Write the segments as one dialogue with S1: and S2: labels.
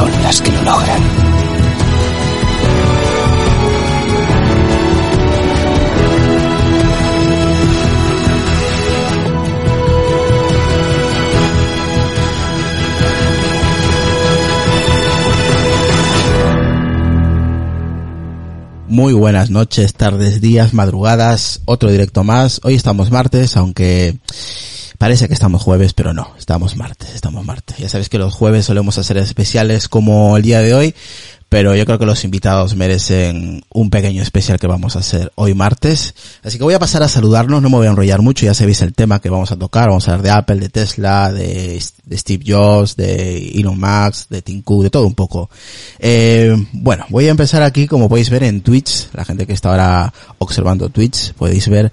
S1: son las que lo logran.
S2: Muy buenas noches, tardes, días, madrugadas, otro directo más. Hoy estamos martes, aunque parece que estamos jueves, pero no, estamos martes, estamos martes. Ya sabéis que los jueves solemos hacer especiales como el día de hoy, pero yo creo que los invitados merecen un pequeño especial que vamos a hacer hoy martes. Así que voy a pasar a saludarnos, no me voy a enrollar mucho, ya sabéis el tema que vamos a tocar, vamos a hablar de Apple, de Tesla, de, Steve Jobs, de Elon Musk, de Tim Cook, de todo un poco. Eh, bueno, voy a empezar aquí, como podéis ver en Twitch, la gente que está ahora observando Twitch, podéis ver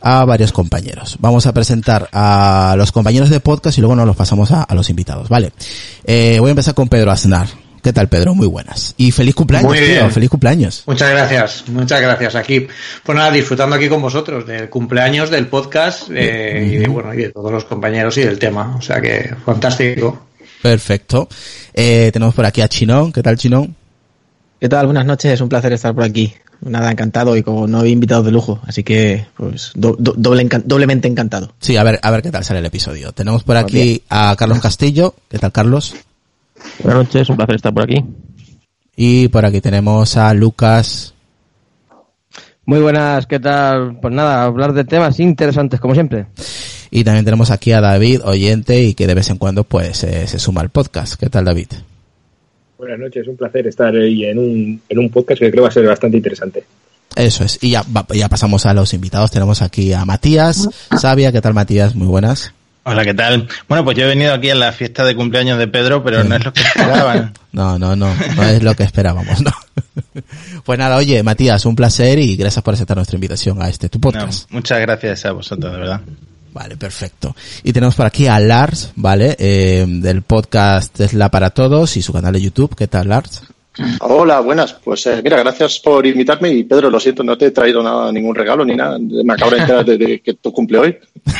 S2: a varios compañeros. Vamos a presentar a los compañeros de podcast y luego nos los pasamos a, a los invitados, ¿vale? Eh, voy a empezar con Pedro Aznar. ¿Qué tal, Pedro? Muy buenas. Y feliz cumpleaños,
S3: Muy
S2: tío. Feliz cumpleaños.
S3: Muchas gracias, muchas gracias. Aquí, pues nada, disfrutando aquí con vosotros del cumpleaños, del podcast eh, y de, bueno, y de todos los compañeros y del tema. O sea que fantástico.
S2: Perfecto. Eh, tenemos por aquí a Chinón. ¿Qué tal, Chinón?
S4: ¿Qué tal? Buenas noches, es un placer estar por aquí. Nada, encantado y con nueve invitados de lujo, así que pues do- do- doble encan- doblemente encantado.
S2: Sí, a ver, a ver qué tal sale el episodio. Tenemos por aquí a Carlos Castillo. ¿Qué tal, Carlos?
S5: Buenas noches, un placer estar por aquí.
S2: Y por aquí tenemos a Lucas.
S5: Muy buenas, ¿qué tal? Pues nada, hablar de temas interesantes como siempre.
S2: Y también tenemos aquí a David, oyente, y que de vez en cuando pues eh, se suma al podcast. ¿Qué tal, David?
S6: Buenas noches, un placer estar ahí en un, en un podcast que creo va a ser bastante interesante.
S2: Eso es. Y ya, va- ya pasamos a los invitados. Tenemos aquí a Matías. Sabia, ¿qué tal, Matías? Muy buenas.
S7: Hola, ¿qué tal? Bueno, pues yo he venido aquí a la fiesta de cumpleaños de Pedro, pero no es lo que esperaban.
S2: No, no, no, no es lo que esperábamos, ¿no? Pues nada, oye, Matías, un placer y gracias por aceptar nuestra invitación a este tu
S7: No,
S2: podcast.
S7: muchas gracias a vosotros, de verdad.
S2: Vale, perfecto. Y tenemos por aquí a Lars, ¿vale? Eh, del podcast Tesla para Todos y su canal de YouTube. ¿Qué tal, Lars?
S8: Hola, buenas. Pues eh, mira, gracias por invitarme y Pedro, lo siento, no te he traído nada, ningún regalo ni nada. Me acabo de enterar de, de que tu cumple hoy.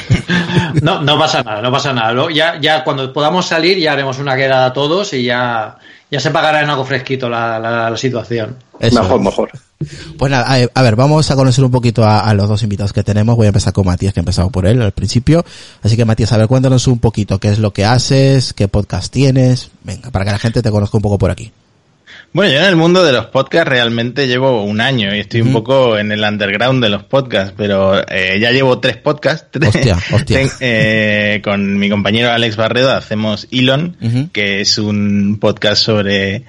S3: No, no pasa nada, no pasa nada. Luego ya, ya cuando podamos salir ya haremos una quedada todos y ya, ya se pagará en algo fresquito la, la, la situación.
S2: Eso
S8: mejor,
S2: es.
S8: mejor.
S2: Pues nada, a, a ver, vamos a conocer un poquito a, a los dos invitados que tenemos. Voy a empezar con Matías, que he empezado por él al principio. Así que Matías, a ver, cuéntanos un poquito qué es lo que haces, qué podcast tienes. Venga, para que la gente te conozca un poco por aquí.
S7: Bueno, yo en el mundo de los podcasts realmente llevo un año y estoy un poco en el underground de los podcasts, pero eh, ya llevo tres podcasts. tres.
S2: Hostia, hostia.
S7: Ten- eh, con mi compañero Alex Barredo hacemos Elon, que es un podcast sobre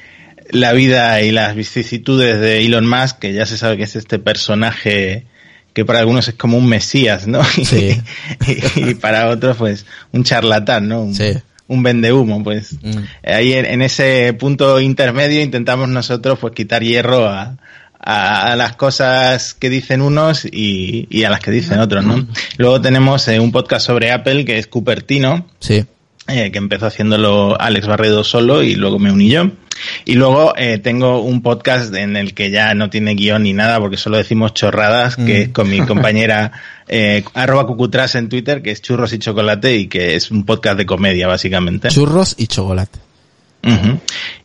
S7: la vida y las vicisitudes de Elon Musk, que ya se sabe que es este personaje que para algunos es como un mesías, ¿no?
S2: Sí.
S7: y, y para otros, pues, un charlatán, ¿no? Un,
S2: Sí.
S7: un vendehumo, pues.
S2: Mm.
S7: Ahí en, en ese punto intermedio intentamos nosotros, pues, quitar hierro a, a, a las cosas que dicen unos y, y a las que dicen otros, ¿no? Luego tenemos eh, un podcast sobre Apple que es Cupertino,
S2: Sí.
S7: eh, que empezó haciéndolo Alex Barredo solo y luego me uní yo. Y luego eh, tengo un podcast en el que ya no tiene guion ni nada porque solo decimos chorradas, que es con mi compañera eh, arroba cucutras en Twitter, que es churros y chocolate y que es un podcast de comedia básicamente.
S2: Churros y chocolate.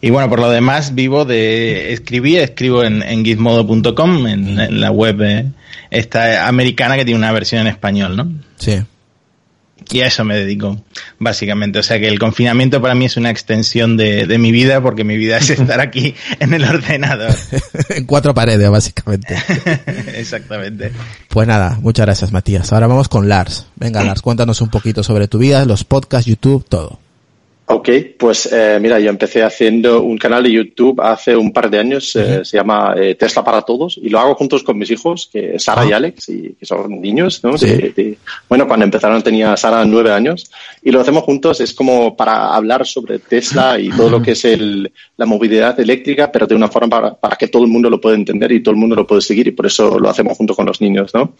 S7: Y bueno, por lo demás vivo de escribir, escribo en, en gizmodo.com, en, en la web eh, esta americana que tiene una versión en español, ¿no?
S2: Sí.
S7: Y a eso me dedico, básicamente. O sea que el confinamiento para mí es una extensión de, de mi vida, porque mi vida es estar aquí en el ordenador.
S2: en cuatro paredes, básicamente.
S7: Exactamente.
S2: Pues nada, muchas gracias, Matías. Ahora vamos con Lars. Venga, Lars, cuéntanos un poquito sobre tu vida, los podcasts, YouTube, todo.
S8: Ok, pues eh, mira, yo empecé haciendo un canal de YouTube hace un par de años, eh, se llama eh, Tesla para Todos, y lo hago juntos con mis hijos, que Sara y
S2: Ah.
S8: Alex, y que son niños, ¿no?
S2: Sí.
S8: De- de- bueno, cuando empezaron tenía Sara nueve años, y lo hacemos juntos, es como para hablar sobre Tesla y todo lo que es el, la movilidad eléctrica, pero de una forma para, para que todo el mundo lo pueda entender y todo el mundo lo puede seguir, y por eso lo hacemos junto con los niños, ¿no?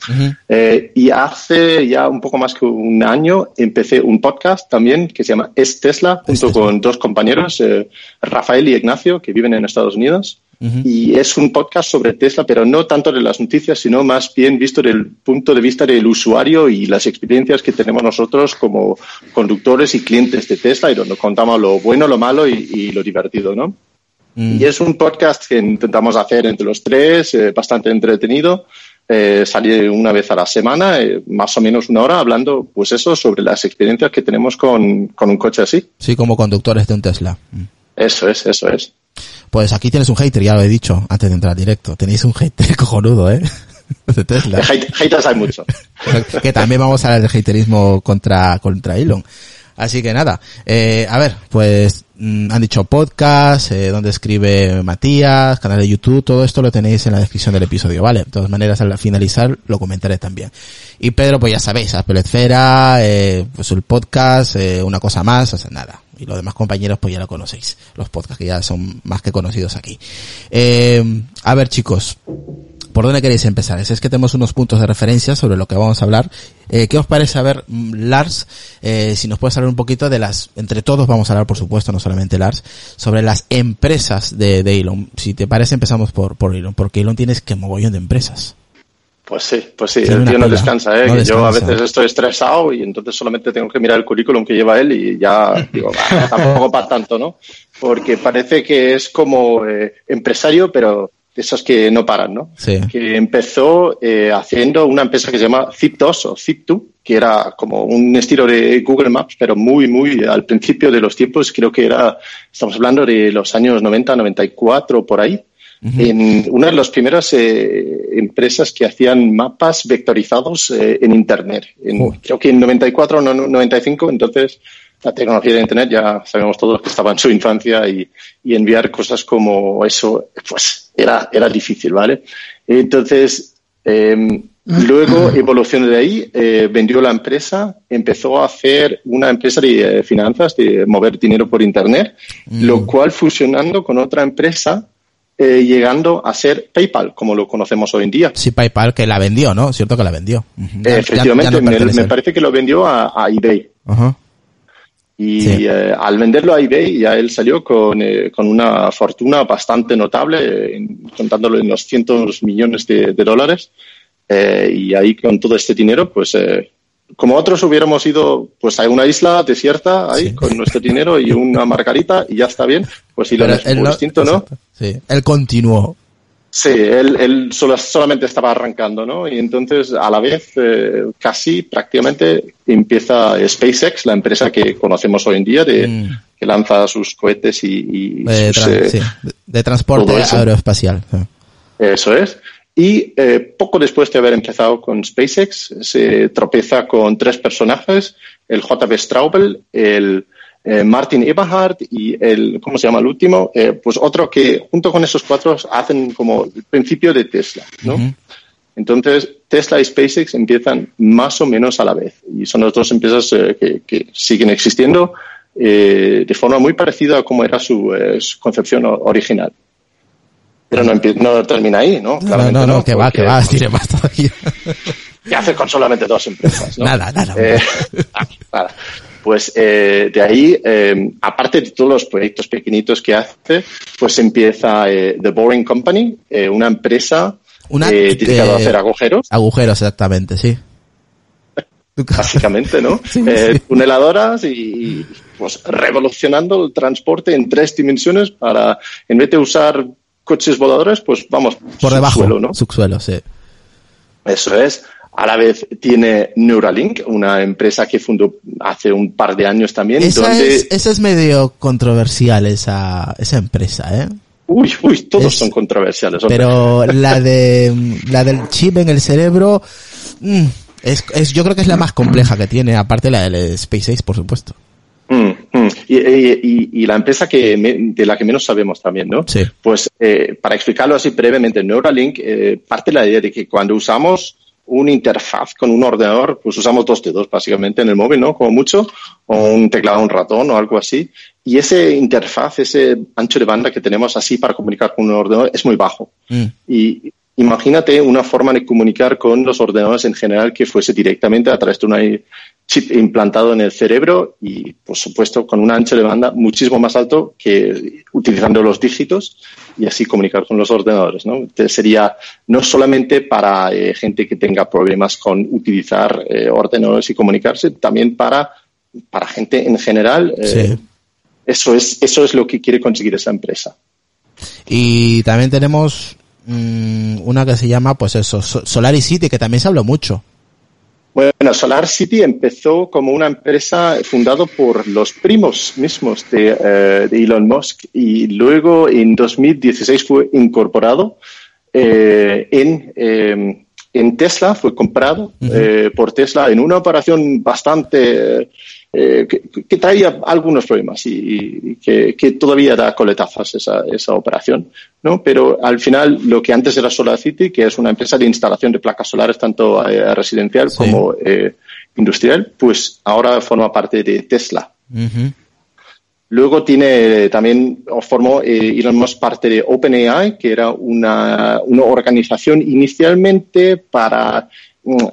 S8: Eh, y hace ya un poco más que un año empecé un podcast también que se llama Es Tesla, junto con dos compañeros, eh, Rafael y Ignacio, que viven en Estados Unidos. Y es un podcast sobre Tesla, pero no tanto de las noticias, sino más bien visto desde el punto de vista del usuario y las experiencias que tenemos nosotros como conductores y clientes de Tesla, y donde contamos lo bueno, lo malo y, y lo divertido, ¿no?
S2: Mm.
S8: Y es un podcast que intentamos hacer entre los tres, eh, bastante entretenido. Eh, salir una vez a la semana, eh, más o menos una hora, hablando, pues eso, sobre las experiencias que tenemos con, con un coche así.
S2: Sí, como conductores de un Tesla.
S8: Eso es, eso es.
S2: Pues aquí tienes un hater, ya lo he dicho antes de entrar al directo. Tenéis un hater cojonudo, ¿eh? De Tesla.
S8: Hate- haters hay mucho.
S2: que también vamos a hablar del haterismo contra, contra Elon. Así que nada, eh, a ver, pues han dicho podcast, eh, donde escribe Matías, canal de YouTube, todo esto lo tenéis en la descripción del episodio, ¿vale? De todas maneras, al finalizar lo comentaré también. Y Pedro, pues ya sabéis, Apple Esfera, eh, pues el podcast, eh, una cosa más, o sea, nada. Y los demás compañeros, pues ya lo conocéis, los podcasts que ya son más que conocidos aquí. Eh, a ver chicos, ¿Por dónde queréis empezar? Es que tenemos unos puntos de referencia sobre lo que vamos a hablar. Eh, ¿Qué os parece? A ver, mm, Lars, eh, si nos puedes hablar un poquito de las, entre todos vamos a hablar, por supuesto, no solamente Lars, sobre las empresas de, de Elon. Si te parece, empezamos por, por Elon, porque Elon tienes que mogollón de empresas.
S8: Pues sí, pues sí,
S2: Tiene
S8: el tío no descansa, ¿eh?
S2: No
S8: yo a veces estoy estresado y entonces solamente tengo que mirar el currículum que lleva él y ya digo, "Bah, tampoco para tanto, ¿no? Porque parece que es como eh, empresario, pero de esos que no paran, ¿no?
S2: Sí.
S8: Que empezó eh, haciendo una empresa que se llama Zip2 o Zip2, que era como un estilo de Google Maps, pero muy, muy al principio de los tiempos, creo que era, estamos hablando de los años 90, 94, por ahí en una de las primeras eh, empresas que hacían mapas vectorizados eh, en Internet. En- creo que en 94 o no- 95, entonces la tecnología de Internet ya sabemos todos que estaba en su infancia y, y enviar cosas como eso, pues era, era difícil, ¿vale? Entonces, eh, luego evolucionó de ahí, eh, vendió la empresa, empezó a hacer una empresa de eh, finanzas, de mover dinero por Internet, lo cual fusionando con otra empresa, eh, llegando a ser PayPal, como lo conocemos hoy en día.
S2: Sí, PayPal que la vendió, ¿no? Cierto que la vendió.
S8: Eh, efectivamente,
S2: ya no
S8: me, parece que lo vendió a, a eBay.
S2: Ajá.
S8: Y
S2: Sí.
S8: eh, al venderlo a eBay ya él salió con, eh, con una fortuna bastante notable, eh, en- contándolo en los cientos millones de, de dólares. Eh, y ahí con todo este dinero, pues eh, como otros hubiéramos ido pues a una isla desierta ahí
S2: Sí.
S8: con nuestro dinero y una margarita y ya está bien, pues sí, lo
S2: él
S8: muy
S2: no-
S8: distinto, ¿no?
S2: Sí. Él continuó.
S8: Sí, él, él solo, solamente estaba arrancando, ¿no? Y entonces, a la vez, eh, casi prácticamente empieza SpaceX, la empresa que conocemos hoy en día, de,
S2: Mm.
S8: que lanza sus cohetes y, y
S2: De,
S8: sus,
S2: tra-
S8: eh,
S2: sí, de- transporte aeroespacial.
S8: Eso es. Y eh, poco después de haber empezado con SpaceX, se tropeza con tres personajes, el JB Straubel, el eh, Martin Eberhard y el, ¿cómo se llama el último? Eh, pues otro que junto con esos cuatro hacen como el principio de Tesla, ¿no?
S2: Ujú.
S8: Entonces, Tesla y SpaceX empiezan más o menos a la vez y son las dos empresas eh, que, que siguen existiendo eh, de forma muy parecida a como era su, eh, su concepción original. Pero no, no termina ahí, ¿no?
S2: No,
S8: Claramente
S2: no, no, que va, que va, tiene más todavía.
S8: ¿Qué hace con solamente dos empresas? ¿no?
S2: Nada, nada.
S8: Eh, ah, nada. Pues eh, de ahí, eh, aparte de todos los proyectos pequeñitos que hace, pues empieza eh, The Boring Company, eh, una empresa
S2: Una,
S8: eh, dedicada a hacer agujeros.
S2: Agujeros, exactamente, sí.
S8: básicamente, ¿no?
S2: Sí, sí.
S8: Tuneladoras y, y, pues revolucionando el transporte en tres dimensiones para, en vez de usar coches voladores, pues vamos,
S2: Por debajo,
S8: subsuelo, ¿no?
S2: subsuelo, sí.
S8: Eso es. A la vez tiene Neuralink, una empresa que fundó hace un par de años también.
S2: Esa,
S8: donde...
S2: es, esa es medio controversial, esa, esa empresa, ¿eh?
S8: Uy, uy, todos es, son controversiales.
S2: Hombre. Pero la de la del chip en el cerebro, mmm, es, es, yo creo que es la más compleja que tiene, aparte la del SpaceX, por supuesto.
S8: Mm, mm. Y, y, y, la empresa que me, de la que menos sabemos también, ¿no?
S2: Sí.
S8: Pues eh, para explicarlo así brevemente, Neuralink eh, parte de la idea de que cuando usamos una interfaz con un ordenador, pues usamos dos dedos básicamente en el móvil, ¿no? Como mucho, o un teclado, un ratón o algo así. Y ese interfaz, ese ancho de banda que tenemos así para comunicar con un ordenador es muy bajo.
S2: Mm.
S8: Y imagínate una forma de comunicar con los ordenadores en general que fuese directamente a través de un chip implantado en el cerebro y, por supuesto, con un ancho de banda muchísimo más alto que utilizando los dígitos y así comunicar con los ordenadores. ¿no? Entonces sería no solamente para eh, gente que tenga problemas con utilizar eh, ordenadores y comunicarse, también para, para gente en general. Eh,
S2: Sí.
S8: eso, es, eso es lo que quiere conseguir esa empresa.
S2: Y también tenemos mmm, una que se llama, pues eso, So- Solari City, que también se habló mucho.
S8: Bueno, Solar City empezó como una empresa fundada por los primos mismos de, eh, de Elon Musk y luego en 2016 fue incorporado eh, en, eh, en Tesla, fue comprado por Tesla en una operación bastante eh, que, que traía algunos problemas y, y que, que todavía da coletazos esa, esa operación, ¿no? Pero al final lo que antes era Solar City, que es una empresa de instalación de placas solares tanto eh, residencial
S2: Sí.
S8: como eh, industrial, pues ahora forma parte de Tesla. Luego tiene también, o formó Elon Musk parte de OpenAI, que era una, una organización inicialmente para mm,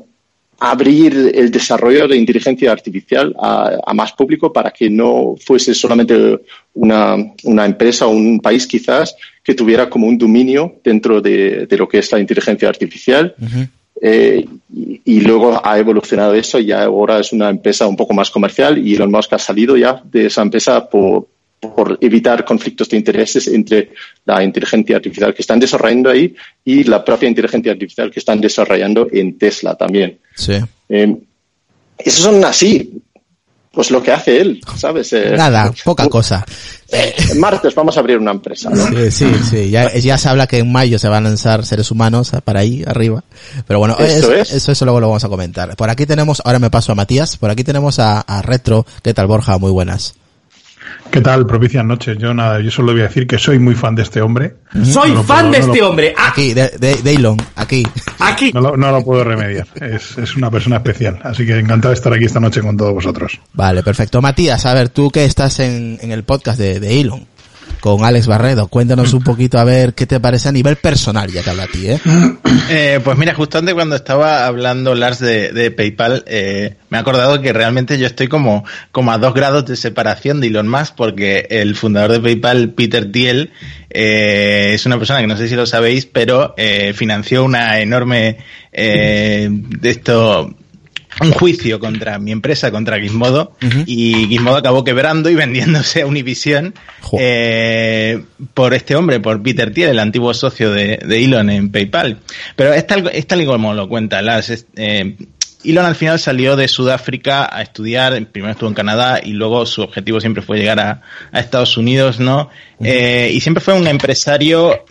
S8: abrir el desarrollo de inteligencia artificial a, a más público para que no fuese solamente una, una empresa o un país quizás que tuviera como un dominio dentro de, de lo que es la inteligencia artificial. Eh, y, y luego ha evolucionado eso y ya ahora es una empresa un poco más comercial y Elon Musk ha salido ya de esa empresa por, por evitar conflictos de intereses entre la inteligencia artificial que están desarrollando ahí y la propia inteligencia artificial que están desarrollando en Tesla también.
S2: Sí.
S8: Eh, esos son así, pues lo que hace él, ¿sabes? Eh,
S2: Nada, poca cosa.
S8: eh, martes vamos a abrir una empresa, ¿no?
S2: Sí, sí, sí. Ya, ya se habla que en mayo se van a lanzar seres humanos para ahí arriba. Pero bueno,
S8: Eso
S2: eso,
S8: es.
S2: eso, eso luego lo vamos a comentar. Por aquí tenemos, ahora me paso a Matías, por aquí tenemos a, a Retro. ¿Qué tal, Borja? Muy buenas.
S9: ¿Qué tal? Propicias noches. Yo nada, yo solo voy a decir que soy muy fan de este hombre.
S10: Soy
S9: No
S10: fan
S9: puedo-
S10: de
S9: no lo-
S10: este hombre. Ah,
S2: Aquí, de, de, de Elon, aquí.
S10: aquí.
S9: No lo, no lo puedo remediar. Es, es una persona especial. Así que encantado de estar aquí esta noche con todos vosotros.
S2: Vale, perfecto. Matías, a ver, tú que estás en, en el podcast de, de Elon con Alex Barredo, cuéntanos un poquito a ver qué te parece a nivel personal, ya que habla a ti, ¿eh?
S7: Eh, pues mira, justo antes cuando estaba hablando Lars de, de PayPal, eh, me he acordado que realmente yo estoy como, como a dos grados de separación de Elon Musk porque el fundador de PayPal, Peter Thiel, eh, es una persona que no sé si lo sabéis, pero eh, financió una enorme eh, de esto un juicio contra mi empresa, contra Gizmodo, y Gizmodo acabó quebrando y vendiéndose a Univision eh, por este hombre, por Peter Thiel, el antiguo socio de, de Elon en PayPal. Pero es tal, es tal y como lo cuenta Lars. es- eh, Elon al final salió de Sudáfrica a estudiar, primero estuvo en Canadá y luego su objetivo siempre fue llegar a, a Estados Unidos, ¿no? Eh, y siempre fue un empresario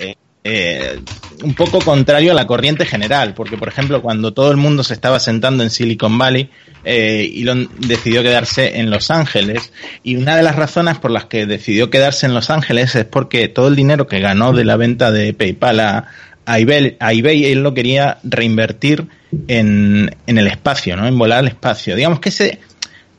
S7: eh, un poco contrario a la corriente general, porque por ejemplo cuando todo el mundo se estaba sentando en Silicon Valley, eh, Elon decidió quedarse en Los Ángeles y una de las razones por las que decidió quedarse en Los Ángeles es porque todo el dinero que ganó de la venta de PayPal a, a eBay, a eBay él lo quería reinvertir en, en el espacio, ¿no? En volar al espacio. Digamos que ese,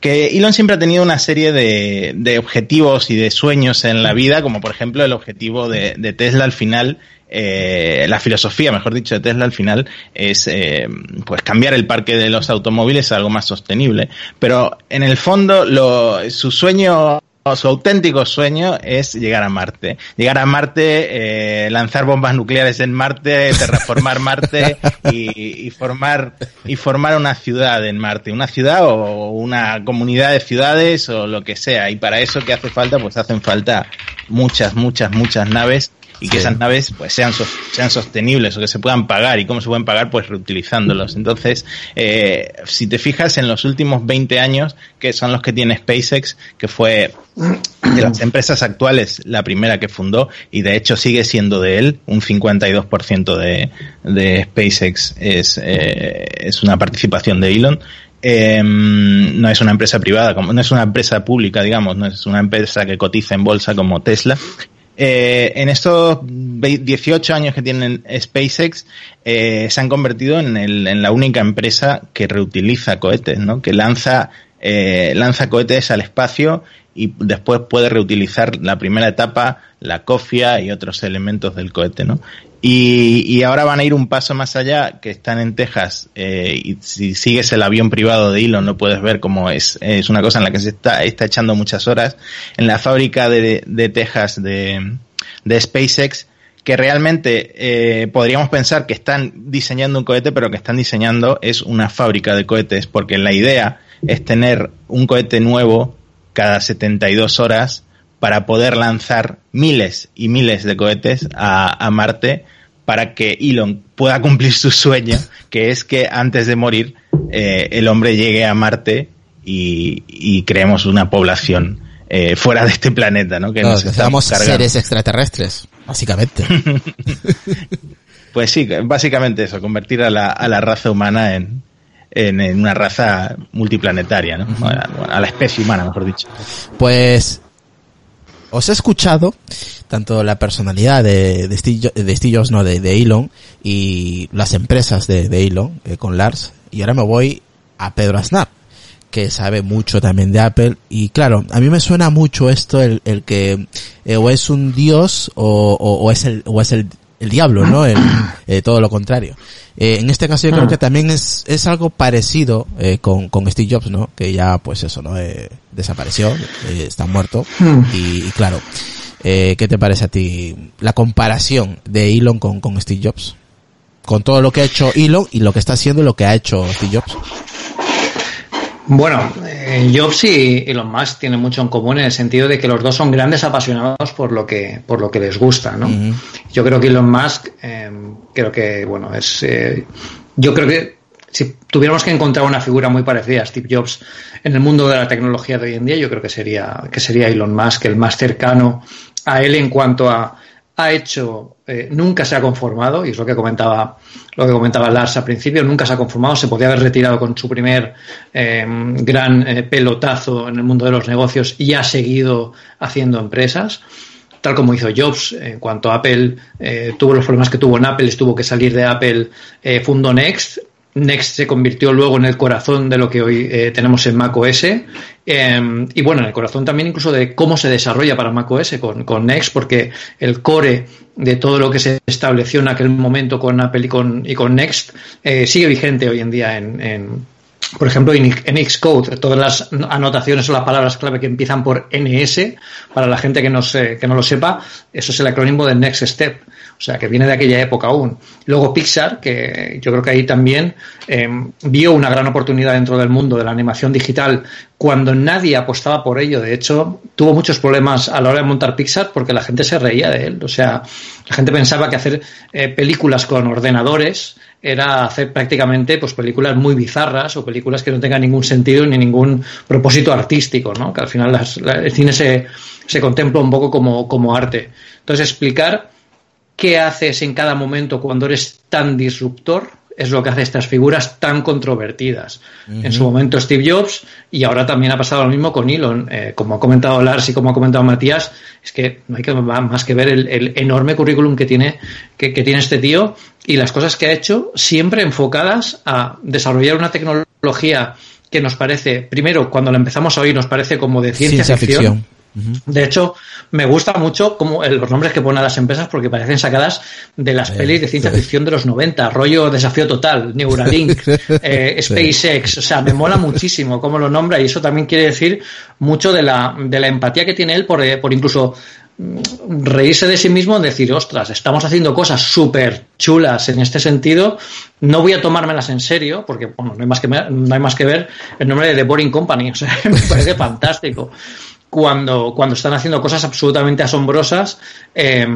S7: que Elon siempre ha tenido una serie de, de objetivos y de sueños en la vida, como por ejemplo el objetivo de, Tesla al final, eh, la filosofía, mejor dicho, de Tesla al final es eh, pues cambiar el parque de los automóviles a algo más sostenible. Pero en el fondo lo, su sueño su auténtico sueño es llegar a Marte. Llegar a Marte, eh, lanzar bombas nucleares en Marte, terraformar Marte y, y formar y formar una ciudad en Marte, una ciudad o una comunidad de ciudades o lo que sea. Y para eso qué hace falta, pues hacen falta muchas, muchas, muchas naves y que esas naves pues sean, sean sostenibles o que se puedan pagar y cómo se pueden pagar pues reutilizándolos. Entonces, eh, si te fijas en los últimos 20 años, que son los que tiene SpaceX, que fue de las empresas actuales la primera que fundó y de hecho sigue siendo de él, un 52% de, de SpaceX es, eh, es una participación de Elon. Eh, no es una empresa privada, como, no es una empresa pública, digamos, no es una empresa que cotiza en bolsa como Tesla. Eh, en estos 18 años que tienen SpaceX, eh, se han convertido en, la única empresa que reutiliza cohetes, ¿no? Que lanza, eh, lanza cohetes al espacio y después puede reutilizar la primera etapa, la cofia y otros elementos del cohete, ¿no? Y, y, ahora van a ir un paso más allá, que están en Texas, eh, y si sigues el avión privado de Elon lo puedes ver como es, es una cosa en la que se está, está echando muchas horas, en la fábrica de, de Texas de, de SpaceX, que realmente eh, podríamos pensar que están diseñando un cohete, pero que están diseñando es una fábrica de cohetes, porque la idea es tener un cohete nuevo cada 72 horas, para poder lanzar miles y miles de cohetes a, a, Marte para que Elon pueda cumplir su sueño, que es que antes de morir eh, el hombre llegue a Marte y, y creemos una población eh, fuera de este planeta, ¿no?
S2: Que, no, nos que seamos seres extraterrestres, básicamente.
S7: pues sí, básicamente eso, convertir a la, a la raza humana en, en, en, una raza multiplanetaria, ¿no? Uh -huh. a, la, a la especie humana, mejor dicho.
S2: Pues os he escuchado tanto la personalidad de, de, Steve, Jobs, no, de, Elon y las empresas de, de Elon eh, con Lars y ahora me voy a Pedro Aznar que sabe mucho también de Apple y claro, a mí me suena mucho esto el, el que eh, o es un dios o, o, o, es el o es el, el diablo, ¿no? El, eh, todo lo contrario. Eh, en este caso yo creo que también es, es algo parecido eh, con, con Steve Jobs, ¿no? Que ya, pues eso, ¿no? Eh, desapareció, eh, está muerto. Y, y claro, eh, ¿qué te parece a ti la comparación de Elon con, con Steve Jobs? Con todo lo que ha hecho Elon y lo que está haciendo y lo que ha hecho Steve Jobs.
S3: Bueno, eh, Jobs y Elon Musk tienen mucho en común en el sentido de que los dos son grandes apasionados por lo que por lo que les gusta, ¿no? Uh -huh. Yo creo que Elon Musk, eh, creo que bueno es, eh, yo creo que si tuviéramos que encontrar una figura muy parecida a Steve Jobs en el mundo de la tecnología de hoy en día, yo creo que sería que sería Elon Musk el más cercano a él en cuanto a ha hecho, eh, nunca se ha conformado, y es lo que comentaba, lo que comentaba Lars al principio, nunca se ha conformado, se podía haber retirado con su primer eh, gran eh, pelotazo en el mundo de los negocios y ha seguido haciendo empresas, tal como hizo Jobs, en cuanto a Apple eh, tuvo los problemas que tuvo en Apple, estuvo que salir de Apple, fundó Next, Next se convirtió luego en el corazón de lo que hoy eh, tenemos en macOS. Eh, y bueno, en el corazón también incluso de cómo se desarrolla para macOS con, con Next porque el core de todo lo que se estableció en aquel momento con Apple y con, y con Next eh, sigue vigente hoy en día en, en por ejemplo, en, Xcode, todas las anotaciones o las palabras clave que empiezan por NS, para la gente que no, se, que no lo sepa, eso es el acrónimo de Next Step. O sea, que viene de aquella época aún. Luego Pixar, que yo creo que ahí también eh, vio una gran oportunidad dentro del mundo de la animación digital cuando nadie apostaba por ello. De hecho, tuvo muchos problemas a la hora de montar Pixar porque la gente se reía de él. O sea, la gente pensaba que hacer eh, películas con ordenadores era hacer prácticamente pues películas muy bizarras o películas que no tengan ningún sentido ni ningún propósito artístico, ¿no? Que al final las, la, el cine se, se contempla un poco como, como arte. Entonces, explicar qué haces en cada momento cuando eres tan disruptor es lo que hace estas figuras tan controvertidas. Uh -huh. En su momento Steve Jobs y ahora también ha pasado lo mismo con Elon. Eh, como ha comentado Lars y como ha comentado Matías, es que no hay que más que ver el, el enorme currículum que tiene, que, que, tiene este tío y las cosas que ha hecho siempre enfocadas a desarrollar una tecnología que nos parece, primero, cuando la empezamos a oír, nos parece como de ciencia, ciencia ficción. ficción de hecho, me gusta mucho como los nombres que ponen a las empresas porque parecen sacadas de las sí, pelis de ciencia sí. ficción de los 90, rollo Desafío Total, Neuralink, eh, SpaceX, o sea, me mola muchísimo cómo lo nombra y eso también quiere decir mucho de la, de la empatía que tiene él por, eh, por incluso mm, reírse de sí mismo y decir, ostras, estamos haciendo cosas súper chulas en este sentido, no voy a tomármelas en serio, porque bueno, no, hay más que, no hay más que ver el nombre de The Boring Company, o sea, me parece fantástico. Cuando, cuando están haciendo cosas absolutamente asombrosas eh,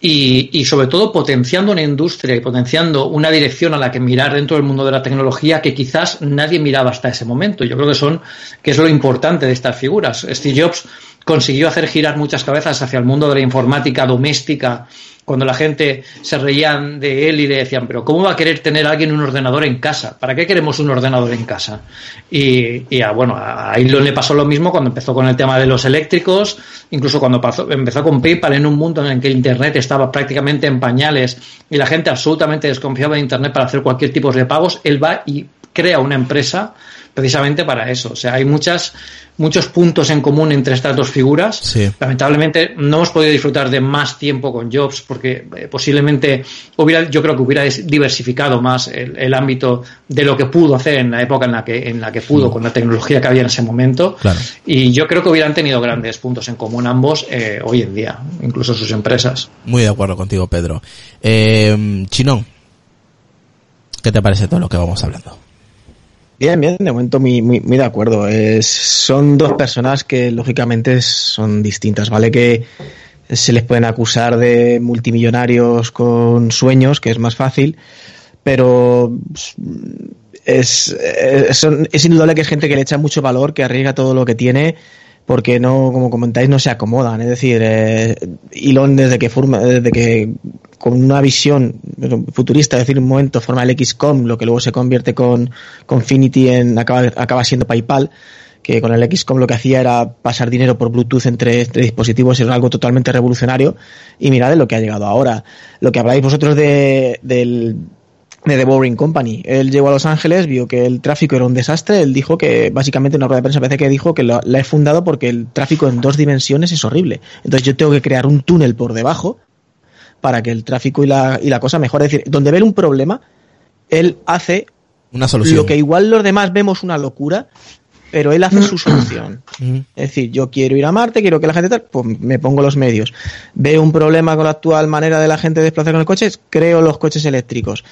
S3: y, y, sobre todo potenciando una industria y potenciando una dirección a la que mirar dentro del mundo de la tecnología que quizás nadie miraba hasta ese momento. Yo creo que son que es lo importante de estas figuras. Steve Jobs consiguió hacer girar muchas cabezas hacia el mundo de la informática doméstica cuando la gente se reían de él y le decían, pero ¿cómo va a querer tener alguien un ordenador en casa? ¿Para qué queremos un ordenador en casa? Y, y bueno, a le pasó lo mismo cuando empezó con el tema de los eléctricos, incluso cuando empezó con PayPal en un mundo en el que Internet estaba prácticamente en pañales y la gente absolutamente desconfiaba de Internet para hacer cualquier tipo de pagos, él va y crea una empresa precisamente para eso. O sea, hay muchas, muchos puntos en común entre estas dos figuras.
S2: Sí.
S3: Lamentablemente no hemos podido disfrutar de más tiempo con Jobs porque eh, posiblemente hubiera, yo creo que hubiera diversificado más el, el, ámbito de lo que pudo hacer en la época en la que, en la que pudo, con la tecnología que había en ese momento.
S2: Claro.
S3: Y yo creo que hubieran tenido grandes puntos en común ambos eh, hoy en día, incluso sus empresas.
S2: Muy de acuerdo contigo, Pedro. Eh, Chinón, ¿qué te parece todo lo que vamos hablando?
S4: Bien, bien, de momento muy, muy, muy de acuerdo. Es, son dos personas que lógicamente son distintas, ¿vale? Que se les pueden acusar de multimillonarios con sueños, que es más fácil, pero es, es, es indudable que es gente que le echa mucho valor, que arriesga todo lo que tiene, porque no, como comentáis, no se acomodan. Es decir, eh, Elon desde que forma, desde que con una visión futurista, es decir, un momento forma el XCOM, lo que luego se convierte con, con Finity en, acaba, acaba siendo PayPal, que con el XCOM lo que hacía era pasar dinero por Bluetooth entre, entre dispositivos, era algo totalmente revolucionario, y mirad lo que ha llegado ahora. Lo que habláis vosotros de, del, de The Boring Company. Él llegó a Los Ángeles, vio que el tráfico era un desastre, él dijo que, básicamente en una rueda de prensa parece que dijo que la, la he fundado porque el tráfico en dos dimensiones es horrible. Entonces yo tengo que crear un túnel por debajo para que el tráfico y la, y la cosa mejore. Es decir, donde ve un problema, él hace
S2: una solución.
S4: lo que igual los demás vemos una locura, pero él hace su solución. Es decir, yo quiero ir a Marte, quiero que la gente tal, pues me pongo los medios. Veo un problema con la actual manera de la gente desplazar con el coche, creo los coches eléctricos.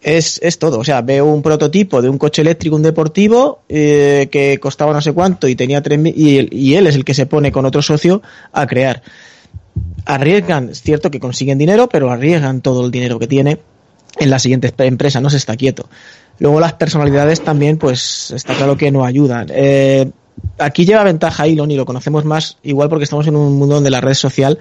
S4: Es, es todo, o sea, veo un prototipo de un coche eléctrico, un deportivo, eh, que costaba no sé cuánto y tenía tres y, y él es el que se pone con otro socio a crear arriesgan, es cierto que consiguen dinero, pero arriesgan todo el dinero que tiene en la siguiente empresa, no se está quieto. Luego las personalidades también, pues está claro que no ayudan. Eh, aquí lleva ventaja Elon y lo conocemos más igual porque estamos en un mundo donde la red social,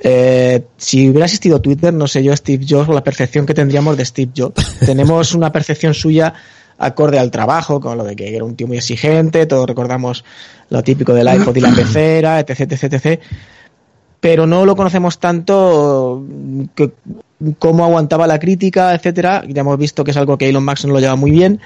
S4: eh, si hubiera existido Twitter, no sé yo, Steve Jobs, o la percepción que tendríamos de Steve Jobs. Tenemos una percepción suya acorde al trabajo, con lo de que era un tío muy exigente, todos recordamos lo típico del iPod y la pecera, etc, etc, etc pero no lo conocemos tanto que, cómo aguantaba la crítica, etcétera. Ya hemos visto que es algo que Elon Musk no lo lleva muy bien.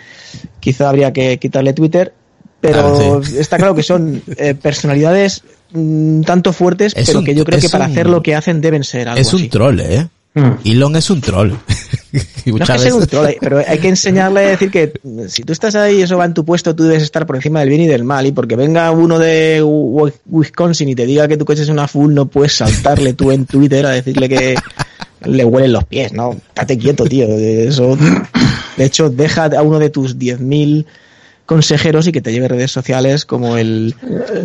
S4: Quizá habría que quitarle Twitter, pero ah, sí. está claro que son eh, personalidades mm, tanto fuertes, es pero un, que yo creo que para un, hacer lo que hacen deben ser algo
S2: Es un
S4: así.
S2: troll, ¿eh? Mm. Elon es un troll.
S4: y no es que sea un troll, pero hay que enseñarle a decir que si tú estás ahí y eso va en tu puesto, tú debes estar por encima del bien y del mal. Y porque venga uno de Wisconsin y te diga que tu coche es una full, no puedes saltarle tú en Twitter a decirle que le huelen los pies, ¿no? Estate quieto, tío. Eso, de hecho, deja a uno de tus 10.000 consejeros y que te lleve redes sociales como el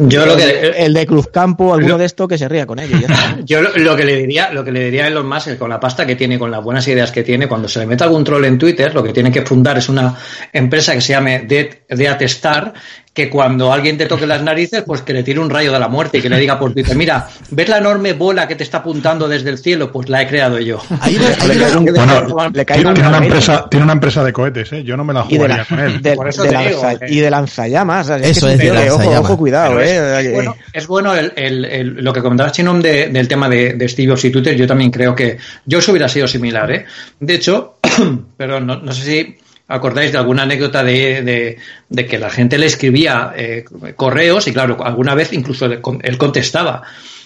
S3: yo lo que
S4: el, el de Cruzcampo alguno lo, de esto que se ría con ellos
S3: yo lo, lo, que le diría lo que le diría a Elon Musk es con la pasta que tiene con las buenas ideas que tiene cuando se le mete algún troll en Twitter lo que tiene que fundar es una empresa que se llame Death Star que cuando alguien te toque las narices, pues que le tire un rayo de la muerte y que le diga por Twitter, mira, ¿ves la enorme bola que te está apuntando desde el cielo? Pues la he creado yo.
S9: Ahí le, le, le, un, bueno, le cae tiene, una empresa, tiene una empresa de cohetes, ¿eh? Yo no me la jugaría
S4: la,
S9: con él.
S4: De, por eso de lanza, digo,
S3: eh.
S4: y de lanzallamas. O sea,
S2: eso
S4: es,
S2: es,
S4: que es ojo, ojo, cuidado,
S3: es,
S4: eh.
S3: Es bueno, es bueno el, el, el, lo que comentaba Chinom de, del tema de, de Steve Jobs y Twitter. Yo también creo que yo hubiera sido similar, ¿eh? De hecho, perdón, no, no sé si acordáis de alguna anécdota de, de, que la gente le escribía eh, correos y claro, alguna vez incluso él contestaba.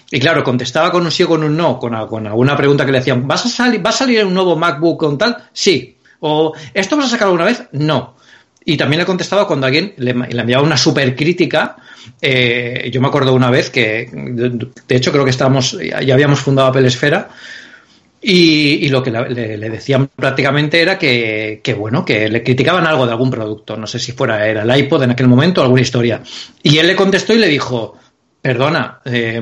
S3: Y claro, contestaba con un sí o con un no, con, alguna pregunta que le hacían, ¿vas a salir, ¿va a salir un nuevo MacBook con tal? Sí. O ¿esto vas a sacar alguna vez? No. Y también le contestaba cuando alguien le, enviaba una super crítica. Eh, yo me acuerdo una vez que, de, de hecho, creo que estábamos, ya habíamos fundado Apple Esfera. Y, lo que le, decían prácticamente era que, bueno, que le criticaban algo de algún producto, no sé si fuera era el iPod en aquel momento o alguna historia. Y él le contestó y le dijo, perdona, eh,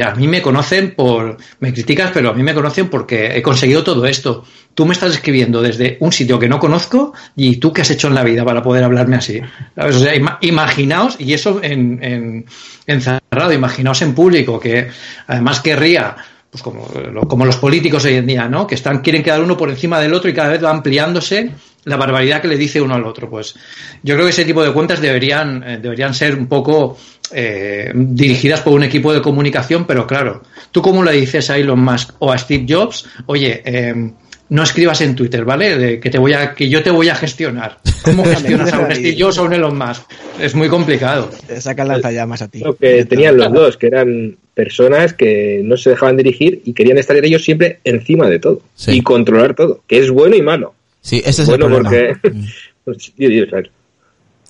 S3: a mí me conocen por, me criticas, pero a mí me conocen porque he conseguido todo esto. Tú me estás escribiendo desde un sitio que no conozco y tú qué has hecho en la vida para poder hablarme así. O sea, imaginaos, y eso en, en, encerrado, imaginaos en público, que además querría pues como, como los políticos hoy en día, ¿no? Que están, quieren quedar uno por encima del otro y cada vez va ampliándose la barbaridad que le dice uno al otro. Pues yo creo que ese tipo de cuentas deberían, eh, deberían ser un poco eh, dirigidas por un equipo de comunicación, pero claro, tú cómo le dices a Elon Musk o a Steve Jobs, oye, eh, no escribas en Twitter, ¿vale? De que te voy a, que yo te voy a gestionar. ¿Cómo gestionas a un Steve Jobs o un Elon Musk? Es muy complicado.
S4: Te sacan lanzallamas a ti.
S6: Lo que tenían los dos, que eran personas que no se dejaban dirigir y querían estar ellos siempre encima de todo y controlar todo, que es bueno y malo.
S2: Sí, ese es el problema. Mm.
S6: Pues,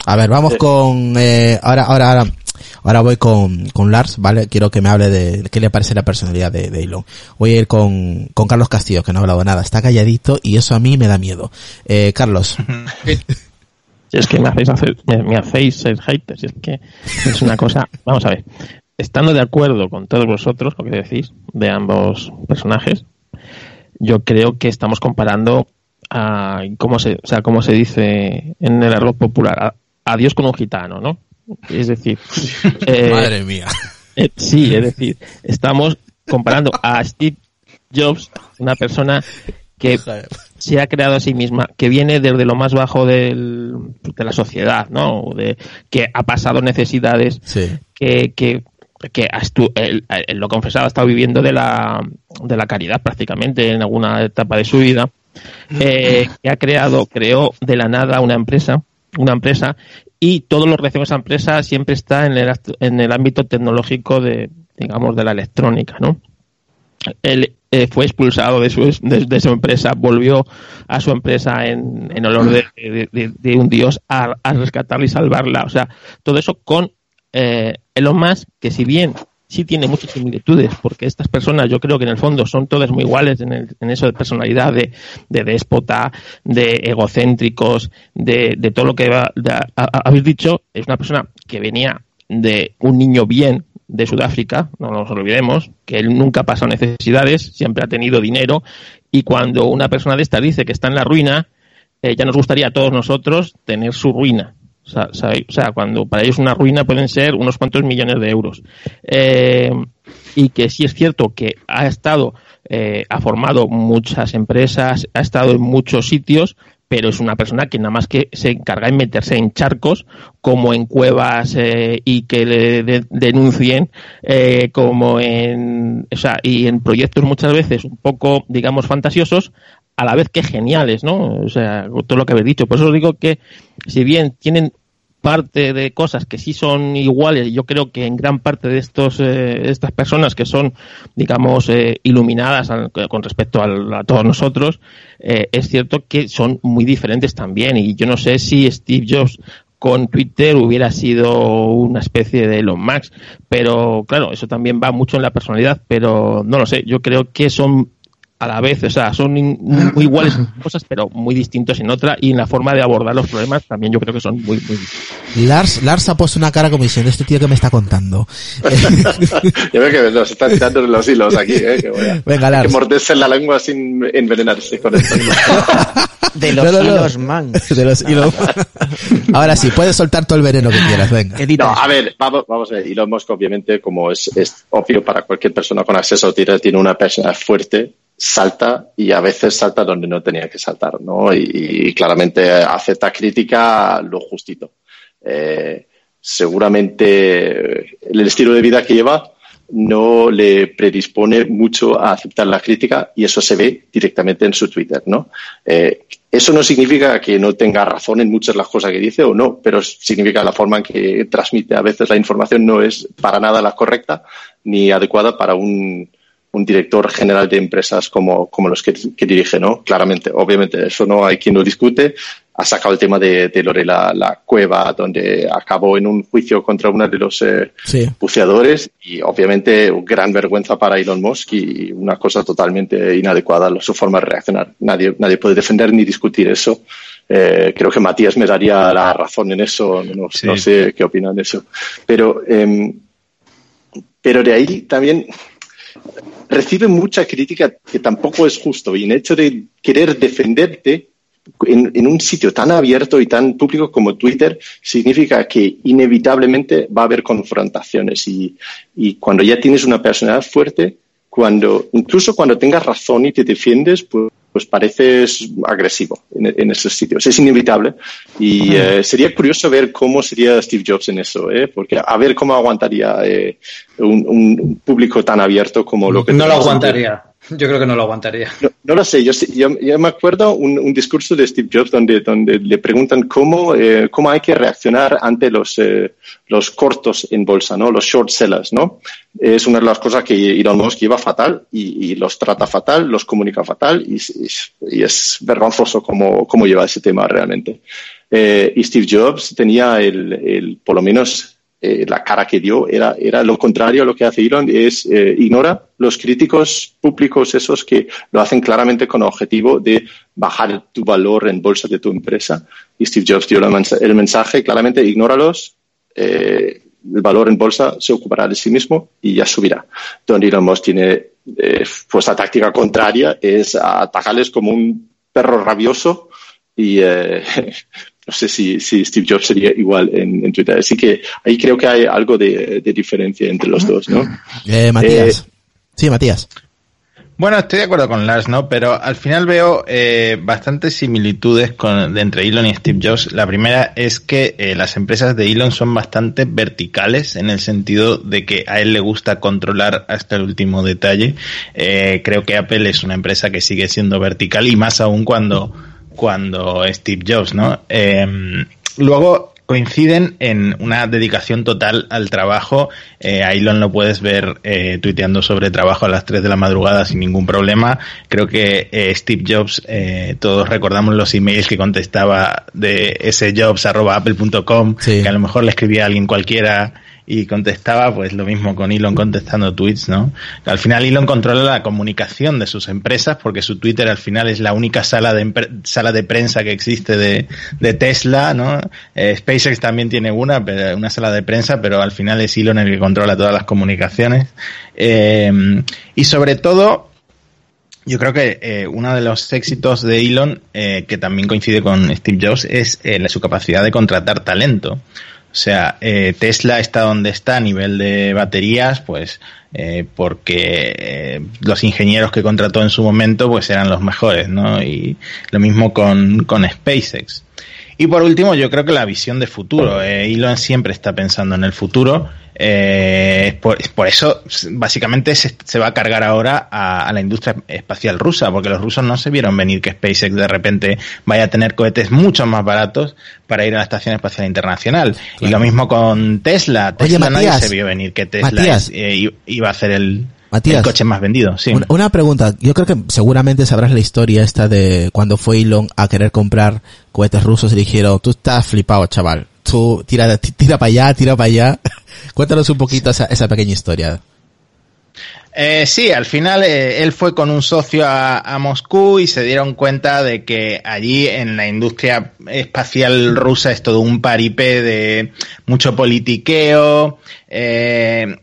S2: a ver, vamos con eh, ahora, ahora, ahora Ahora voy con, con Lars, ¿vale? Quiero que me hable de qué le parece la personalidad de, de Elon. Voy a ir con, con Carlos Castillo, que no ha hablado nada. Está calladito y eso a mí me da miedo. Eh, Carlos.
S5: Es que me hacéis, hacer, me, es que es una cosa... Vamos a ver. Estando de acuerdo con todos vosotros, lo que decís, de ambos personajes, yo creo que estamos comparando a, ¿cómo se, o sea, cómo se dice en el arroz popular? a Dios con un gitano, ¿no? Es decir,
S2: eh, madre mía.
S5: Eh, sí, es decir, estamos comparando a Steve Jobs, una persona que se ha creado a sí misma, que viene desde lo más bajo del, de la sociedad, ¿no? De, que ha pasado necesidades, que, que, que él, lo confesaba, ha estado viviendo de la, de la caridad prácticamente en alguna etapa de su vida, eh, que ha creado, creó de la nada una empresa, una empresa y todo lo relacionado a esa empresa siempre está en el, en el ámbito tecnológico de, digamos, de la electrónica, ¿no? Él eh, fue expulsado de su, de, su empresa, volvió a su empresa en, en olor de, un dios a, a, rescatarla y salvarla. O sea, todo eso con eh, Elon que si bien sí tiene muchas similitudes, porque estas personas yo creo que en el fondo son todas muy iguales en, el, en eso de personalidad, de, de déspota, de egocéntricos, de, todo lo que habéis dicho. Es una persona que venía de un niño bien de Sudáfrica, no nos olvidemos, que él nunca ha pasado necesidades, siempre ha tenido dinero, y cuando una persona de esta dice que está en la ruina, eh, ya nos gustaría a todos nosotros tener su ruina. O sea, cuando para ellos una ruina pueden ser unos cuantos millones de euros. Eh, y que sí es cierto que ha estado, eh, ha formado muchas empresas, ha estado en muchos sitios, pero es una persona que nada más que se encarga de meterse en charcos, como en cuevas eh, y que le denuncien, como en, o sea, y en proyectos muchas veces un poco, digamos, fantasiosos, a la vez que geniales, ¿no? O sea, todo lo que habéis dicho. Por eso os digo que, si bien tienen parte de cosas que sí son iguales, yo creo que en gran parte de estos eh, estas personas que son, digamos, eh, iluminadas con respecto a, todos nosotros, eh, es cierto que son muy diferentes también. Y yo no sé si Steve Jobs con Twitter hubiera sido una especie de Elon Musk, pero claro, eso también va mucho en la personalidad, pero no lo sé, yo creo que son a la vez, o sea, son muy iguales en cosas, pero muy distintos en otra, y en la forma de abordar los problemas también yo creo que son muy, muy distintos.
S2: Lars, Lars ha puesto una cara como diciendo, este tío que me está contando.
S8: yo veo que nos están tirando los hilos aquí, eh, que voy a,
S2: Venga, Lars.
S8: Que morderse la lengua sin envenenarse con esto.
S4: De los hilos man.
S2: De los hilos Ahora sí, puedes soltar todo el veneno que quieras, venga.
S8: No, a ver, vamos, vamos a ver. Elon Musk, obviamente, como es, es obvio para cualquier persona con acceso a Twitter, tiene una persona fuerte salta y a veces salta donde no tenía que saltar, ¿no? Y, claramente acepta crítica lo justito. Eh, seguramente el estilo de vida que lleva no le predispone mucho a aceptar la crítica y eso se ve directamente en su Twitter, ¿no? Eh, eso no significa que no tenga razón en muchas de las cosas que dice o no, pero significa la forma en que transmite a veces la información no es para nada la correcta ni adecuada para un, un director general de empresas como, como los que, dirige, ¿no? Claramente, obviamente, eso no hay quien lo discute. Ha sacado el tema de, de Lorela la cueva, donde acabó en un juicio contra uno de los eh, buceadores y obviamente gran vergüenza para Elon Musk y una cosa totalmente inadecuada su forma de reaccionar. Nadie, nadie puede defender ni discutir eso. Eh, creo que Matías me daría la razón en eso. No, no sé qué opinan de eso. Pero eh, pero de ahí también recibe mucha crítica que tampoco es justo. Y en hecho de querer defenderte en, un sitio tan abierto y tan público como Twitter, significa que inevitablemente va a haber confrontaciones. Y, y cuando ya tienes una personalidad fuerte, cuando, incluso cuando tengas razón y te defiendes, pues pues pareces agresivo en, esos sitios. Es inevitable y eh, sería curioso ver cómo sería Steve Jobs en eso, ¿eh? porque a ver cómo aguantaría eh, un, público tan abierto como lo que...
S3: No lo aguantaría. Yo creo que no lo aguantaría.
S8: No, lo sé. Yo, yo, me acuerdo un, un, discurso de Steve Jobs donde, donde le preguntan cómo, eh, cómo hay que reaccionar ante los, eh, los cortos en bolsa, ¿no? Los short sellers, ¿no? Es una de las cosas que Elon Musk lleva fatal y, los trata fatal, los comunica fatal y, y, es vergonzoso cómo, cómo lleva ese tema realmente. Eh, y Steve Jobs tenía el, el por lo menos eh, la cara que dio era, era lo contrario a lo que hace Elon, es eh, ignora los críticos públicos esos que lo hacen claramente con el objetivo de bajar tu valor en bolsa de tu empresa. Y Steve Jobs dio el mensaje claramente, ignóralos, eh, el valor en bolsa se ocupará de sí mismo y ya subirá. Don Elon Musk tiene, pues la táctica contraria es atacarles como un perro rabioso y no sé si, si, Steve Jobs sería igual en, Twitter. Así que ahí creo que hay algo de, diferencia entre los dos, ¿no?
S2: Eh, Matías. Eh, sí, Matías.
S7: Bueno, estoy de acuerdo con Lars, ¿no? Pero al final veo eh, bastantes similitudes con, entre Elon y Steve Jobs. La primera es que eh, las empresas de Elon son bastante verticales en el sentido de que a él le gusta controlar hasta el último detalle. creo que Apple es una empresa que sigue siendo vertical y más aún cuando cuando Steve Jobs, ¿no? Em, luego coinciden en una dedicación total al trabajo. Eh, a Elon lo puedes ver eh, tuiteando sobre trabajo a las 3 de la madrugada sin ningún problema. Creo que eh, Steve Jobs, eh, todos recordamos los emails que contestaba de ese jobs.apple.com, que a lo mejor le escribía a alguien cualquiera y contestaba pues lo mismo con Elon contestando tweets, ¿no? Al final Elon controla la comunicación de sus empresas porque su Twitter al final es la única sala de sala de prensa que existe de, de Tesla, ¿no? Eh, SpaceX también tiene una, una sala de prensa, pero al final es Elon el que controla todas las comunicaciones. Eh, y sobre todo, yo creo que eh, uno de los éxitos de Elon, eh, que también coincide con Steve Jobs, es eh, su capacidad de contratar talento. O sea, eh, Tesla está donde está a nivel de baterías, pues eh, porque eh, los ingenieros que contrató en su momento pues eran los mejores, ¿no? Y lo mismo con, con SpaceX. Y por último, yo creo que la visión de futuro. Eh, Elon siempre está pensando en el futuro eh, por, por, eso, básicamente, se, se, va a cargar ahora a, a, la industria espacial rusa, porque los rusos no se vieron venir que SpaceX de repente vaya a tener cohetes mucho más baratos para ir a la Estación Espacial Internacional. Claro. Y lo mismo con Tesla. Tesla
S2: Oye, Matías,
S7: nadie se vio venir que Tesla es, eh, iba a hacer el,
S2: Matías,
S7: el coche más vendido. Sí.
S2: Una, una, pregunta. Yo creo que seguramente sabrás la historia esta de cuando fue Elon a querer comprar cohetes rusos y dijeron, tú estás flipado, chaval. Tú tira, tira para allá, tira para allá. Cuéntanos un poquito esa, esa pequeña historia.
S7: Eh, sí, al final eh, él fue con un socio a, a, Moscú y se dieron cuenta de que allí en la industria espacial rusa es todo un paripé de mucho politiqueo. Eh,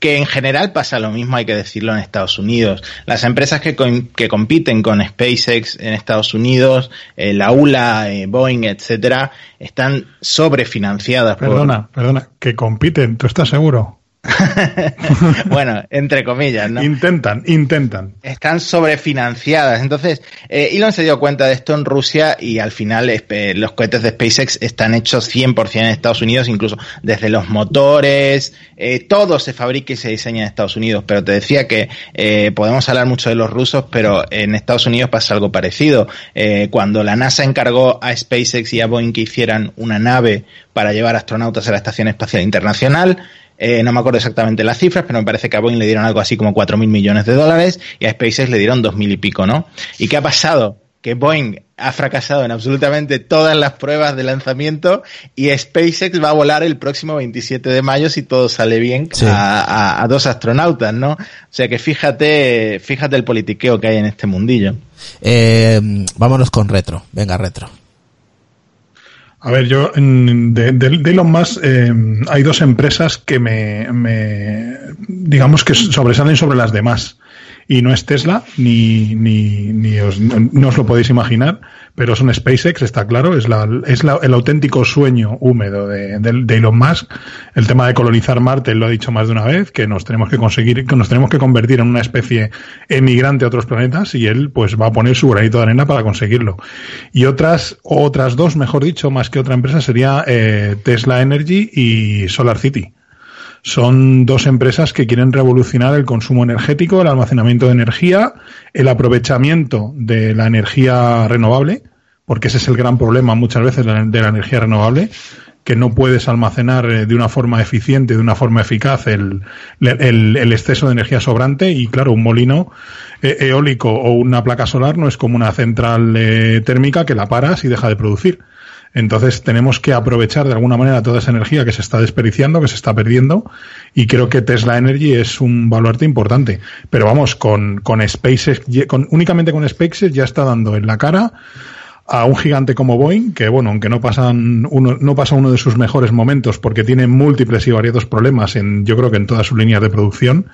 S7: que en general pasa lo mismo, hay que decirlo, en Estados Unidos. Las empresas que, que compiten con SpaceX en Estados Unidos, eh, la ULA, eh, Boeing, etcétera, están sobrefinanciadas.
S9: Perdona, por... perdona, que compiten, ¿tú estás seguro?
S7: bueno, entre comillas, ¿no?
S9: Intentan, intentan.
S7: Están sobrefinanciadas. Entonces, eh, Elon se dio cuenta de esto en Rusia y al final eh, los cohetes de SpaceX están hechos 100% en Estados Unidos, incluso desde los motores, eh, todo se fabrica y se diseña en Estados Unidos. Pero te decía que eh, podemos hablar mucho de los rusos, pero en Estados Unidos pasa algo parecido. Cuando la NASA encargó a SpaceX y a Boeing que hicieran una nave para llevar astronautas a la Estación Espacial Internacional, eh, no me acuerdo exactamente las cifras, pero me parece que a Boeing le dieron algo así como 4.000 millones de dólares y a SpaceX le dieron 2.000 y pico, ¿no? ¿Y qué ha pasado? Que Boeing ha fracasado en absolutamente todas las pruebas de lanzamiento y SpaceX va a volar el próximo 27 de mayo si todo sale bien sí. a, a, a, dos astronautas, ¿no? O sea que fíjate, fíjate el politiqueo que hay en este mundillo.
S2: Eh, vámonos con retro. Venga, retro.
S9: A ver, yo de, de, Elon Musk eh, hay dos empresas que me, me, digamos que sobresalen sobre las demás. Y no es Tesla, ni, ni, ni os, no os lo podéis imaginar, pero son SpaceX, está claro, es, la, es la, el auténtico sueño húmedo de, de, Elon Musk. El tema de colonizar Marte, él lo ha dicho más de una vez, que nos tenemos que conseguir, que nos tenemos que convertir en una especie emigrante a otros planetas y él pues va a poner su granito de arena para conseguirlo. Y otras, otras dos, mejor dicho, más que otra empresa, sería eh, Tesla Energy y Solar City son dos empresas que quieren revolucionar el consumo energético, el almacenamiento de energía, el aprovechamiento de la energía renovable, porque ese es el gran problema muchas veces de la energía renovable, que no puedes almacenar eh, de una forma eficiente, de una forma eficaz el, exceso de energía sobrante y claro, un molino eh, eólico o una placa solar no es como una central eh, térmica que la paras y deja de producir entonces tenemos que aprovechar de alguna manera toda esa energía que se está desperdiciando, que se está perdiendo, y creo que Tesla Energy es un baluarte importante. Pero vamos, con, con SpaceX, únicamente con SpaceX ya está dando en la cara a un gigante como Boeing, que bueno, aunque no pasan uno, no pasa uno de sus mejores momentos porque tiene múltiples y variados problemas en, yo creo que en todas sus líneas de producción,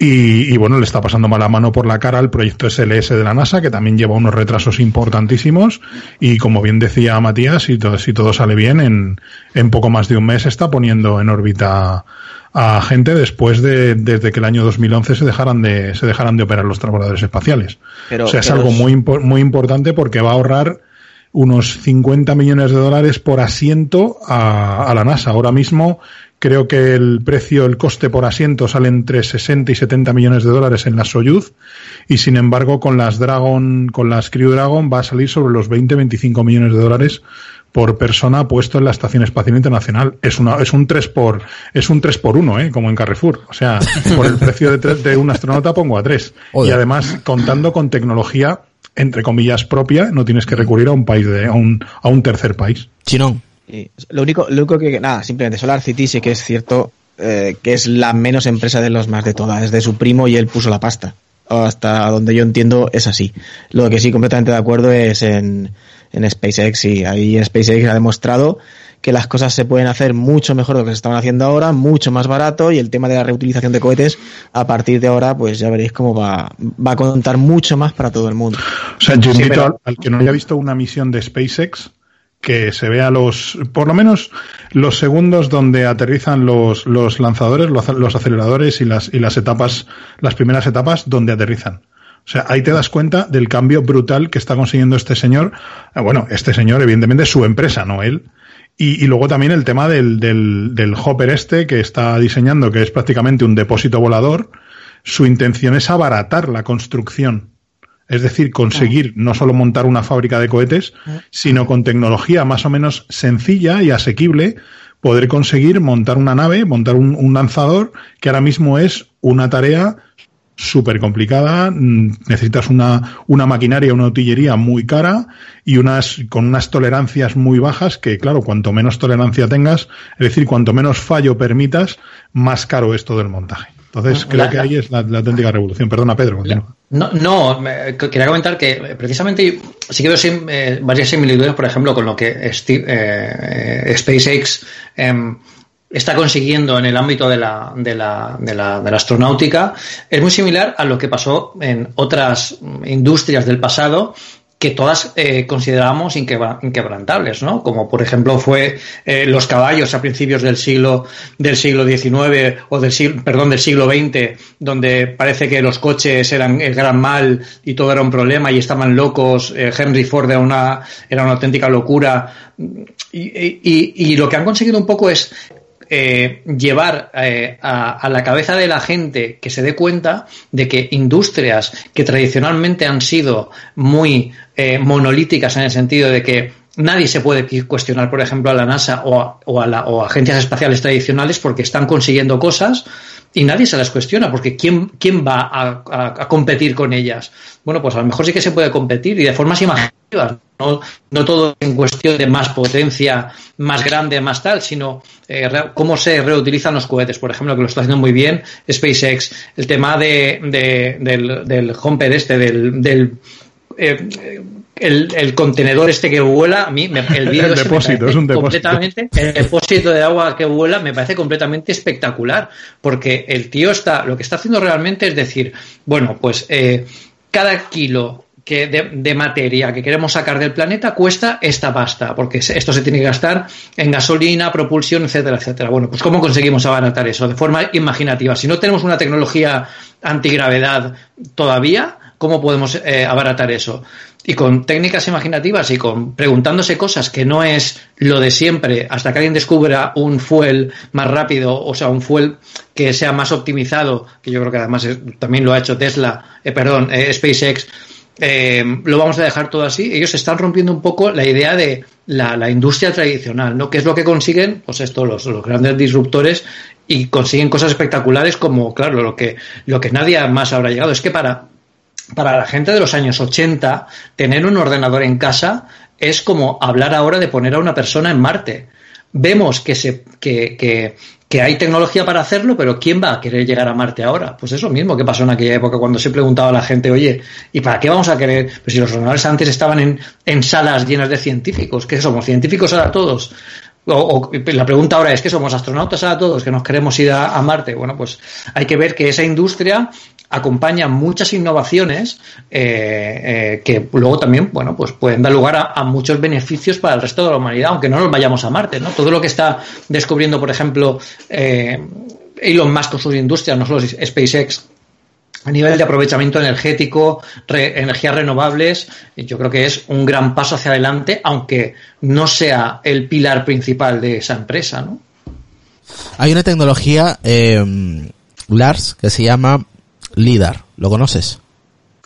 S9: y, bueno, le está pasando mala mano por la cara al proyecto SLS de la NASA, que también lleva unos retrasos importantísimos. Y como bien decía Matías, si todo, si todo sale bien, en, en poco más de un mes está poniendo en órbita a gente después de desde que el año 2011 se dejaran de se dejaran de operar los trabajadores espaciales. o sea, es algo muy muy importante porque va a ahorrar unos 50 millones de dólares por asiento a, a la NASA. Ahora mismo Creo que el precio, el coste por asiento sale entre 60 y 70 millones de dólares en la Soyuz y sin embargo con las Dragon, con las Crew Dragon va a salir sobre los 20-25 millones de dólares por persona puesto en la Estación Espacial Internacional. Es una, es un 3 por, es un 3 por 1, ¿eh? como en Carrefour. O sea, por el precio de, de un astronauta pongo a 3. Y además contando con tecnología entre comillas propia, no tienes que recurrir a un país de, a un, a un tercer país.
S2: Chinón.
S4: Lo único, lo único que, nada, simplemente Solar City sí que es cierto eh, que es la menos empresa de los más de todas. Es de su primo y él puso la pasta. Hasta donde yo entiendo es así. Lo que sí completamente de acuerdo es en, en SpaceX y ahí SpaceX ha demostrado que las cosas se pueden hacer mucho mejor de lo que se estaban haciendo ahora, mucho más barato y el tema de la reutilización de cohetes a partir de ahora pues ya veréis cómo va, va a contar mucho más para todo el mundo.
S9: O sea, yo invito al que no haya visto una misión de SpaceX que se vea los, por lo menos los segundos donde aterrizan los, los lanzadores, los, los aceleradores y las, y las etapas, las primeras etapas donde aterrizan. O sea, ahí te das cuenta del cambio brutal que está consiguiendo este señor. Ah, bueno, este señor, evidentemente, su empresa, no él. Y, y luego también el tema del, del, del hopper este que está diseñando, que es prácticamente un depósito volador. Su intención es abaratar la construcción es decir, conseguir no solo montar una fábrica de cohetes, sino con tecnología más o menos sencilla y asequible, poder conseguir montar una nave, montar un, lanzador, que ahora mismo es una tarea súper complicada, mm, necesitas una, una maquinaria, una utillería muy cara y unas, con unas tolerancias muy bajas que, claro, cuanto menos tolerancia tengas, es decir, cuanto menos fallo permitas, más caro es todo el montaje. Entonces, creo que ahí es la, auténtica revolución. Perdona, Pedro.
S3: No, no, quería comentar que precisamente sí que veo eh, varias similitudes, por ejemplo, con lo que eh, eh, SpaceX em, está consiguiendo en el ámbito de la, de, la, de, la, de la astronáutica. Es muy similar a lo que pasó en otras industrias del pasado que todas eh, considerábamos inquebrantables, ¿no? Como por ejemplo fue eh, los caballos a principios del siglo del siglo XIX o del siglo, perdón del siglo XX, donde parece que los coches eran el gran mal y todo era un problema y estaban locos. Eh, Henry Ford era una era una auténtica locura y, y, y, lo que han conseguido un poco es eh, llevar eh, a, la cabeza de la gente que se dé cuenta de que industrias que tradicionalmente han sido muy eh, monolíticas en el sentido de que nadie se puede cuestionar, por ejemplo, a la NASA o a, o a, la, o agencias espaciales tradicionales porque están consiguiendo cosas y nadie se las cuestiona, porque ¿quién, quién va a, competir con ellas? Bueno, pues a lo mejor sí que se puede competir y de formas imaginativas, no, no todo en cuestión de más potencia, más grande, más tal, sino eh, cómo se reutilizan los cohetes, por ejemplo, que lo está haciendo muy bien SpaceX, el tema de, del, del este, del, del eh, el, contenedor este que vuela, a mí el vídeo
S9: depósito, es un depósito.
S3: completamente el depósito de agua que vuela me parece completamente espectacular, porque el tío está, lo que está haciendo realmente es decir, bueno, pues eh, cada kilo que de, materia que queremos sacar del planeta cuesta esta pasta, porque esto se tiene que gastar en gasolina, propulsión, etcétera, etcétera. Bueno, pues ¿cómo conseguimos abaratar eso? De forma imaginativa. Si no tenemos una tecnología antigravedad todavía, ¿cómo podemos eh, abaratar eso? Y con técnicas imaginativas y con preguntándose cosas que no es lo de siempre, hasta que alguien descubra un fuel más rápido, o sea, un fuel que sea más optimizado, que yo creo que además también lo ha hecho Tesla, eh, perdón, eh, SpaceX, eh, lo vamos a dejar todo así. Ellos están rompiendo un poco la idea de la, industria tradicional, ¿no? Que es lo que consiguen, pues esto, los, grandes disruptores y consiguen cosas espectaculares como, claro, lo que, lo que nadie más habrá llegado. Es que para, para la gente de los años 80, tener un ordenador en casa es como hablar ahora de poner a una persona en Marte. Vemos que, se, que, que, que hay tecnología para hacerlo, pero ¿quién va a querer llegar a Marte ahora? Pues eso mismo que pasó en aquella época cuando se preguntaba a la gente, oye, ¿y para qué vamos a querer? Pues si los ordenadores antes estaban en, en salas llenas de científicos, ¿qué somos? ¿Científicos ahora todos? O, la pregunta ahora es que somos astronautas ahora todos, que nos queremos ir a, Marte. Bueno, pues hay que ver que esa industria acompaña muchas innovaciones eh, eh, que luego también, bueno, pues pueden dar lugar a, muchos beneficios para el resto de la humanidad, aunque no nos vayamos a Marte, ¿no? Todo lo que está descubriendo, por ejemplo, eh, Elon Musk con sus industrias, no solo SpaceX, a nivel de aprovechamiento energético, energías renovables, yo creo que es un gran paso hacia adelante, aunque no sea el pilar principal de esa empresa, ¿no?
S2: Hay una tecnología, Lars, que se llama LIDAR. ¿Lo conoces?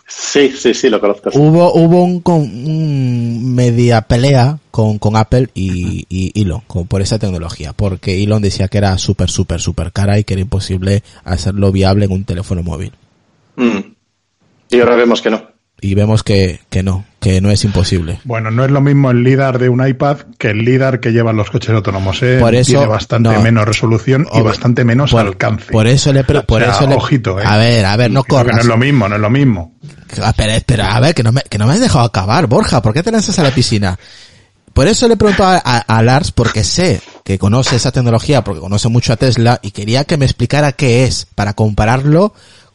S8: Sí, sí, sí, lo conozco.
S2: Hubo, hubo un, media pelea con, Apple y, y Elon por esa tecnología, porque Elon decía que era súper, súper, súper cara y que era imposible hacerlo viable en un teléfono móvil.
S8: Mm. Y ahora vemos que no.
S2: Y vemos que, que no, que no es imposible.
S9: Bueno, no es lo mismo el LIDAR de un iPad que el LIDAR que llevan los coches autónomos. ¿eh?
S2: Por eso,
S9: Tiene bastante menos resolución y bastante menos alcance.
S2: Por eso le... Por eso le,
S9: ojito, ¿eh?
S2: A ver, a ver, no corras.
S9: no es lo mismo, no es lo mismo.
S2: Espera, espera, a ver, que no me, que no me has dejado acabar, Borja. ¿Por qué te lanzas a la piscina? Por eso le pregunto a, a, Lars, porque sé que conoce esa tecnología, porque conoce mucho a Tesla, y quería que me explicara qué es, para compararlo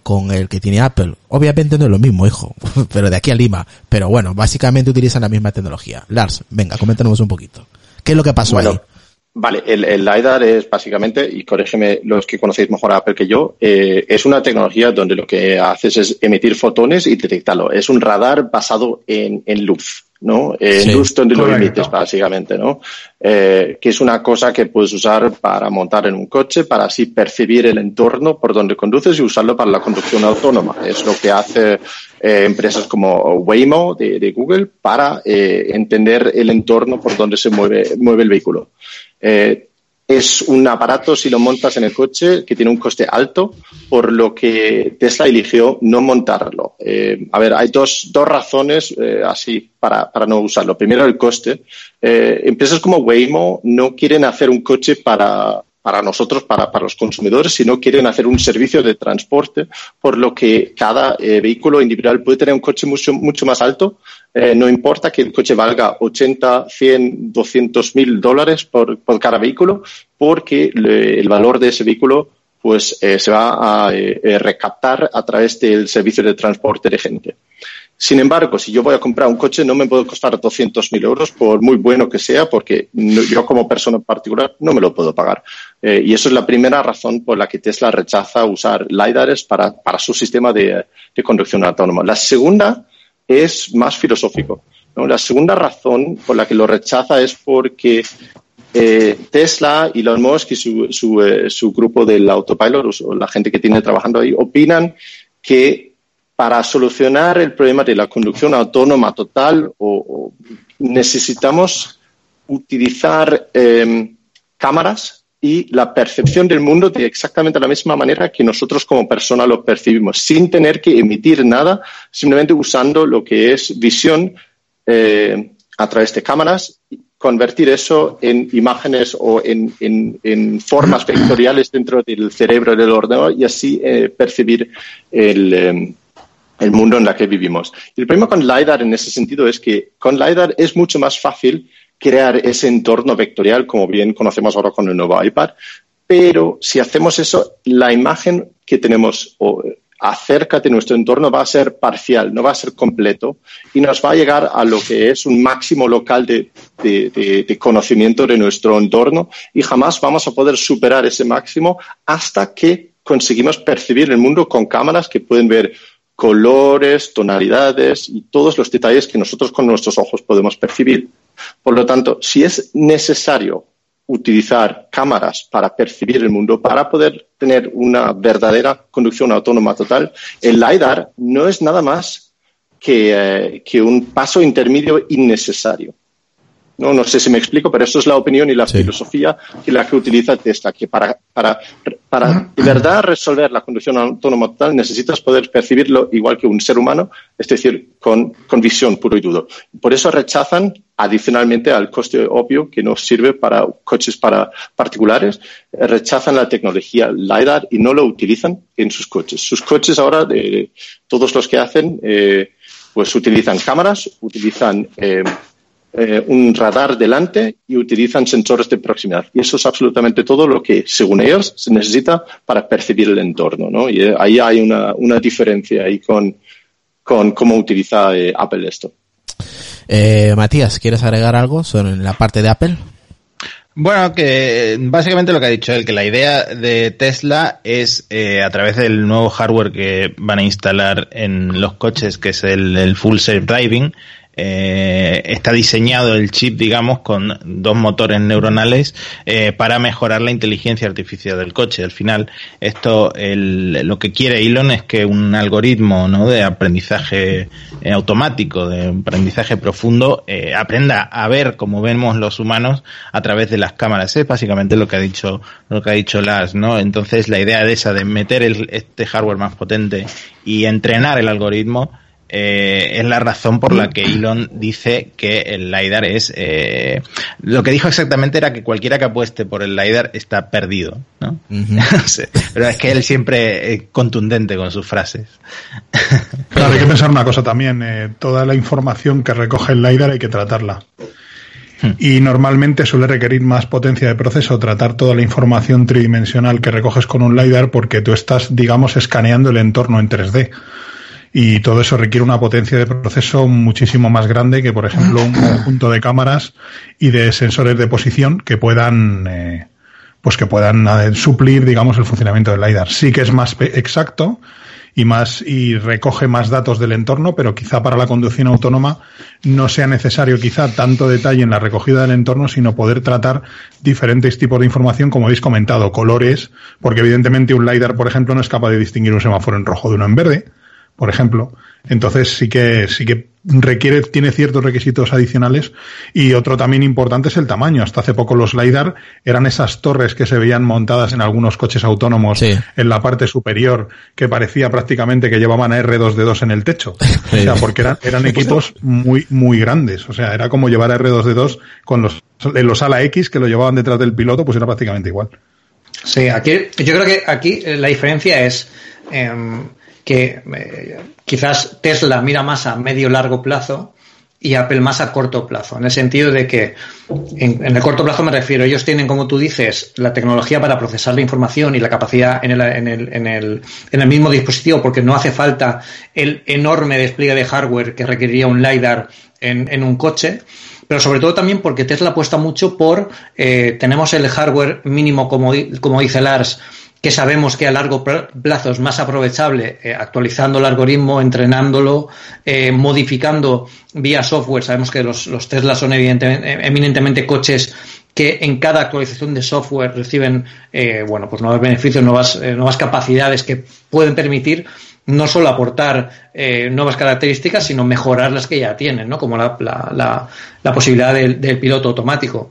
S2: con el que tiene Apple. Obviamente no es lo mismo, hijo, pero de aquí a Lima. Pero bueno, básicamente utilizan la misma tecnología. Lars, venga, coméntanos un poquito. ¿Qué es lo que pasó ahí?
S8: Vale, el, LiDAR es básicamente, y corrígeme los que conocéis mejor a Apple que yo, eh, es una tecnología donde lo que haces es emitir fotones y detectarlo. Es un radar basado en luz. ¿No? Eh, luz donde lo emites, básicamente, ¿no? Eh, que es una cosa que puedes usar para montar en un coche, para así percibir el entorno por donde conduces y usarlo para la conducción autónoma. Es lo que hace eh, empresas como Waymo de, de Google para eh, entender el entorno por donde se mueve, mueve el vehículo. Eh, es un aparato, si lo montas en el coche, que tiene un coste alto, por lo que Tesla eligió no montarlo. Eh, a ver, hay dos, dos razones eh, así para, para, no usarlo. Primero, el coste. Eh, empresas como Waymo no quieren hacer un coche para, para nosotros, para, para, los consumidores, sino quieren hacer un servicio de transporte, por lo que cada eh, vehículo individual puede tener un coche mucho, mucho más alto. Eh, no importa que el coche valga 80, 100, 200 mil dólares por, por, cada vehículo, porque el valor de ese vehículo pues eh, se va a eh, recaptar a través del servicio de transporte de gente. Sin embargo, si yo voy a comprar un coche, no me puede costar 200.000 euros, por muy bueno que sea, porque yo como persona particular no me lo puedo pagar. Y eso es la primera razón por la que Tesla rechaza usar LiDARs para, para su sistema de, de, conducción autónoma. La segunda es más filosófico. La segunda razón por la que lo rechaza es porque eh, Tesla, Elon Musk y su, su, eh, su grupo del autopilot, o la gente que tiene trabajando ahí, opinan que para solucionar el problema de la conducción autónoma total o necesitamos utilizar eh, cámaras y la percepción del mundo de exactamente la misma manera que nosotros como personas lo percibimos, sin tener que emitir nada, simplemente usando lo que es visión eh, a través de cámaras, convertir eso en imágenes o en, en, en formas vectoriales dentro del cerebro del ordenador y así eh, percibir el, eh, el mundo en el que vivimos. Y el problema con LiDAR en ese sentido es que con LiDAR es mucho más fácil crear ese entorno vectorial, como bien conocemos ahora con el nuevo iPad, pero si hacemos eso, la imagen que tenemos acerca de nuestro entorno va a ser parcial, no va a ser completo y nos va a llegar a lo que es un máximo local de, conocimiento de nuestro entorno y jamás vamos a poder superar ese máximo hasta que conseguimos percibir el mundo con cámaras que pueden ver colores, tonalidades y todos los detalles que nosotros con nuestros ojos podemos percibir. Por lo tanto, si es necesario utilizar cámaras para percibir el mundo, para poder tener una verdadera conducción autónoma total, el LiDAR no es nada más que, eh, un paso intermedio innecesario. No, no sé si me explico, pero eso es la opinión y la filosofía que la que utiliza Tesla, que para, para, para de verdad resolver la conducción autónoma total necesitas poder percibirlo igual que un ser humano, es decir, con, con visión puro y duro. Por eso rechazan adicionalmente al coste obvio que nos sirve para coches para particulares, rechazan la tecnología LiDAR y no lo utilizan en sus coches. Sus coches ahora, de, todos los que hacen, eh, pues utilizan cámaras, utilizan eh, eh, un radar delante y utilizan sensores de proximidad. Y eso es absolutamente todo lo que, según ellos, se necesita para percibir el entorno. ¿no? Y eh, ahí hay una, una diferencia ahí con, con cómo utiliza eh, Apple esto.
S2: Matías, ¿quieres agregar algo sobre la parte de Apple?
S7: Bueno, que básicamente lo que ha dicho él, que la idea de Tesla es a través del nuevo hardware que van a instalar en los coches, que es el, el Full Self Driving, eh, está diseñado el chip, digamos, con dos motores neuronales eh, para mejorar la inteligencia artificial del coche. Al final, esto, lo que quiere Elon es que un algoritmo ¿no? de aprendizaje eh, automático, de aprendizaje profundo, aprenda a ver como vemos los humanos a través de las cámaras. Es básicamente lo que ha dicho, lo que ha dicho Las, ¿no? Entonces, la idea de esa de meter este hardware más potente y entrenar el algoritmo eh, es la razón por la que Elon dice que el LiDAR es... Eh, lo que dijo exactamente era que cualquiera que apueste por el LiDAR está perdido, ¿no? Pero es que él siempre es contundente con sus frases.
S9: Claro, hay que pensar una cosa también. Eh, toda la información que recoge el LiDAR hay que tratarla. Hmm. Y normalmente suele requerir más potencia de proceso tratar toda la información tridimensional que recoges con un LiDAR porque tú estás, digamos, escaneando el entorno en 3D y todo eso requiere una potencia de proceso muchísimo más grande que, por ejemplo, un conjunto de cámaras y de sensores de posición que puedan, eh, pues que puedan eh, suplir, digamos, el funcionamiento del LiDAR. Sí que es más exacto y más y recoge más datos del entorno, pero quizá para la conducción autónoma no sea necesario quizá tanto detalle en la recogida del entorno, sino poder tratar diferentes tipos de información, como habéis comentado, colores, porque evidentemente un LiDAR, por ejemplo, no es capaz de distinguir un semáforo en rojo de uno en verde por ejemplo. Entonces sí que sí que requiere tiene ciertos requisitos adicionales y otro también importante es el tamaño. Hasta hace poco los lidar eran esas torres que se veían montadas en algunos coches autónomos en la parte superior que parecía prácticamente que llevaban a R2D2 en el techo. O sea, porque eran eran equipos muy muy grandes, o sea, era como llevar a R2D2 con los en los ala X que lo llevaban detrás del piloto, pues era prácticamente igual.
S3: Sí, aquí yo creo que aquí la diferencia es em, que eh, quizás Tesla mira más a medio largo plazo y Apple más a corto plazo, en el sentido de que en, el corto plazo me refiero, ellos tienen, como tú dices, la tecnología para procesar la información y la capacidad en el, en el, en el, en el mismo dispositivo, porque no hace falta el enorme despliegue de hardware que requeriría un LiDAR en, en un coche pero sobre todo también porque Tesla apuesta mucho por, eh, tenemos el hardware mínimo, como, como dice Lars, que sabemos que a largo plazo es más aprovechable eh, actualizando el algoritmo, entrenándolo, eh, modificando vía software. Sabemos que los, los Tesla son evidentemente, eh, eminentemente coches que en cada actualización de software reciben bueno, pues nuevos beneficios, nuevas, nuevas capacidades que pueden permitir no solo aportar nuevas características, sino mejorar las que ya tienen, ¿no? como la, la, la, posibilidad del, del piloto automático.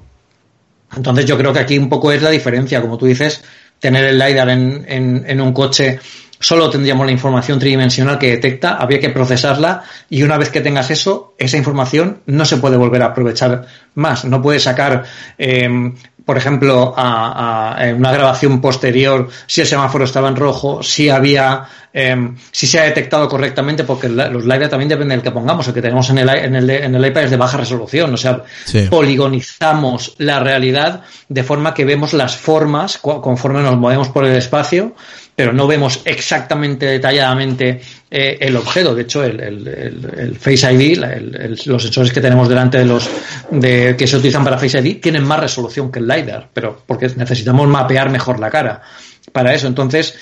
S3: Entonces yo creo que aquí un poco es la diferencia, como tú dices, tener el LiDAR en, en, un coche solo tendríamos la información tridimensional que detecta, habría que procesarla y una vez que tengas eso, esa información no se puede volver a aprovechar más. No puedes sacar, em, por ejemplo, a, a, una grabación posterior, si el semáforo estaba en rojo, si había, eh, si se ha detectado correctamente, porque los LiDAR también depende del que pongamos. El que tenemos en el, en el, en el iPad es de baja resolución, o sea, sí. poligonizamos la realidad de forma que vemos las formas conforme nos movemos por el espacio pero no vemos exactamente detalladamente eh, el objeto. De hecho, el, el, Face ID, los sensores que tenemos delante de los de, que se utilizan para Face ID, tienen más resolución que el LiDAR, pero porque necesitamos mapear mejor la cara para eso. Entonces,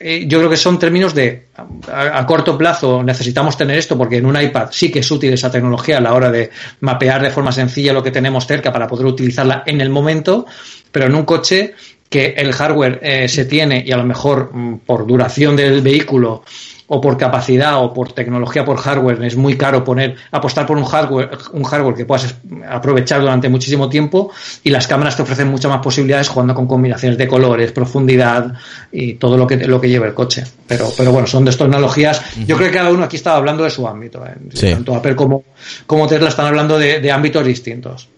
S3: eh, yo creo que son términos de a, corto plazo necesitamos tener esto porque en un iPad sí que es útil esa tecnología a la hora de mapear de forma sencilla lo que tenemos cerca para poder utilizarla en el momento, pero en un coche que el hardware eh, se tiene y a lo mejor mm, por duración del vehículo o por capacidad o por tecnología por hardware es muy caro poner apostar por un hardware un hardware que puedas aprovechar durante muchísimo tiempo y las cámaras te ofrecen muchas más posibilidades jugando con combinaciones de colores profundidad y todo lo que lo que lleva el coche pero pero bueno son de estas tecnologías uh -huh. yo creo que cada uno aquí estaba hablando de su ámbito ¿eh? sí. tanto Apple como como Tesla están hablando de, de ámbitos distintos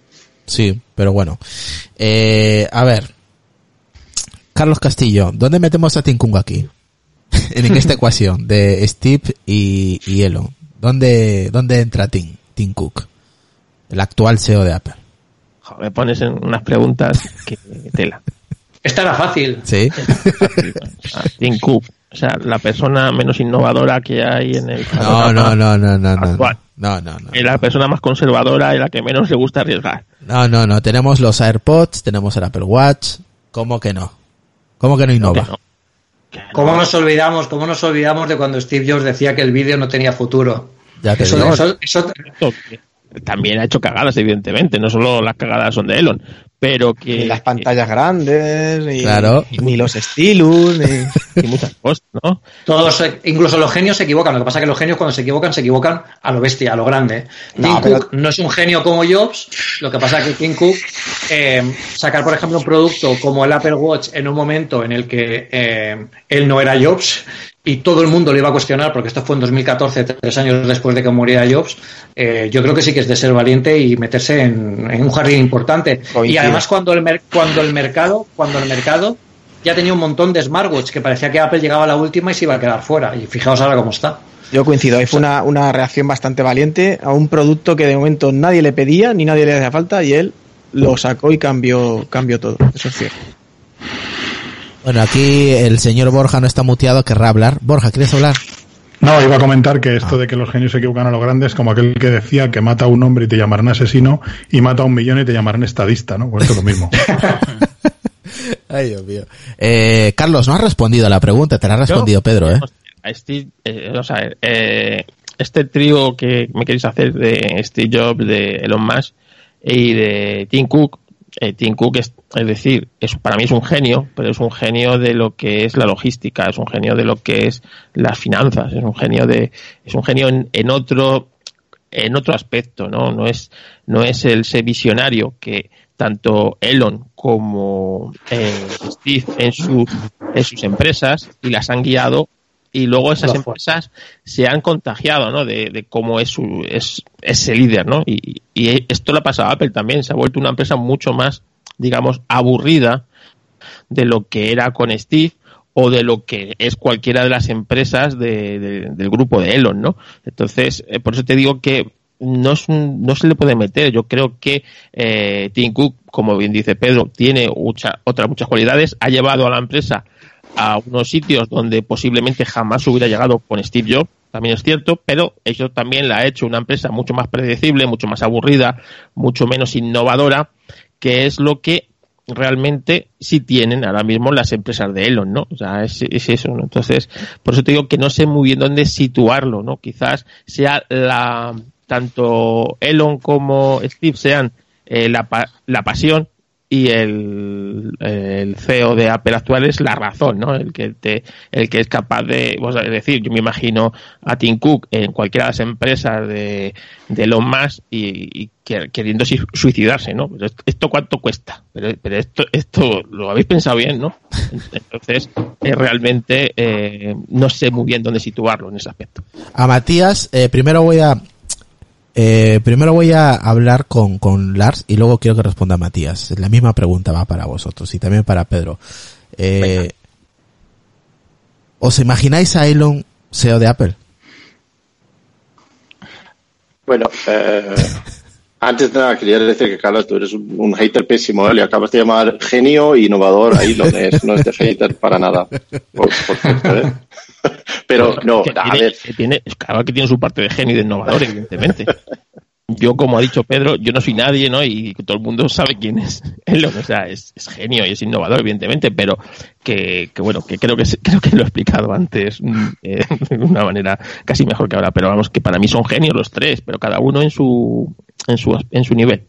S2: sí pero bueno eh, a ver Carlos Castillo, ¿dónde metemos a Tim Cook aquí? en esta ecuación de Steve y, y Elon. ¿Dónde, ¿Dónde entra Tim, Tim Cook? El actual CEO de Apple.
S5: Joder, me pones en unas preguntas que tela.
S3: Esta era fácil.
S2: Sí.
S5: Tim Cook. O sea, la persona menos innovadora que hay en el
S2: no, no, no, no, no, actual. no, no, no,
S5: Es la persona más conservadora y la que menos le gusta arriesgar.
S2: No, no, no. Tenemos los AirPods, tenemos el Apple Watch. ¿Cómo que no? ¿Cómo que no innova?
S3: No, que no. ¿Cómo nos olvidamos, cómo nos olvidamos de cuando Steve Jobs decía que el vídeo no tenía futuro?
S2: Ya te
S3: eso,
S2: digo.
S3: eso, eso,
S5: También ha hecho cagadas, evidentemente, no solo las cagadas son de Elon, pero que...
S4: Ni las pantallas grandes, ni,
S2: Claro.
S4: ni los estilos, ni...
S5: y muchas cosas, ¿no?
S3: Todos, incluso los genios se equivocan. Lo que pasa es que los genios cuando se equivocan, se equivocan a lo bestia, a lo grande.
S4: No,
S3: Tim
S4: pero-
S3: Cook no es un genio como Jobs. Lo que pasa es que Tim Cook, eh, sacar, por ejemplo, un producto como el Apple Watch en un momento en el que eh, él no era Jobs y todo el mundo le iba a cuestionar, porque esto fue en 2014, tres años después de que muriera Jobs, eh, yo creo que sí que es de ser valiente y meterse en, en un jardín importante. Y además cuando el, cuando el mercado, cuando el mercado ya tenía un montón de smartwatch que parecía que Apple llegaba a la última y se iba a quedar fuera. Y fijaos ahora cómo está.
S4: Yo coincido, ahí fue una, una reacción bastante valiente a un producto que de momento nadie le pedía ni nadie le hacía falta y él lo sacó y cambió, cambió todo. Eso es cierto.
S2: Bueno, aquí el señor Borja no está muteado, querrá hablar. Borja, ¿quieres hablar?
S9: No, iba a comentar que esto de que los genios se equivocan a lo grande es como aquel que decía que mata a un hombre y te llamarán asesino y mata a un millón y te llamarán estadista, ¿no? Pues esto es lo mismo.
S2: Ay, Dios mío. Eh, Carlos, no has respondido a la pregunta, te la ha respondido
S5: Yo,
S2: Pedro, ¿eh?
S5: Steve, eh, o sea, eh, este trío que me queréis hacer de Steve Jobs, de Elon Musk y de Tim Cook, eh, Tim Cook es, es decir, es, para mí es un genio, pero es un genio de lo que es la logística, es un genio de lo que es las finanzas, es un genio de, es un genio en, en otro, en otro aspecto, ¿no? No es, no es el ser visionario que tanto Elon como eh, Steve en, su, en sus empresas y las han guiado y luego esas empresas se han contagiado ¿no? de, de cómo es su es ese líder ¿no? y, y esto le ha pasado a Apple también se ha vuelto una empresa mucho más digamos aburrida de lo que era con Steve o de lo que es cualquiera de las empresas de, de- del grupo de Elon, ¿no? Entonces, eh, por eso te digo que no, es un- no se le puede meter. Yo creo que eh, Tim Cook, como bien dice Pedro, tiene mucha- otras muchas cualidades. Ha llevado a la empresa a unos sitios donde posiblemente jamás hubiera llegado con Steve Jobs, también es cierto, pero eso también la ha hecho una empresa mucho más predecible, mucho más aburrida, mucho menos innovadora, que es lo que realmente sí tienen ahora mismo las empresas de Elon, ¿no? O sea, es, es eso. Entonces, por eso te digo que no sé muy bien dónde situarlo, ¿no? Quizás sea la, tanto Elon como Steve sean eh, la, la pasión y el, el CEO de Apple actual es la razón, ¿no? El que te, el que es capaz de, vamos a decir, yo me imagino a Tim Cook en cualquiera de las empresas de, de Elon Musk y, y que- queriendo suicidarse, ¿no? Esto cuánto cuesta, pero, pero esto, esto lo habéis pensado bien, ¿no? Entonces, eh, realmente eh, no sé muy bien dónde situarlo en ese aspecto.
S2: A Matías, eh, primero voy a... Eh, primero voy a hablar con, con Lars y luego quiero que responda Matías. La misma pregunta va para vosotros y también para Pedro. Eh, ¿Os imagináis a Elon CEO de Apple?
S8: Bueno, eh, antes de nada quería decir que Carlos, tú eres un, hater pésimo, ¿eh? le acabas de llamar genio e innovador, ahí lo es, no es de hater para nada. Por, ¿eh? Pero no, a ver.
S5: tiene, claro que tiene su parte de genio y de innovador, evidentemente. yo, como ha dicho Pedro, yo no soy nadie, ¿no? Y todo el mundo sabe quién es Elon. O sea, es, genio y es innovador, evidentemente, pero que, bueno, que creo que creo que lo he explicado antes mm, eh, de una manera casi mejor que ahora. Pero vamos, que para mí son genios los tres, pero cada uno en su, en su, en su nivel.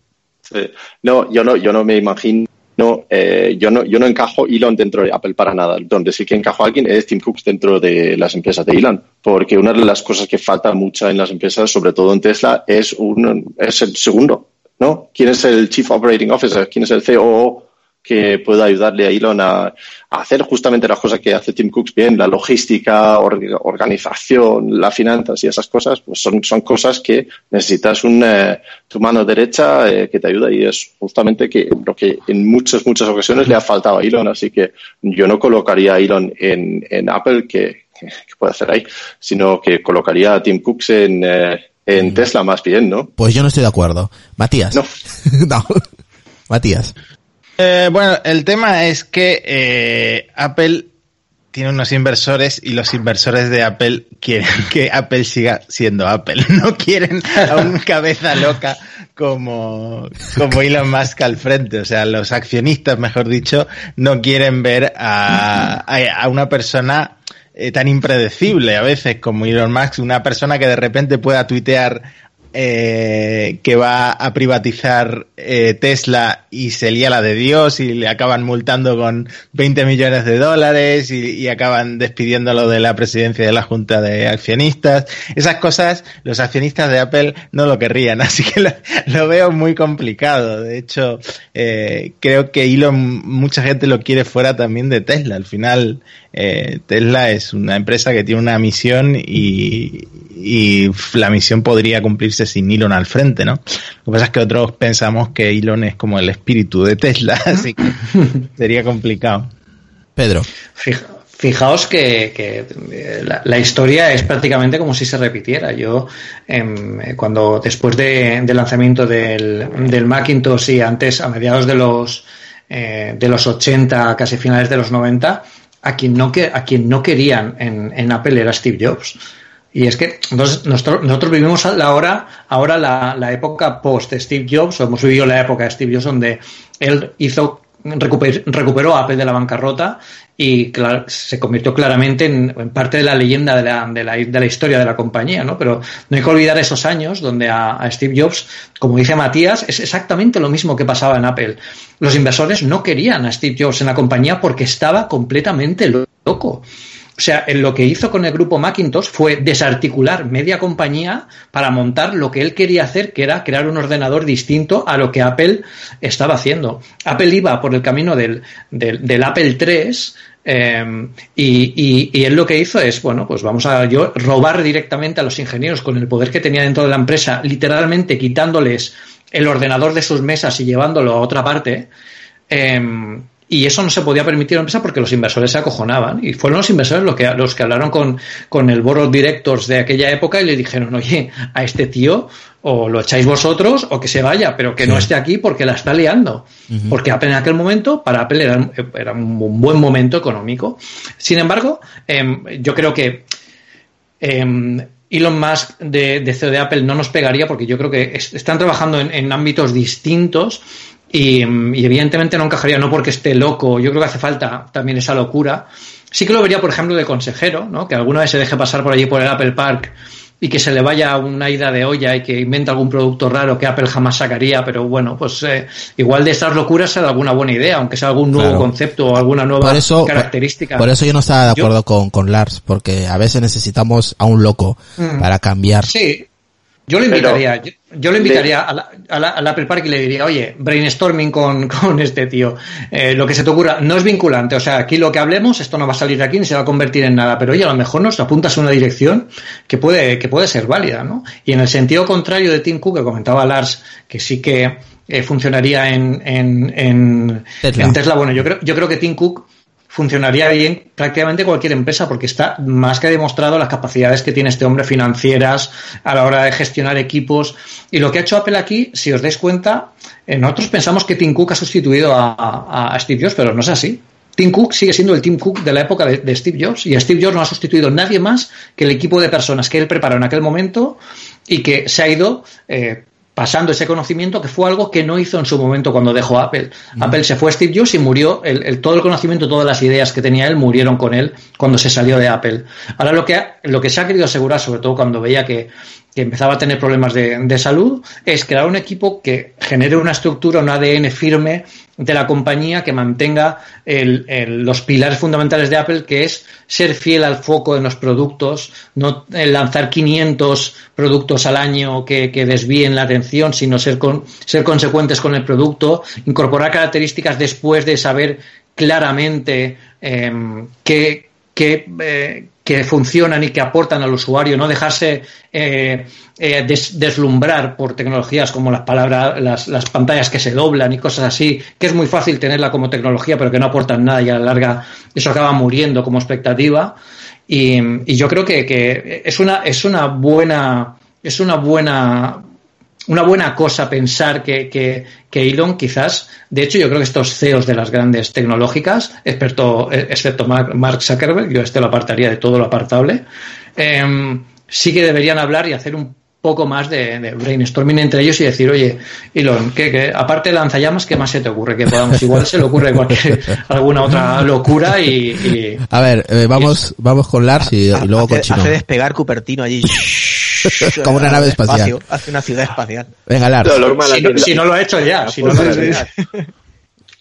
S8: No, yo no, yo no me imagino no, eh, yo no, yo no encajo Elon dentro de Apple para nada. Donde sí que encajo a alguien es Tim Cook dentro de las empresas de Elon, porque una de las cosas que falta mucho en las empresas, sobre todo en Tesla, es un, es el segundo, ¿no? ¿Quién es el Chief Operating Officer? ¿Quién es el COO? Que pueda ayudarle a Elon a, hacer justamente las cosas que hace Tim Cooks bien, la logística, organización, las finanzas y esas cosas, pues son, son cosas que necesitas un, eh, tu mano derecha eh, que te ayuda y es justamente que lo que en muchas, muchas ocasiones le ha faltado a Elon, así que yo no colocaría a Elon en, en Apple, que, que, puede hacer ahí, sino que colocaría a Tim Cooks en, eh, en mm. Tesla más bien, ¿no?
S2: Pues yo no estoy de acuerdo. Matías. No. no. Matías.
S7: Eh, bueno, el tema es que eh, Apple tiene unos inversores y los inversores de Apple quieren que Apple siga siendo Apple. No quieren a un cabeza loca como, como Elon Musk al frente. O sea, los accionistas, mejor dicho, no quieren ver a, a, una persona eh, tan impredecible a veces como Elon Musk, una persona que de repente pueda tuitear eh, que va a privatizar eh, Tesla y se lía la de Dios y le acaban multando con 20 millones de dólares y, acaban despidiéndolo de la presidencia de la Junta de Accionistas. Esas cosas los accionistas de Apple no lo querrían, así que lo, veo muy complicado. De hecho, eh, creo que Elon, mucha gente lo quiere fuera también de Tesla. Al final, eh, Tesla es una empresa que tiene una misión y, y la misión podría cumplirse sin Elon al frente, ¿no? Lo que pasa es que otros pensamos que Elon es como el espíritu de Tesla, así que sería complicado.
S2: Pedro.
S3: Fijaos que, eh, la, historia es prácticamente como si se repitiera. Yo, em, cuando después del lanzamiento del, Macintosh y antes, a mediados de los, eh, de los 80, casi finales de los 90, a quien no, a quien no querían en, en Apple era Steve Jobs. Y es que nosotros, nosotros vivimos ahora, ahora la, la época post Steve Jobs, o hemos vivido la época de Steve Jobs donde él hizo recuperó Apple de la bancarrota y se convirtió claramente en, parte de la leyenda de la, de, la, de la, historia de la compañía, ¿no? Pero no hay que olvidar esos años donde a, a, Steve Jobs, como dice Matías, es exactamente lo mismo que pasaba en Apple. Los inversores no querían a Steve Jobs en la compañía porque estaba completamente loco. O sea, lo que hizo con el grupo Macintosh fue desarticular media compañía para montar lo que él quería hacer, que era crear un ordenador distinto a lo que Apple estaba haciendo. Apple iba por el camino del, del, Apple III em, y, y, él lo que hizo es, bueno, pues vamos a yo, robar directamente a los ingenieros con el poder que tenía dentro de la empresa, literalmente quitándoles el ordenador de sus mesas y llevándolo a otra parte. Em, y eso no se podía permitir a la empresa porque los inversores se acojonaban. Y fueron los inversores los que, los que hablaron con, con el board of directors de aquella época y le dijeron, oye, a este tío o lo echáis vosotros o que se vaya, pero que no esté aquí porque la está liando. Porque Apple en aquel momento, para Apple era, era un buen momento económico. Sin embargo, em, yo creo que eh, Elon Musk de, de CEO de Apple no nos pegaría porque yo creo que están trabajando en, en ámbitos distintos y, evidentemente no encajaría, no porque esté loco, yo creo que hace falta también esa locura. Sí que lo vería, por ejemplo, de consejero, ¿no? que alguna vez se deje pasar por allí por el Apple Park y que se le vaya una ida de olla y que invente algún producto raro que Apple jamás sacaría, pero bueno, pues eh, igual de estas locuras sale alguna buena idea, aunque sea algún nuevo concepto o alguna nueva característica.
S2: Por, eso yo no estaba de acuerdo con, con Lars, porque a veces necesitamos a un loco mm. para cambiar.
S3: Sí, Yo le invitaría, yo, le invitaría a, la, al Apple Park y le diría, oye, brainstorming con, con este tío, eh, lo que se te ocurra, no es vinculante, o sea, aquí lo que hablemos, esto no va a salir de aquí ni se va a convertir en nada, pero oye, a lo mejor nos apuntas a una dirección que puede, que puede ser válida, ¿no? Y en el sentido contrario de Tim Cook, que comentaba Lars, que sí que eh, funcionaría en, en, en, Tesla. en Tesla, bueno, yo creo, yo creo que Tim Cook funcionaría bien prácticamente cualquier empresa porque está más que demostrado las capacidades que tiene este hombre financieras a la hora de gestionar equipos. Y lo que ha hecho Apple aquí, si os dais cuenta, eh, nosotros pensamos que Tim Cook ha sustituido a, a, Steve Jobs, pero no es así. Tim Cook sigue siendo el Tim Cook de la época de, Steve Jobs y a Steve Jobs no ha sustituido nadie más que el equipo de personas que él preparó en aquel momento y que se ha ido eh, pasando ese conocimiento que fue algo que no hizo en su momento cuando dejó Apple. Apple se fue a Steve Jobs y murió, el, el, todo el conocimiento, todas las ideas que tenía él murieron con él cuando se salió de Apple. Ahora lo que, lo que se ha querido asegurar, sobre todo cuando veía que, que empezaba a tener problemas de, de, salud, es crear un equipo que genere una estructura, un ADN firme de la compañía que mantenga el, los pilares fundamentales de Apple, que es ser fiel al foco en los productos, no lanzar 500 productos al año que, desvíen la atención, sino ser, ser consecuentes con el producto, incorporar características después de saber claramente eh, qué, qué, eh, que funcionan y que aportan al usuario, no dejarse eh, eh, des, deslumbrar por tecnologías como las palabras, las, las, pantallas que se doblan y cosas así, que es muy fácil tenerla como tecnología, pero que no aportan nada y a la larga eso acaba muriendo como expectativa. Y, y yo creo que, que, es una es una buena es una buena una buena cosa pensar que, que, que, Elon quizás, de hecho yo creo que estos CEOs de las grandes tecnológicas, experto, excepto Mark Zuckerberg, yo este lo apartaría de todo lo apartable, eh, sí que deberían hablar y hacer un poco más de, de, brainstorming entre ellos y decir, oye, Elon, ¿qué, qué, aparte de lanzallamas, ¿qué más se te ocurre? Que podamos, igual se le ocurre cualquier, alguna otra locura y... y
S2: a ver, eh, vamos, y, vamos con Lars y, y luego
S4: hace,
S2: con Chino.
S4: Hace despegar Cupertino allí.
S2: Como una nave espacial.
S4: Espacio, hace una ciudad espacial.
S2: Venga, Lars.
S3: No, si, no, si, no, lo ha hecho ya. Si no lo ha hecho ya.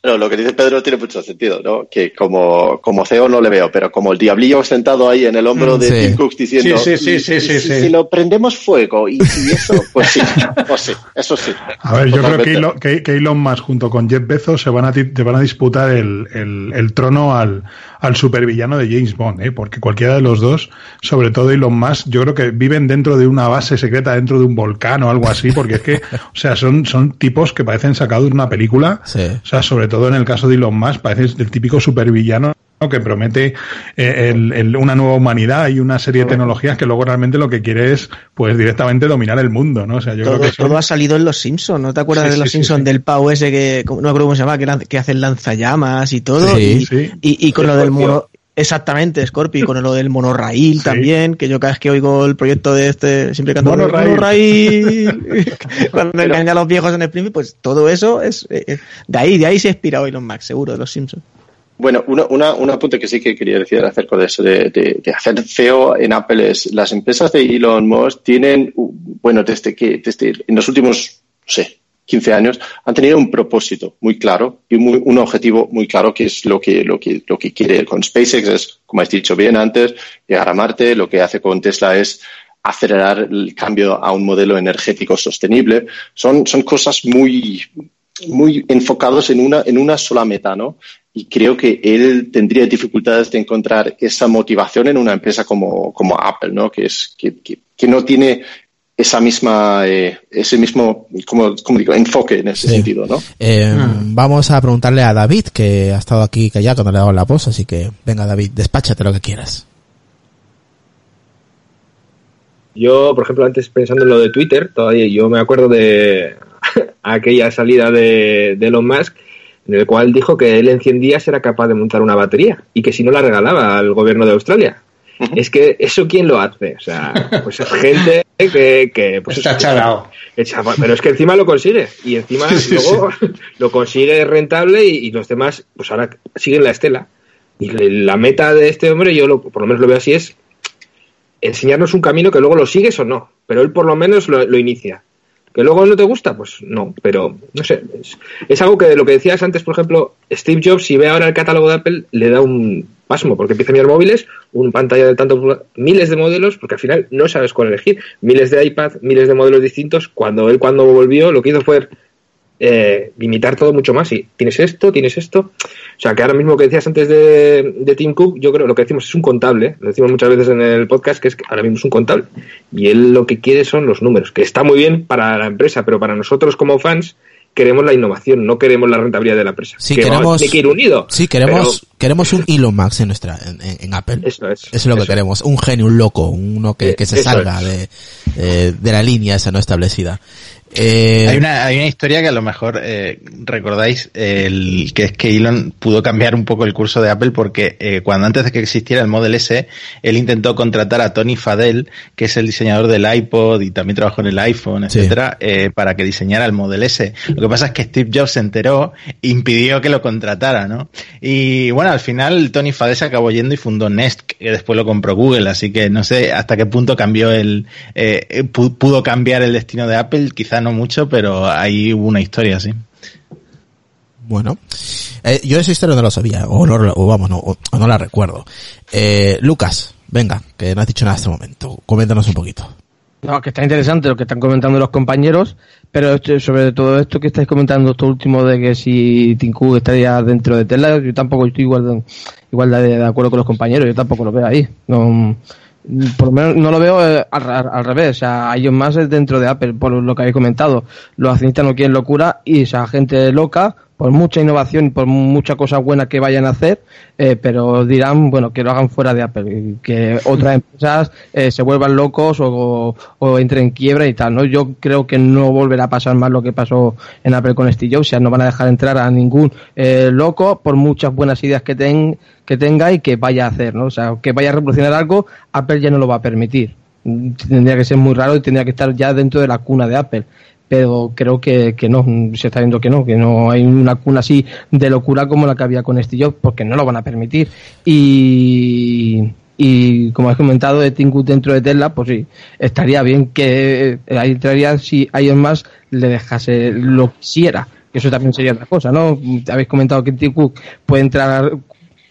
S8: No, lo que dice Pedro tiene mucho sentido, ¿no? Que como, como CEO no le veo, pero como el diablillo sentado ahí en el hombro de sí. Tim Cook diciendo,
S3: sí, sí, sí, sí,
S8: si, si, lo prendemos fuego y, si eso, pues sí, pues sí, eso sí.
S9: A ver, yo creo que Elon, que, que Elon Musk junto con Jeff Bezos se van a, te van a disputar el, el, el trono al, al supervillano de James Bond, ¿eh? porque cualquiera de los dos, sobre todo Elon Musk, yo creo que viven dentro de una base secreta, dentro de un volcán o algo así, porque es que, o sea, son, son tipos que parecen sacados de una película,
S2: sí.
S9: o sea, sobre todo en el caso de Elon Musk, parece el típico supervillano que promete eh, el, el, una nueva humanidad y una serie de tecnologías que luego realmente lo que quiere es pues directamente dominar el mundo, ¿no? O sea, yo
S4: todo,
S9: creo que
S4: todo ha salido en Los Simpsons, ¿no te acuerdas sí, de Los sí, Simpsons sí, del pavo ese que no me acuerdo cómo se llama, que, hacen lanzallamas y todo y, y, y, con lo del mono Exactamente, Scorpi, con lo del monorraíl sí. también, que yo cada vez que oigo el proyecto de este, siempre canto
S9: monorraíl,
S4: monorraíl cuando engañan a los viejos en Springfield, pues todo eso es, eh, de ahí, de ahí se inspira Elon Musk, seguro, de los Simpsons.
S8: Bueno, una, una, un apunte que sí que quería decir acerca de eso, de, hacer CEO en Apple es, las empresas de Elon Musk tienen, bueno, desde que, desde en los últimos, no sé, 15 años, han tenido un propósito muy claro y un objetivo muy claro que es lo que, lo que, lo que quiere con SpaceX es, como has dicho bien antes, llegar a Marte, lo que hace con Tesla es acelerar el cambio a un modelo energético sostenible. Son, son cosas muy, muy enfocados en una, en una sola meta, ¿no? Y creo que él tendría dificultades de encontrar esa motivación en una empresa como, como Apple, ¿no? Que es, que, que, que no tiene esa misma, eh, ese mismo, como, como, digo, enfoque en ese sí. sentido, ¿no?
S2: Eh, hmm. Vamos a preguntarle a David, que ha estado aquí callado cuando le he dado la voz, así que venga David, despáchate lo que quieras.
S6: Yo, por ejemplo, antes pensando en lo de Twitter, todavía yo me acuerdo de aquella salida de, de Elon Musk, en el cual dijo que él en 100 días era capaz de montar una batería y que si no la regalaba al gobierno de Australia. Uh -huh. Es que eso quién lo hace, o sea, pues es gente que, que pues
S3: está chalado.
S6: Pero es que encima lo consigue y encima luego sí. lo consigue rentable y, y, los demás, pues ahora siguen la estela. Y la meta de este hombre, yo lo, por lo menos lo veo así, es enseñarnos un camino que luego lo sigues o no, pero él por lo menos lo, lo inicia. ¿Que luego no te gusta? Pues no, pero no sé. Es, algo que de lo que decías antes, por ejemplo, Steve Jobs, si ve ahora el catálogo de Apple, le da un, pasmo, porque empieza a mirar móviles, un pantalla de tantos miles de modelos, porque al final no sabes cuál elegir. Miles de iPad, miles de modelos distintos. Cuando él cuando volvió, lo que hizo fue eh, limitar todo mucho más. Y tienes esto, tienes esto. O sea, que ahora mismo que decías antes de, de Tim Cook, yo creo lo que decimos es un contable. Lo decimos muchas veces en el podcast, que es que ahora mismo es un contable. Y él lo que quiere son los números, que está muy bien para la empresa, pero para nosotros como fans queremos la innovación, no queremos la rentabilidad de la empresa.
S2: Sí, queremos,
S6: que ir unido.
S2: Sí, queremos, queremos un Elon Musk en nuestra, en, Apple.
S6: Eso es.
S2: Eso es lo que queremos. Un genio, un loco, uno que, que se salga de, eh, de la línea esa no establecida.
S7: Eh, hay, una, hay una historia que a lo mejor eh, recordáis, el, que es que Elon pudo cambiar un poco el curso de Apple porque eh, cuando antes de que existiera el Model S, él intentó contratar a Tony Fadell, que es el diseñador del iPod y también trabajó en el iPhone, etcétera, para que diseñara el Model S. Lo que pasa es que Steve Jobs se enteró e impidió que lo contratara, ¿no? Y bueno, al final Tony Fadell se acabó yendo y fundó Nest, que después lo compró Google, así que no sé hasta qué punto cambió el, eh, pudo cambiar el destino de Apple, no mucho, pero ahí hubo una historia, sí.
S2: Bueno, eh, yo esa historia no la sabía, o, no, o vamos, no, o, no la recuerdo. Eh, Lucas, venga, que no has dicho nada en este momento, coméntanos un poquito.
S11: No, que está interesante lo que están comentando los compañeros, pero sobre todo esto que estáis comentando, esto último de que si Tinku estaría dentro de Tesla, yo tampoco estoy igual de, igual de, de acuerdo con los compañeros, yo tampoco lo veo ahí. No, por lo menos no lo veo eh, al, revés, o sea, hay más dentro de Apple, por lo que habéis comentado. Los accionistas no quieren locura y esa gente loca, por mucha innovación y por mucha cosa buena que vayan a hacer, eh, pero dirán, bueno, que lo hagan fuera de Apple, que otras empresas eh, se vuelvan locos o, o, entren en quiebra y tal, ¿no? Yo creo que no volverá a pasar más lo que pasó en Apple con Steve Jobs, o sea, no van a dejar entrar a ningún loco por muchas buenas ideas que tengan que tenga y que vaya a hacer, ¿no? O sea, que vaya a revolucionar algo, Apple ya no lo va a permitir. Tendría que ser muy raro y tendría que estar ya dentro de la cuna de Apple. Pero creo que, que no, se está viendo que no, que no hay una cuna así de locura como la que había con Steve Jobs, porque no lo van a permitir. Y, y como has comentado de Tim dentro de Tesla, pues sí, estaría bien que eh, ahí entraría si alguien más le dejase lo quisiera. Que eso también sería otra cosa, ¿no? Habéis comentado que Cook puede entrar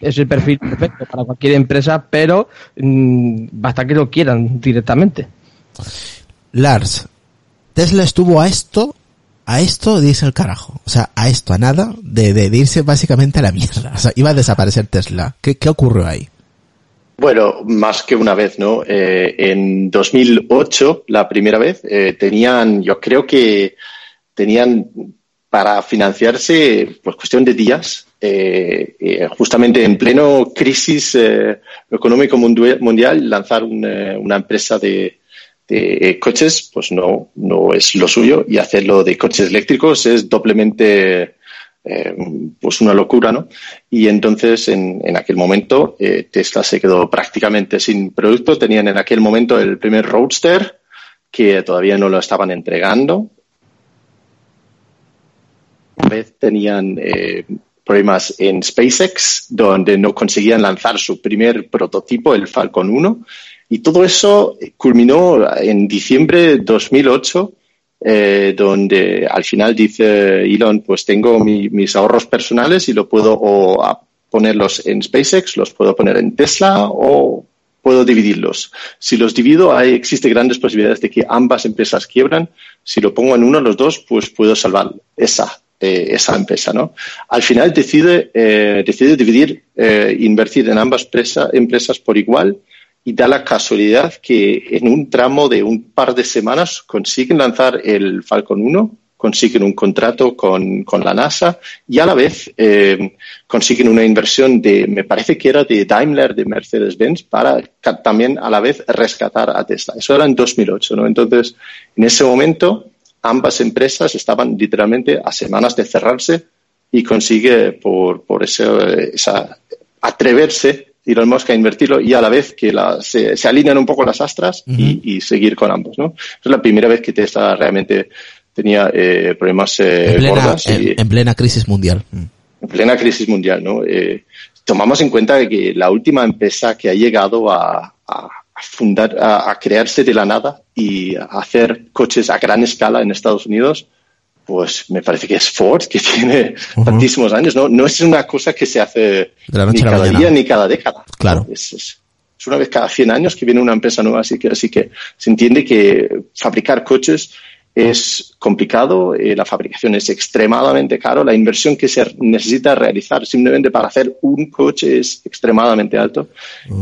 S11: es el perfil perfecto para cualquier empresa, pero mm, basta que lo quieran directamente.
S2: Lars, Tesla estuvo a esto, a esto dice el carajo. O sea, a esto, a nada, de, de, irse básicamente a la mierda. O sea, iba a desaparecer Tesla. ¿Qué, qué ocurrió ahí?
S8: Bueno, más que una vez, ¿no? Eh, en 2008, la primera vez, eh, tenían, yo creo que tenían para financiarse, pues cuestión de días, eh, eh, justamente en pleno crisis eh, económico mundial, lanzar una empresa de, coches, pues no, no es lo suyo y hacerlo de coches eléctricos es doblemente pues una locura, ¿no? Y entonces en, en aquel momento Tesla se quedó prácticamente sin producto. Tenían en aquel momento el primer Roadster que todavía no lo estaban entregando. vez tenían problemas en SpaceX, donde no conseguían lanzar su primer prototipo, el Falcon 1. Y todo eso culminó en diciembre de 2008, eh, donde al final dice Elon, pues tengo mis ahorros personales y lo puedo o ponerlos en SpaceX, los puedo poner en Tesla o puedo dividirlos. Si los divido, hay, existe grandes posibilidades de que ambas empresas quiebran. Si lo pongo en uno de los dos, pues puedo salvar esa eh, esa empresa. ¿no? Al final decide, eh, decide dividir, eh, invertir en ambas empresas por igual y da la casualidad que en un tramo de un par de semanas consiguen lanzar el Falcon 1, consiguen un contrato con, con la NASA y a la vez eh, consiguen una inversión de, me parece que era de Daimler, de Mercedes-Benz, para también a la vez rescatar a Tesla. Eso era en 2008, ¿no? Entonces, en ese momento, ambas empresas estaban literalmente a semanas de cerrarse y consigue por, por ese, esa atreverse Elon Musk a invertirlo y a la vez que la, se, se, alinean un poco las astras y, y, seguir con ambos. ¿no? Es la primera vez que Tesla realmente tenía eh, problemas eh,
S2: en, plena,
S8: gordas
S2: y, en, en, plena crisis mundial.
S8: En plena crisis mundial. ¿no? Eh, tomamos en cuenta que la última empresa que ha llegado a, a fundar, a, a, crearse de la nada y a hacer coches a gran escala en Estados Unidos pues me parece que es Ford, que tiene tantísimos años. No, no es una cosa que se hace ni cada día ni cada década.
S2: Claro.
S8: Es, es, una vez cada 100 años que viene una empresa nueva, así que, así que se entiende que fabricar coches es complicado, eh, la fabricación es extremadamente caro, la inversión que se necesita realizar simplemente para hacer un coche es extremadamente alto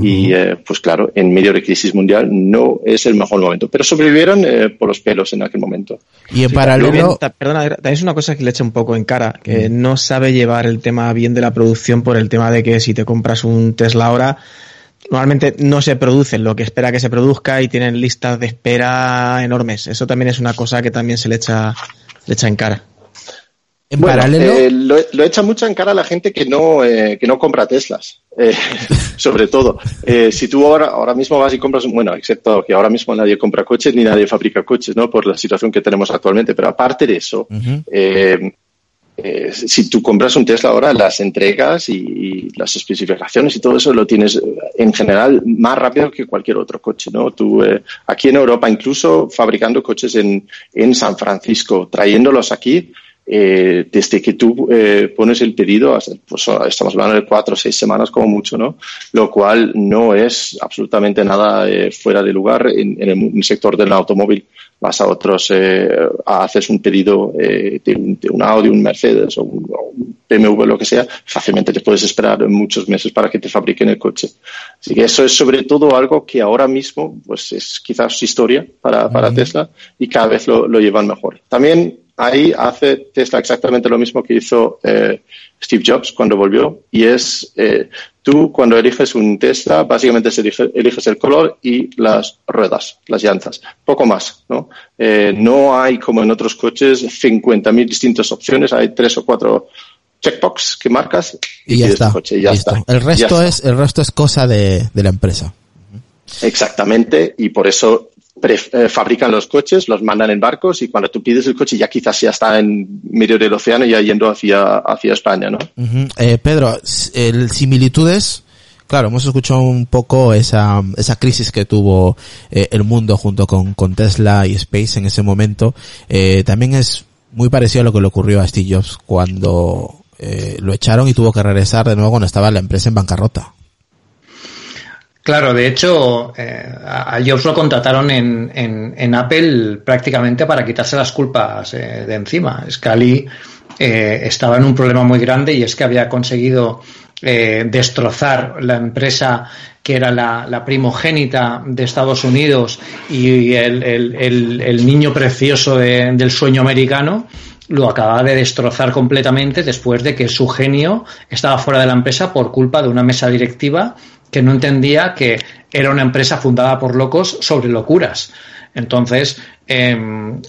S8: y eh, pues claro, en medio de crisis mundial no es el mejor momento, pero sobrevivieron eh, por los pelos en aquel momento.
S2: Y en paralelo...
S4: perdona, también es una cosa que le echa un poco en cara, que no sabe llevar el tema bien de la producción por el tema de que si te compras un Tesla ahora normalmente no se producen lo que espera que se produzca y tienen listas de espera enormes. Eso también es una cosa que también se le echa, le echa en cara.
S8: En paralelo. Eh, lo, echa mucho en cara a la gente que no, eh, que no compra Teslas, eh, sobre todo. si tú ahora, ahora mismo vas y compras, bueno, excepto que ahora mismo nadie compra coches ni nadie fabrica coches, ¿no? Por la situación que tenemos actualmente. Pero aparte de eso, eh, si tú compras un Tesla ahora, las entregas y, las especificaciones y todo eso lo tienes eh, en general más rápido que cualquier otro coche, ¿no? Tú, eh, aquí en Europa, incluso fabricando coches en, en San Francisco, trayéndolos aquí, eh, desde que tú eh, pones el pedido, pues estamos hablando de cuatro o seis semanas como mucho, ¿no? Lo cual no es absolutamente nada eh, fuera de lugar en, en, el sector del automóvil. Vas a otros, eh, haces un pedido de un, de, un, Audi, un Mercedes o un, un, BMW, lo que sea, fácilmente te puedes esperar muchos meses para que te fabriquen el coche. Así que eso es sobre todo algo que ahora mismo, pues es quizás historia para, para uh -huh. Tesla y cada vez lo, lo llevan mejor. También ahí hace Tesla exactamente lo mismo que hizo eh, Steve Jobs cuando volvió y es eh, tú cuando eliges un Tesla básicamente elige, eliges el color y las ruedas, las llantas, poco más, ¿no? Eh, no hay como en otros coches 50.000 distintas opciones, hay tres o cuatro checkbox que marcas
S2: y, y ya, está.
S8: Coche, y ya está.
S2: El resto
S8: Ya
S2: es el resto es cosa de, de la empresa.
S8: Exactamente, y por eso fabrican los coches, los mandan en barcos y cuando tú pides el coche ya quizás ya está en medio del océano ya yendo hacia, hacia España, ¿no?
S2: Eh, Pedro, el similitudes, claro, hemos escuchado un poco esa, esa crisis que tuvo eh, el mundo junto con, con, Tesla y Space en ese momento. Eh, también es muy parecido a lo que le ocurrió a Steve Jobs cuando eh, lo echaron y tuvo que regresar de nuevo cuando estaba la empresa en bancarrota.
S3: Claro, de hecho, eh, a Jobs lo contrataron en, Apple prácticamente para quitarse las culpas eh, de encima. Scali eh, estaba en un problema muy grande y es que había conseguido eh, destrozar la empresa que era la, primogénita de Estados Unidos y el, niño precioso de, del sueño americano lo acababa de destrozar completamente después de que su genio estaba fuera de la empresa por culpa de una mesa directiva que no entendía que era una empresa fundada por locos sobre locuras. Entonces, eh,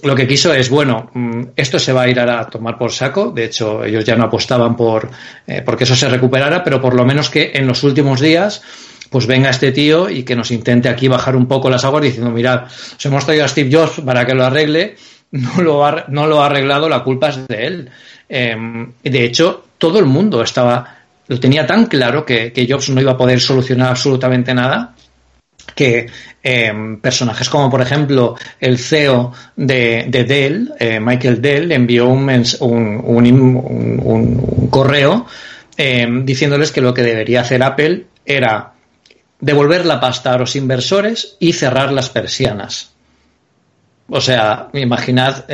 S3: lo que quiso es, bueno, esto se va a ir a tomar por saco. De hecho, ellos ya no apostaban por eh, porque eso se recuperara, pero por lo menos que en los últimos días pues venga este tío y que nos intente aquí bajar un poco las aguas diciendo, mirad, os hemos traído a Steve Jobs para que lo arregle, no lo ha, no lo ha arreglado, la culpa es de él. Eh, de hecho, todo el mundo estaba lo tenía tan claro que, Jobs no iba a poder solucionar absolutamente nada que eh, personajes como por ejemplo el CEO de, de Dell, eh, Michael Dell, envió un, correo eh, diciéndoles que lo que debería hacer Apple era devolver la pasta a los inversores y cerrar las persianas. O sea, imaginad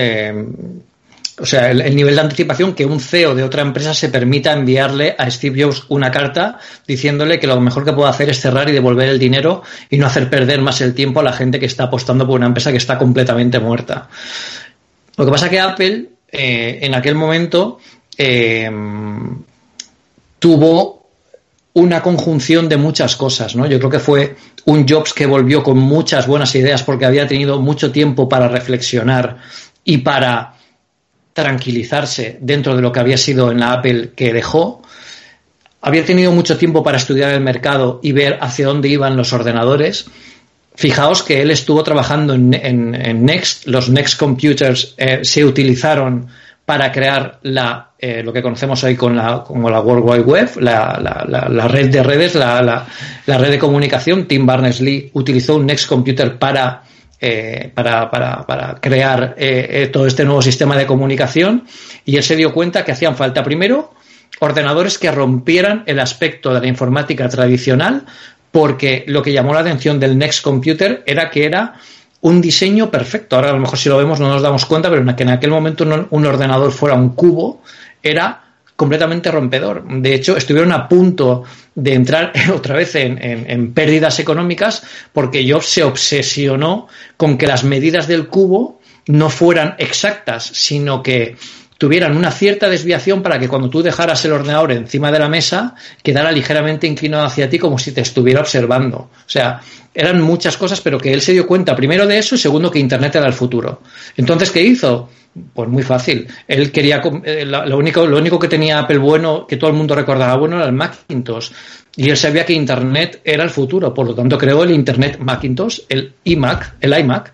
S3: o sea, el, el, nivel de anticipación que un CEO de otra empresa se permita enviarle a Steve Jobs una carta diciéndole que lo mejor que puede hacer es cerrar y devolver el dinero y no hacer perder más el tiempo a la gente que está apostando por una empresa que está completamente muerta. Lo que pasa que Apple eh, en aquel momento eh, tuvo una conjunción de muchas cosas, ¿no? Yo creo que fue un Jobs que volvió con muchas buenas ideas porque había tenido mucho tiempo para reflexionar y para tranquilizarse dentro de lo que había sido en la Apple que dejó. Había tenido mucho tiempo para estudiar el mercado y ver hacia dónde iban los ordenadores. Fijaos que él estuvo trabajando en, Next. Los Next Computers eh, se utilizaron para crear eh, lo que conocemos hoy con la, como la World Wide Web, la, la, la red de redes, la, red de comunicación. Tim Berners-Lee utilizó un Next Computer para eh, para, para, para, crear eh, todo este nuevo sistema de comunicación y él se dio cuenta que hacían falta primero ordenadores que rompieran el aspecto de la informática tradicional porque lo que llamó la atención del Next Computer era que era un diseño perfecto. Ahora a lo mejor si lo vemos no nos damos cuenta, pero que en aquel momento un ordenador fuera un cubo era completamente rompedor. De hecho, estuvieron a punto de entrar otra vez en, pérdidas económicas porque Jobs se obsesionó con que las medidas del cubo no fueran exactas, sino que tuvieran una cierta desviación para que cuando tú dejaras el ordenador encima de la mesa quedara ligeramente inclinado hacia ti como si te estuviera observando. O sea, eran muchas cosas, pero que él se dio cuenta primero de eso y segundo que Internet era el futuro. Entonces, ¿qué hizo? Pues muy fácil. Él quería, eh, lo único, lo único que tenía Apple bueno, que todo el mundo recordaba bueno, era el Macintosh. Y él sabía que Internet era el futuro. Por lo tanto, creó el Internet Macintosh, el iMac, el iMac,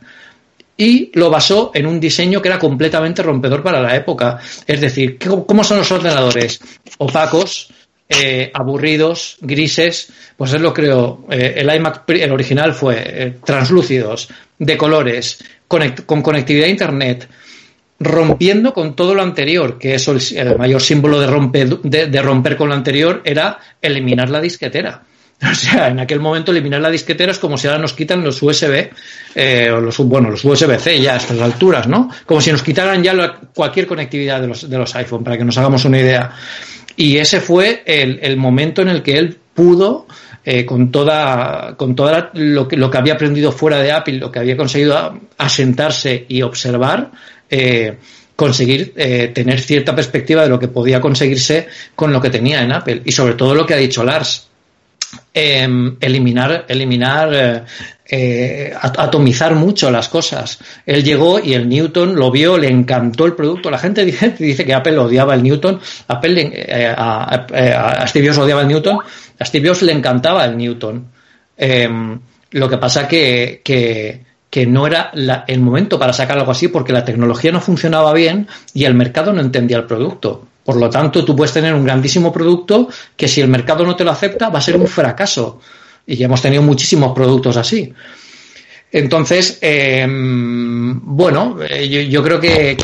S3: y lo basó en un diseño que era completamente rompedor para la época. Es decir, ¿cómo son los ordenadores? Opacos, eh, aburridos, grises, pues él lo creó. Eh, el iMac, el original fue translúcidos, de colores, con conectividad a Internet, rompiendo con todo lo anterior, que eso el, mayor símbolo de, romper, de, romper con lo anterior era eliminar la disquetera. O sea, en aquel momento eliminar la disquetera es como si ahora nos quitan los USB, eh, o los, bueno, los USB-C ya a estas alturas, ¿no? Como si nos quitaran ya cualquier conectividad de los, de los iPhone, para que nos hagamos una idea. Y ese fue el, el momento en el que él pudo, eh, con toda, con toda lo, que, lo que había aprendido fuera de Apple, lo que había conseguido asentarse y observar, eh, conseguir eh, tener cierta perspectiva de lo que podía conseguirse con lo que tenía en Apple y sobre todo lo que ha dicho Lars. Em, eliminar, eliminar, eh, atomizar mucho las cosas. Él llegó y el Newton lo vio, le encantó el producto. La gente dice, dice que Apple odiaba el Newton, Apple a, Steve Jobs odiaba el Newton, a Steve Jobs le encantaba el Newton. Em, lo que pasa que, que que no era el momento para sacar algo así porque la tecnología no funcionaba bien y el mercado no entendía el producto. Por lo tanto, tú puedes tener un grandísimo producto que si el mercado no te lo acepta va a ser un fracaso. Y ya hemos tenido muchísimos productos así. Entonces, em, bueno, eh, yo, creo que,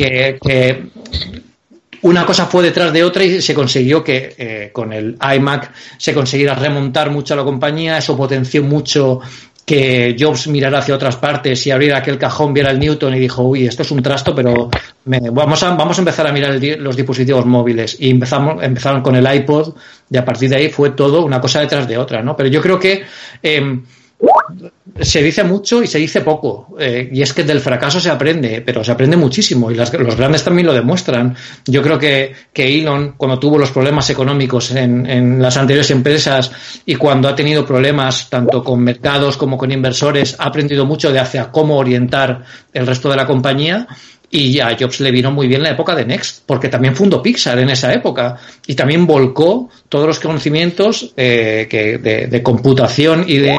S3: una cosa fue detrás de otra y se consiguió que eh, con el iMac se consiguiera remontar mucho a la compañía, eso potenció mucho que Jobs mirara hacia otras partes y abriera aquel cajón, viera el Newton y dijo, uy, esto es un trasto, pero vamos, a, vamos a empezar a mirar los dispositivos móviles. Y empezamos, empezaron con el iPod y a partir de ahí fue todo una cosa detrás de otra, ¿no? Pero yo creo que eh, se dice mucho y se dice poco. Eh, y es que del fracaso se aprende, pero se aprende muchísimo. Y los grandes también lo demuestran. Yo creo que, que Elon, cuando tuvo los problemas económicos en, en, las anteriores empresas y cuando ha tenido problemas tanto con mercados como con inversores, ha aprendido mucho de hacia cómo orientar el resto de la compañía. Y a Jobs le vino muy bien la época de Next, porque también fundó Pixar en esa época y también volcó todos los conocimientos eh, que de, computación y de,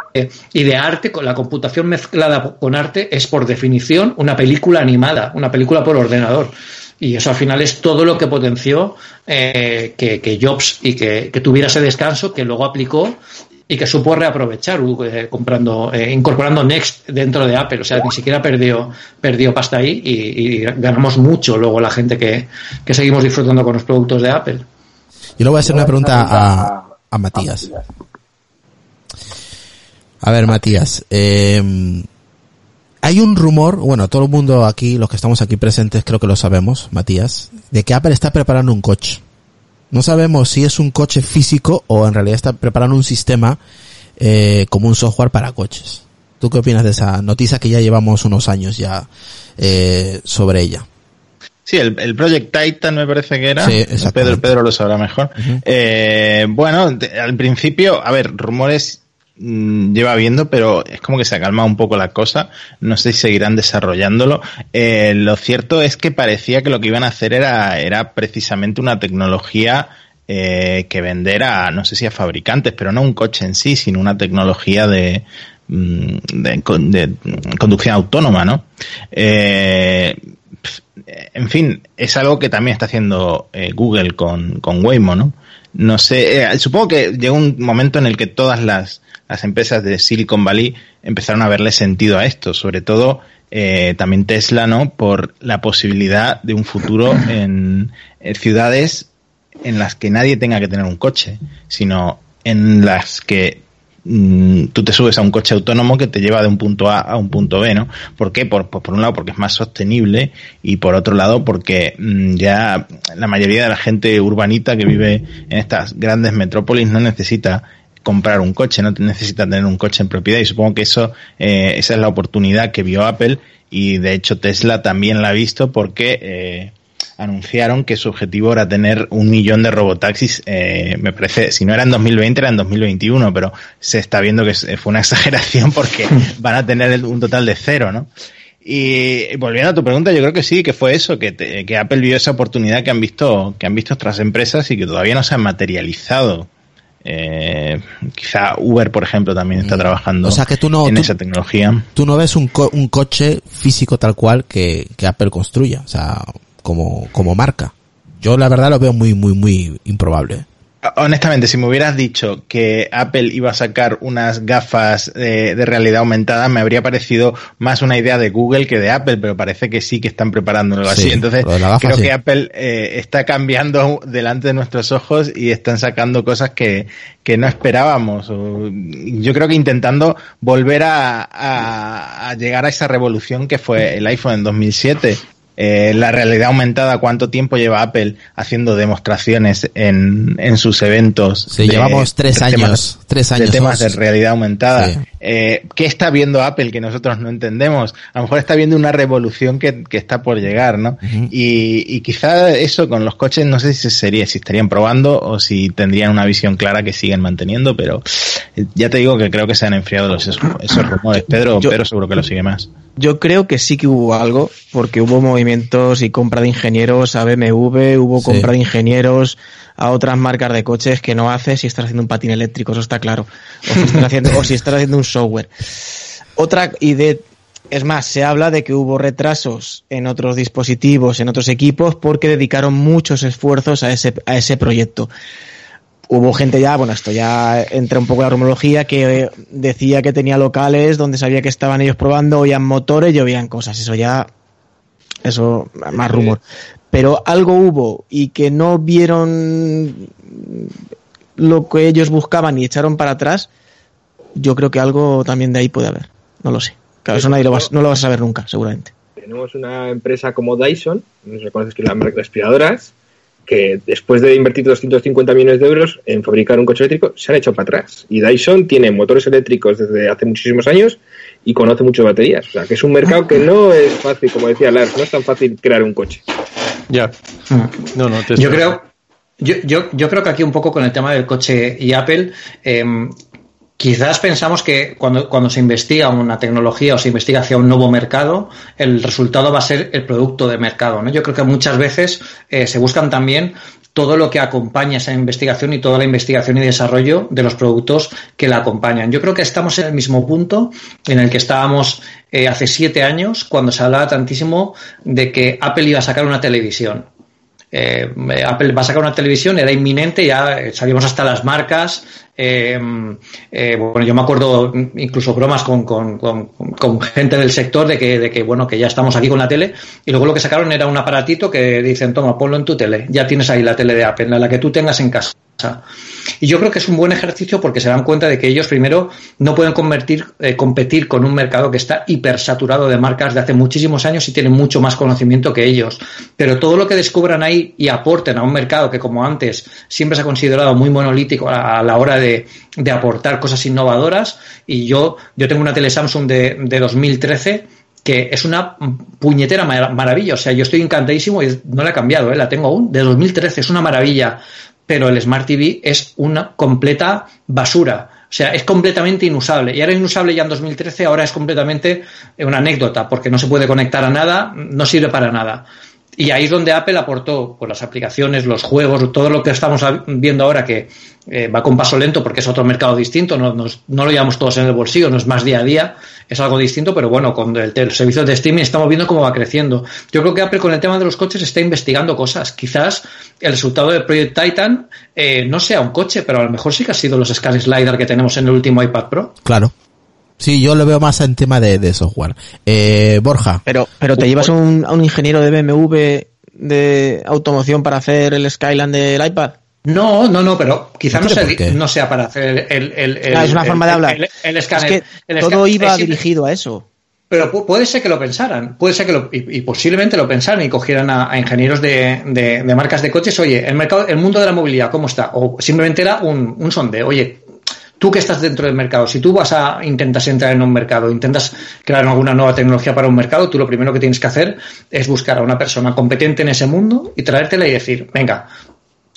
S3: y de arte. La computación mezclada con arte es por definición una película animada, una película por ordenador. Y eso al final es todo lo que potenció eh, que, que, Jobs y que, que, tuviera ese descanso que luego aplicó y que supo reaprovechar eh, comprando, eh, incorporando Next dentro de Apple. O sea, ni siquiera perdió, perdió pasta ahí y, ganamos mucho luego la gente que, que, seguimos disfrutando con los productos de Apple.
S2: Yo le voy a hacer una pregunta a, a Matías. A ver, Matías, eh, hay un rumor, bueno, todo el mundo aquí, los que estamos aquí presentes, creo que lo sabemos, Matías, de que Apple está preparando un coche. No sabemos si es un coche físico o en realidad está preparando un sistema eh, como un software para coches. ¿Tú qué opinas de esa noticia que ya llevamos unos años ya eh, sobre ella?
S7: Sí, el, el, Project Titan me parece que era. Sí, Pedro, Pedro lo sabrá mejor. eh, bueno, al principio, a ver, rumores lleva viendo, pero es como que se ha calmado un poco la cosa. No sé si seguirán desarrollándolo. Eh, lo cierto es que parecía que lo que iban a hacer era, era precisamente una tecnología eh, que vender a, no sé si a fabricantes, pero no un coche en sí, sino una tecnología de, mm, conducción autónoma, ¿no? Eh, en fin, es algo que también está haciendo Google con, con Waymo, ¿no? No sé, supongo que llegó un momento en el que todas las, las empresas de Silicon Valley empezaron a verle sentido a esto, sobre todo eh, también Tesla, ¿no? Por la posibilidad de un futuro en, ciudades en las que nadie tenga que tener un coche, sino en las que tú te subes a un coche autónomo que te lleva de un punto A a un punto B, ¿no? ¿Por qué? Por, por un lado porque es más sostenible y por otro lado porque mm, ya la mayoría de la gente urbanita que vive en estas grandes metrópolis no necesita comprar un coche, no necesita tener un coche en propiedad y supongo que eso, eh, esa es la oportunidad que vio Apple y de hecho Tesla también la ha visto porque eh, anunciaron que su objetivo era tener un millón de robotaxis, eh, me parece, si no era en 2020 era en 2021, pero se está viendo que fue una exageración porque van a tener un total de cero, ¿no? Y volviendo a tu pregunta, yo creo que sí, que fue eso, que, que Apple vio esa oportunidad que han visto, que han visto otras empresas y que todavía no se han materializado. Eh, quizá Uber, por ejemplo, también está mm. trabajando en esa tecnología.
S2: Tú no ves un, un coche físico tal cual que, que, Apple construya, o sea, como, como marca. Yo la verdad lo veo muy, muy, muy improbable.
S7: Honestamente, si me hubieras dicho que Apple iba a sacar unas gafas de, realidad aumentada, me habría parecido más una idea de Google que de Apple, pero parece que sí que están preparando algo así. Entonces, creo que Apple eh, está cambiando delante de nuestros ojos y están sacando cosas que, que no esperábamos. Yo creo que intentando volver a, a llegar a esa revolución que fue el iPhone en 2007 eh, la realidad aumentada, cuánto tiempo lleva Apple haciendo demostraciones en, en sus eventos.
S2: Sí, llevamos tres años, tres años.
S7: De temas de realidad aumentada. Eh, ¿Qué está viendo Apple que nosotros no entendemos? A lo mejor está viendo una revolución que, que está por llegar, ¿no? y, y, quizá eso con los coches, no sé si sería, si estarían probando o si tendrían una visión clara que siguen manteniendo, pero eh, ya te digo que creo que se han enfriado los, esos, rumores. Pedro, Pedro seguro que lo sigue más.
S4: Yo creo que sí que hubo algo, porque hubo movimientos y compra de ingenieros a BMW, hubo compra de ingenieros a otras marcas de coches que no hace si estás haciendo un patín eléctrico, eso está claro. O si estás haciendo, o si estás haciendo un software. Otra idea, es más, se habla de que hubo retrasos en otros dispositivos, en otros equipos, porque dedicaron muchos esfuerzos a ese, a ese proyecto hubo gente ya, bueno, esto ya entra un poco en la rumorología, que decía que tenía locales donde sabía que estaban ellos probando, oían motores y oían cosas. Eso ya, eso, más rumor. Pero algo hubo y que no vieron lo que ellos buscaban y echaron para atrás, yo creo que algo también de ahí puede haber. No lo sé. Claro, eso nadie lo no lo vas a saber nunca, seguramente.
S6: Tenemos una empresa como Dyson, no sé conoces que es la marca de aspiradoras, que después de invertir 250 millones de euros en fabricar un coche eléctrico, se han hecho para atrás. Y Dyson tiene motores eléctricos desde hace muchísimos años y conoce mucho baterías. O sea, que es un mercado que no es fácil, como decía Lars, no es tan fácil crear un coche.
S3: Ya. No, no, yo creo, yo, yo, yo, creo que aquí un poco con el tema del coche y Apple, eh, Quizás pensamos que cuando, cuando se investiga una tecnología o se investiga hacia un nuevo mercado, el resultado va a ser el producto de mercado. ¿no? Yo creo que muchas veces eh, se buscan también todo lo que acompaña esa investigación y toda la investigación y desarrollo de los productos que la acompañan. Yo creo que estamos en el mismo punto en el que estábamos eh, hace siete años, cuando se hablaba tantísimo de que Apple iba a sacar una televisión. Eh, Apple va a sacar una televisión, era inminente, ya sabíamos hasta las marcas, eh, eh, bueno, yo me acuerdo incluso bromas con, con, con, gente del sector de que, de que, bueno, que ya estamos aquí con la tele y luego lo que sacaron era un aparatito que dicen, toma, ponlo en tu tele, ya tienes ahí la tele de Apple, la que tú tengas en casa. Y yo creo que es un buen ejercicio porque se dan cuenta de que ellos primero no pueden convertir, eh, competir con un mercado que está hipersaturado de marcas de hace muchísimos años y tienen mucho más conocimiento que ellos. Pero todo lo que descubran ahí y aporten a un mercado que como antes siempre se ha considerado muy monolítico a, la hora de, aportar cosas innovadoras y yo, yo tengo una tele Samsung de, de 2013 que es una puñetera maravilla. O sea, yo estoy encantadísimo y no la he cambiado, ¿eh? la tengo aún de 2013, es una maravilla pero el Smart TV es una completa basura. O sea, es completamente inusable. Y era inusable ya en 2013, ahora es completamente una anécdota, porque no se puede conectar a nada, no sirve para nada. Y ahí es donde Apple aportó pues, las aplicaciones, los juegos, todo lo que estamos viendo ahora que eh, va con paso lento porque es otro mercado distinto, no, no, lo llevamos todos en el bolsillo, no es más día a día, es algo distinto, pero bueno, con el, servicio de streaming estamos viendo cómo va creciendo. Yo creo que Apple con el tema de los coches está investigando cosas. Quizás el resultado de Project Titan eh, no sea un coche, pero a lo mejor sí que ha sido los Sky Slider que tenemos en el último iPad Pro.
S2: Claro. Sí, yo lo veo más en tema de, de software. Eh, Borja.
S4: Pero, pero te llevas a un, a un ingeniero de BMW de automoción para hacer el Skyline del iPad.
S3: No, no, no, pero quizá no,
S2: ¿Por
S3: sea,
S2: qué?
S3: no sea para hacer el... el, el-
S4: Ah, es una
S3: el-
S4: forma de hablar.
S3: El, el
S4: Es
S3: escáner.
S4: que
S3: El
S4: todo
S3: escáner-
S4: iba
S3: es
S4: dirigido a eso.
S3: Pero pu- puede ser que lo pensaran, puede ser que lo, y, y posiblemente lo pensaran y cogieran a, a ingenieros de, de- de marcas de coches, oye, el mercado, el mundo de la movilidad, ¿cómo está? O simplemente era un, un sondeo, oye, tú que estás dentro del mercado, si tú vas a intentas entrar en un mercado, intentas crear alguna nueva tecnología para un mercado, tú lo primero que tienes que hacer es buscar a una persona competente en ese mundo y traértela y decir, venga,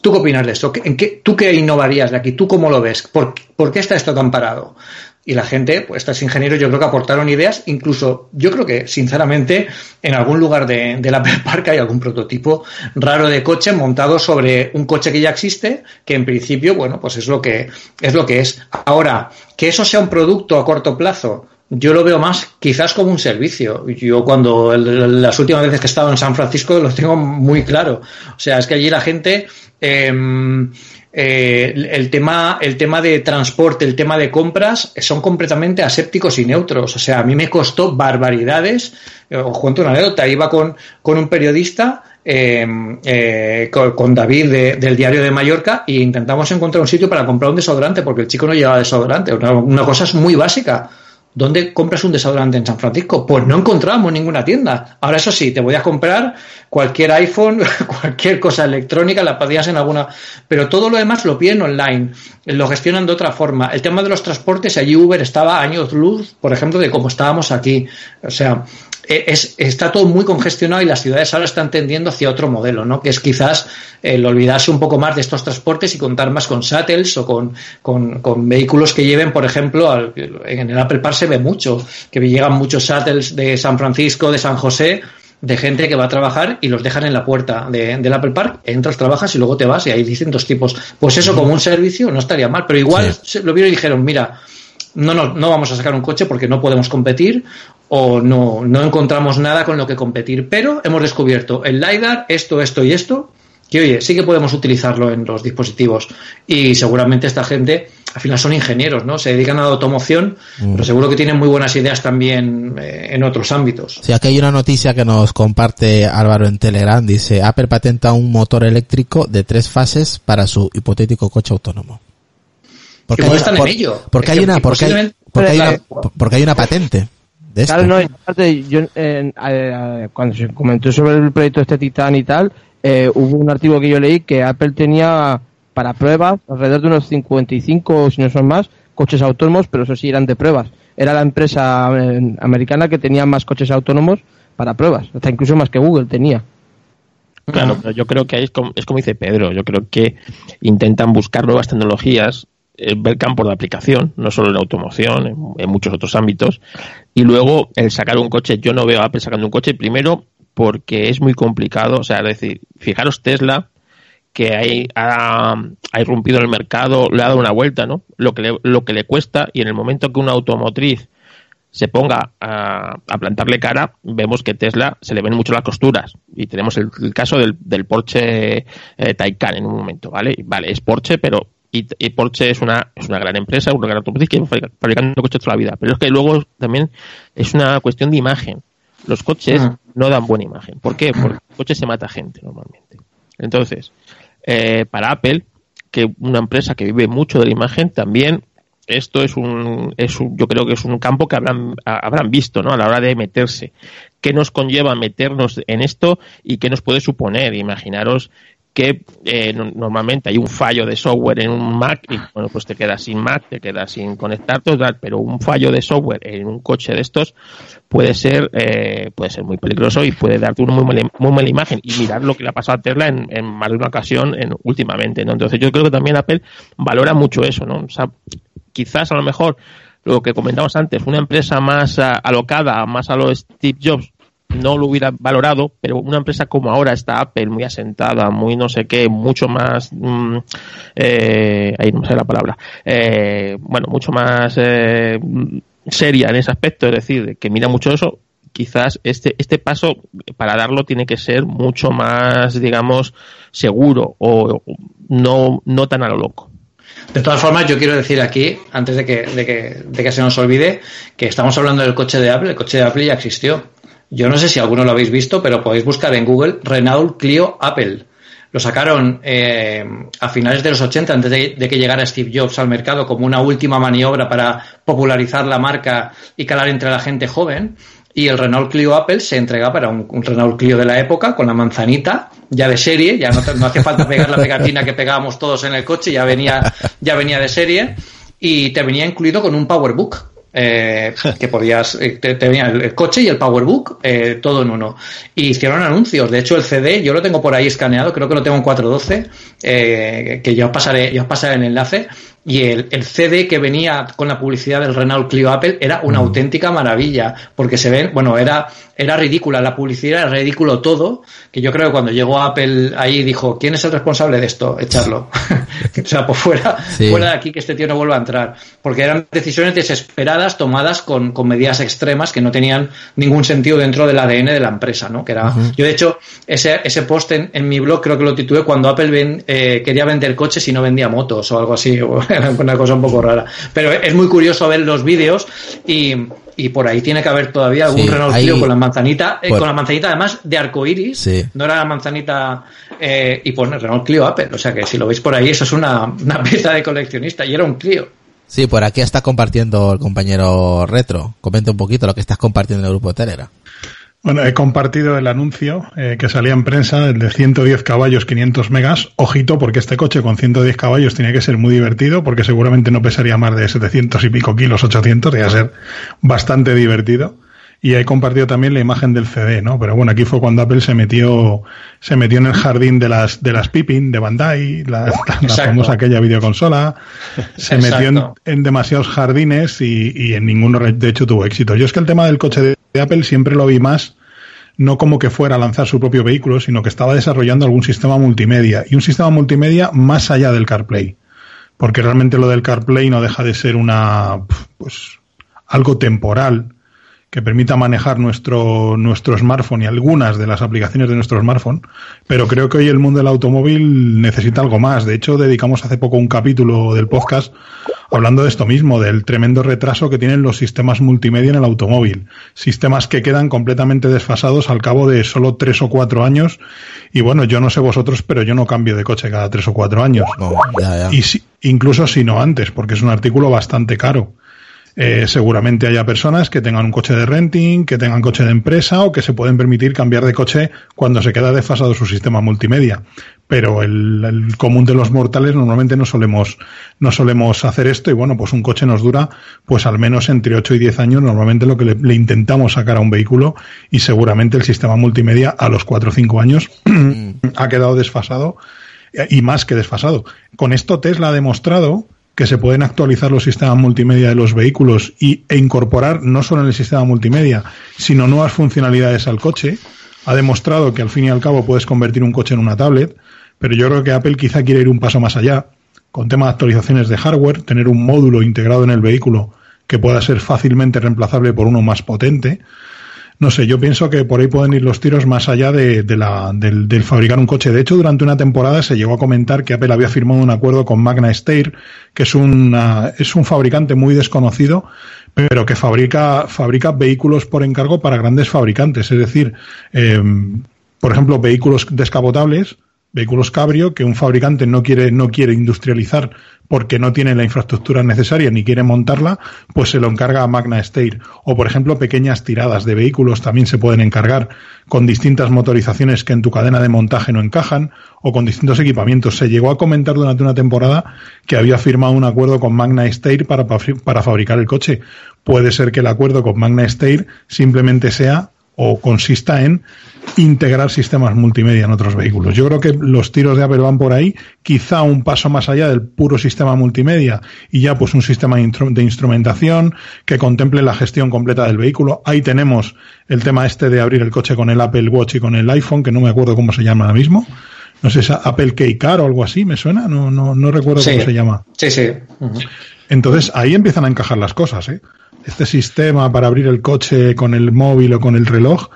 S3: ¿Tú qué opinas de esto? ¿Qué- ¿En qué, ¿Tú qué innovarías de aquí? ¿Tú cómo lo ves? ¿Por, por qué está esto tan parado? Y la gente, pues estos ingenieros, yo creo que aportaron ideas, incluso yo creo que, sinceramente, en algún lugar de, del Apple Park hay algún prototipo raro de coche montado sobre un coche que ya existe, que en principio, bueno, pues es lo que es. Lo que es. Ahora, que eso sea un producto a corto plazo, yo lo veo más quizás como un servicio. Yo cuando las últimas veces que he estado en San Francisco lo tengo muy claro. O sea, es que allí la gente em, eh, el tema el tema de transporte, el tema de compras son completamente asépticos y neutros. O sea, a mí me costó barbaridades. Eh, Os cuento una anécdota. Iba con, con un periodista eh, eh, con, David de- del diario de Mallorca e intentamos encontrar un sitio para comprar un desodorante porque el chico no llevaba desodorante. Una cosa es muy básica. ¿Dónde compras un desodorante en San Francisco? Pues no encontramos ninguna tienda. Ahora eso sí, te voy a comprar cualquier iPhone, cualquier cosa electrónica, la podías en alguna, pero todo lo demás lo piden online, lo gestionan de otra forma. El tema de los transportes, allí Uber estaba años luz, por ejemplo, de cómo estábamos aquí. O sea, es, está todo muy congestionado y las ciudades ahora están tendiendo hacia otro modelo, ¿no? Que es quizás el olvidarse un poco más de estos transportes y contar más con shuttles o con, con, con vehículos que lleven, por ejemplo, al- en el Apple Park se ve mucho, que llegan muchos shuttles de San Francisco, de San José, de gente que va a trabajar y los dejan en la puerta de- del Apple Park, entras, trabajas y luego te vas y hay distintos tipos. Pues eso como un servicio no estaría mal, pero igual
S2: Sí.
S3: lo vieron y dijeron, mira, no, no, no vamos a sacar un coche porque no podemos competir o no, no encontramos nada con lo que competir, pero hemos descubierto el LiDAR, esto, esto y esto, que oye, sí que podemos utilizarlo en los dispositivos y seguramente esta gente al final son ingenieros, ¿no? Se dedican a la automoción, pero seguro que tienen muy buenas ideas también eh, en otros ámbitos.
S2: Sí, aquí hay una noticia que nos comparte Álvaro en Telegram. Dice, Apple patenta un motor eléctrico de tres fases para su hipotético coche autónomo.
S3: Que
S2: hay
S3: no están
S2: por-
S3: en ello.
S2: Porque hay
S3: que
S2: una, porque hay,
S3: posiblemente-
S2: porque hay una,
S5: Claro.
S2: porque hay una patente de esto.
S5: Claro, no, aparte, yo, eh, eh, cuando se comentó sobre el proyecto este Titán y tal, eh, hubo un artículo que yo leí que Apple tenía para pruebas alrededor de unos 55, o si no son más, coches autónomos, pero eso sí eran de pruebas. Era la empresa eh, americana que tenía más coches autónomos para pruebas, hasta incluso más que Google tenía. Claro, pero yo creo que ahí es como, es como dice Pedro, yo creo que intentan buscar nuevas tecnologías, ver campos de aplicación, no solo en automoción, en, muchos otros ámbitos, y luego el sacar un coche, yo no veo a Apple sacando un coche, primero porque es muy complicado, o sea, es decir, fijaros Tesla, que hay, ha, irrumpido en el mercado, le ha dado una vuelta, ¿no? Lo que le, lo que le cuesta, y en el momento que una automotriz se ponga a, a plantarle cara, vemos que Tesla se le ven mucho las costuras. Y tenemos el, caso del, del Porsche eh, Taycan en un momento, ¿vale? Vale, es Porsche, pero y, y Porsche es una, es una gran empresa, una gran automotriz que lleva fabrica- fabricando coches toda la vida. Pero es que luego también es una cuestión de imagen. Los coches
S3: Mm.
S5: no dan buena imagen. ¿Por qué? Porque el coche se mata gente normalmente. Entonces, eh, para Apple, que una empresa que vive mucho de la imagen, también esto es un, es un, yo creo que es un campo que habrán, habrán visto, ¿no? A la hora de meterse. ¿Qué nos conlleva meternos en esto y qué nos puede suponer? Imaginaros que eh, no- normalmente hay un fallo de software en un Mac y bueno pues te quedas sin Mac, te quedas sin conectarte, pero un fallo de software en un coche de estos puede ser eh, puede ser muy peligroso y puede darte una muy mala, muy mala imagen y mirar lo que le ha pasado a Tesla en, en más de una ocasión en, últimamente. Entonces yo creo que también Apple valora mucho eso, ¿no? O sea, quizás a lo mejor lo que comentamos antes, una empresa más ah, alocada, más a lo Steve Jobs, no lo hubiera valorado, pero una empresa como ahora está Apple, muy asentada, muy no sé qué, mucho más, mm, eh, ahí no sale la palabra, eh, bueno, mucho más eh, seria en ese aspecto, es decir, que mira mucho eso, quizás este, este paso para darlo tiene que ser mucho más, digamos, seguro o no, no tan a lo loco.
S3: De todas formas, yo quiero decir aquí, antes de que, de que, de que se nos olvide, que estamos hablando del coche de Apple. El coche de Apple ya existió. Yo no sé si alguno lo habéis visto, pero podéis buscar en Google Renault Clio Apple. Lo sacaron eh, a finales de los 80, antes de, que llegara Steve Jobs al mercado, como una última maniobra para popularizar la marca y calar entre la gente joven. Y el Renault Clio Apple se entrega para un, Renault Clio de la época con la manzanita ya de serie, ya no, no hace falta pegar la pegatina que pegábamos todos en el coche, ya venía, ya venía de serie y te venía incluido con un PowerBook. Eh, que podías, eh, te, te, venía el coche y el PowerBook, eh, todo en uno. Y hicieron anuncios. De hecho, el CD, yo lo tengo por ahí escaneado, creo que lo tengo en 412, eh, que ya os pasaré, ya os pasaré el enlace. Y el, el, CD que venía con la publicidad del Renault Clio Apple era una mm. auténtica maravilla, porque se ven, bueno, era, era ridícula la publicidad, era ridículo todo, que yo creo que cuando llegó Apple ahí dijo, ¿quién es el responsable de esto? Echarlo. o sea, pues fuera, sí. fuera de aquí que este tío no vuelva a entrar. Porque eran decisiones desesperadas tomadas con, con medidas extremas que no tenían ningún sentido dentro del ADN de la empresa, ¿no? Que era, yo de hecho, ese, ese post en, en, mi blog creo que lo titulé cuando Apple ven, eh, quería vender coches y no vendía motos o algo así. era una cosa un poco rara. Pero es muy curioso ver los vídeos y, y por ahí tiene que haber todavía algún sí, Renault Clio con la manzanita, eh, con la manzanita además de arcoiris, sí. no era la manzanita eh, y pone Renault Clio Apple, o sea que si lo veis por ahí eso es una, una pieza de coleccionista y era un Clio.
S2: Sí, por aquí está compartiendo el compañero Retro. Comenta un poquito lo que estás compartiendo en el grupo de Telegram.
S9: Bueno, he compartido el anuncio eh, que salía en prensa, el de 110 caballos, 500 megas. Ojito, porque este coche con 110 caballos tiene que ser muy divertido, porque seguramente no pesaría más de 700 y pico kilos, 800, debería ser bastante divertido. Y he compartido también la imagen del CD, ¿no? Pero bueno, aquí fue cuando Apple se metió, se metió en el jardín de las, de las Pippin, de Bandai, la, la famosa aquella videoconsola. Se metió en, en, demasiados jardines y, y en ninguno, de hecho, tuvo éxito. Yo es que el tema del coche de de Apple siempre lo vi más no como que fuera a lanzar su propio vehículo, sino que estaba desarrollando algún sistema multimedia y un sistema multimedia más allá del CarPlay. Porque realmente lo del CarPlay no deja de ser una pues algo temporal que permita manejar nuestro, nuestro smartphone y algunas de las aplicaciones de nuestro smartphone, pero creo que hoy el mundo del automóvil necesita algo más. De hecho, dedicamos hace poco un capítulo del podcast hablando de esto mismo, del tremendo retraso que tienen los sistemas multimedia en el automóvil. Sistemas que quedan completamente desfasados al cabo de solo tres o cuatro años. Y bueno, yo no sé vosotros, pero yo no cambio de coche cada tres o cuatro años.
S2: No, ya, ya.
S9: Y si, incluso si no antes, porque es un artículo bastante caro. Eh, seguramente haya personas que tengan un coche de renting, que tengan coche de empresa o que se pueden permitir cambiar de coche cuando se queda desfasado su sistema multimedia. Pero el, el, común de los mortales normalmente no solemos, no solemos hacer esto y bueno, pues un coche nos dura pues al menos entre 8 y 10 años normalmente lo que le, le intentamos sacar a un vehículo y seguramente el sistema multimedia a los 4 o 5 años ha quedado desfasado y más que desfasado. Con esto Tesla ha demostrado que se pueden actualizar los sistemas multimedia de los vehículos y, e incorporar no solo en el sistema multimedia, sino nuevas funcionalidades al coche, ha demostrado que al fin y al cabo puedes convertir un coche en una tablet, pero yo creo que Apple quizá quiere ir un paso más allá, con temas de actualizaciones de hardware, tener un módulo integrado en el vehículo que pueda ser fácilmente reemplazable por uno más potente, no sé, yo pienso que por ahí pueden ir los tiros más allá de, la, del, del, fabricar un coche. De hecho, durante una temporada se llegó a comentar que Apple había firmado un acuerdo con Magna Steyr, que es, una, es un fabricante muy desconocido, pero que fabrica, fabrica vehículos por encargo para grandes fabricantes. Es decir, eh, por ejemplo, vehículos descapotables, vehículos cabrio que un fabricante no quiere, no quiere industrializar porque no tiene la infraestructura necesaria ni quiere montarla, pues se lo encarga a Magna Steyr. O, por ejemplo, pequeñas tiradas de vehículos también se pueden encargar con distintas motorizaciones que en tu cadena de montaje no encajan o con distintos equipamientos. Se llegó a comentar durante una temporada que había firmado un acuerdo con Magna Steyr para, para fabricar el coche. Puede ser que el acuerdo con Magna Steyr simplemente sea o consista en integrar sistemas multimedia en otros vehículos. Yo creo que los tiros de Apple van por ahí, quizá un paso más allá del puro sistema multimedia y ya pues un sistema de instrumentación que contemple la gestión completa del vehículo. Ahí tenemos el tema este de abrir el coche con el Apple Watch y con el iPhone, que no me acuerdo cómo se llama ahora mismo. No sé, si Apple Key Car o algo así, ¿me suena? No, no, no recuerdo sí. cómo se llama.
S3: Sí, sí.
S9: Uh -huh. Entonces ahí empiezan a encajar las cosas, ¿eh? Este sistema para abrir el coche con el móvil o con el reloj,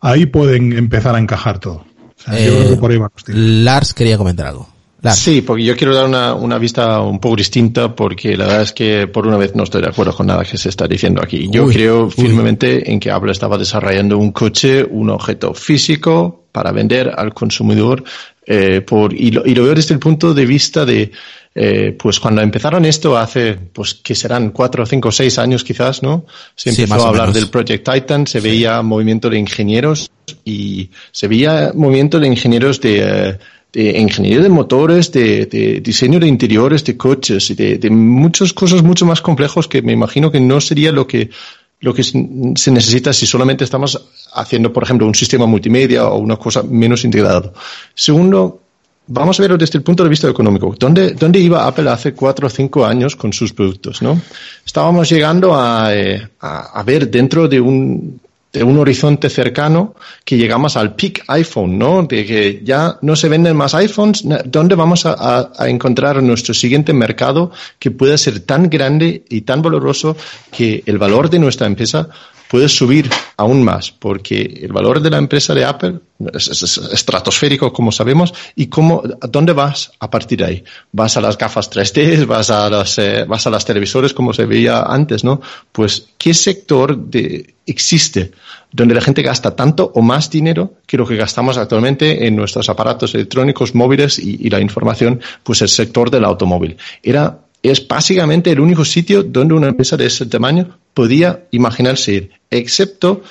S9: ahí pueden empezar a encajar todo. O sea,
S2: eh, yo creo que por ahí va Lars quería comentar algo.
S8: Sí, porque yo quiero dar una, una, vista un poco distinta porque la verdad es que por una vez no estoy de acuerdo con nada que se está diciendo aquí. Yo creo firmemente en que Apple estaba desarrollando un coche, un objeto físico para vender al consumidor eh, por, y lo, y, lo, veo desde el punto de vista de, eh, pues cuando empezaron esto hace, pues que serán cuatro, cinco, seis años quizás, ¿no? Se empezó sí, a hablar del Project Titan, se sí. veía movimiento de ingenieros y se veía movimiento de ingenieros de, eh, de ingeniería de motores, de, de, diseño de interiores de coches y de, de, muchas cosas mucho más complejos que me imagino que no sería lo que lo que se necesita si solamente estamos haciendo, por ejemplo, un sistema multimedia o una cosa menos integrado. Segundo, vamos a verlo desde el punto de vista económico. ¿Dónde, iba Apple hace cuatro o cinco años con sus productos? ¿no? Estábamos llegando a, eh, a, ver dentro de un de un horizonte cercano que llegamos al peak iPhone, ¿no? De que ya no se venden más iPhones, ¿dónde vamos a, encontrar nuestro siguiente mercado que pueda ser tan grande y tan valoroso que el valor de nuestra empresa puede subir aún más? Porque el valor de la empresa de Apple es, es, es estratosférico, como sabemos, y cómo, ¿dónde vas a partir de ahí? ¿Vas a las gafas 3D? ¿Vas a las, eh, vas a las televisores como se veía antes, no? Pues, ¿qué sector existe donde la gente gasta tanto o más dinero que lo que gastamos actualmente en nuestros aparatos electrónicos móviles y, y la información, pues el sector del automóvil. Era es básicamente el único sitio donde una empresa de ese tamaño podía imaginarse ir, excepto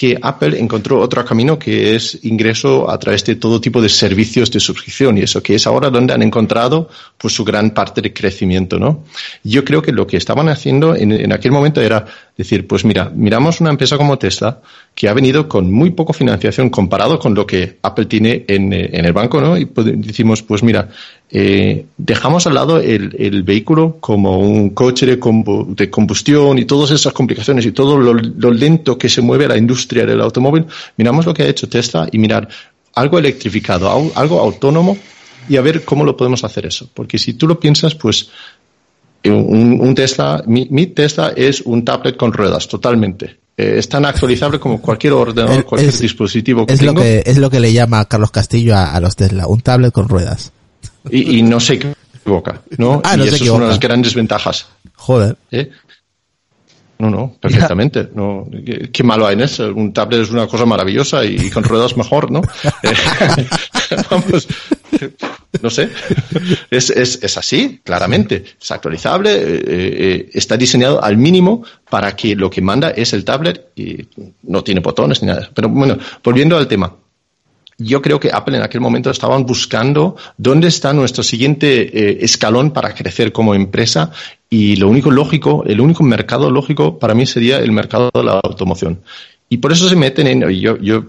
S8: que Apple encontró otro camino que es ingreso a través de todo tipo de servicios de suscripción y eso que es ahora donde han encontrado pues su gran parte de crecimiento, ¿no? Yo creo que lo que estaban haciendo en, en aquel momento era decir, pues mira, miramos una empresa como Tesla que ha venido con muy poco financiación comparado con lo que Apple tiene en, en el banco, ¿no? Y decimos, pues mira, eh, dejamos al lado el, el, vehículo como un coche de, combustión y todas esas complicaciones y todo lo, lo, lento que se mueve la industria del automóvil. Miramos lo que ha hecho Tesla y mirar algo electrificado, algo autónomo y a ver cómo lo podemos hacer eso. Porque si tú lo piensas, pues un, un Tesla, mi, mi, Tesla es un tablet con ruedas, totalmente. Eh, es tan actualizable como cualquier ordenador, cualquier
S2: es,
S8: dispositivo que
S2: es
S8: tengo.
S2: Lo que, es lo que le llama Carlos Castillo a, a los Tesla, un tablet con ruedas.
S8: Y, y, no se equivoca, ¿no?
S2: Ah, no
S8: y eso es una de las grandes ventajas.
S2: Joder.
S8: ¿Eh? No, no, perfectamente. No, ¿qué, ¿qué, malo hay en eso? Un tablet es una cosa maravillosa y, y con ruedas mejor, ¿no? Vamos, no sé. Es, es, es, así, claramente. Es actualizable, eh, eh, está diseñado al mínimo para que lo que manda es el tablet y no tiene botones ni nada. Pero bueno, volviendo al tema yo creo que Apple en aquel momento estaban buscando dónde está nuestro siguiente eh, escalón para crecer como empresa y lo único lógico, el único mercado lógico para mí sería el mercado de la automoción. Y por eso se meten en, yo, yo,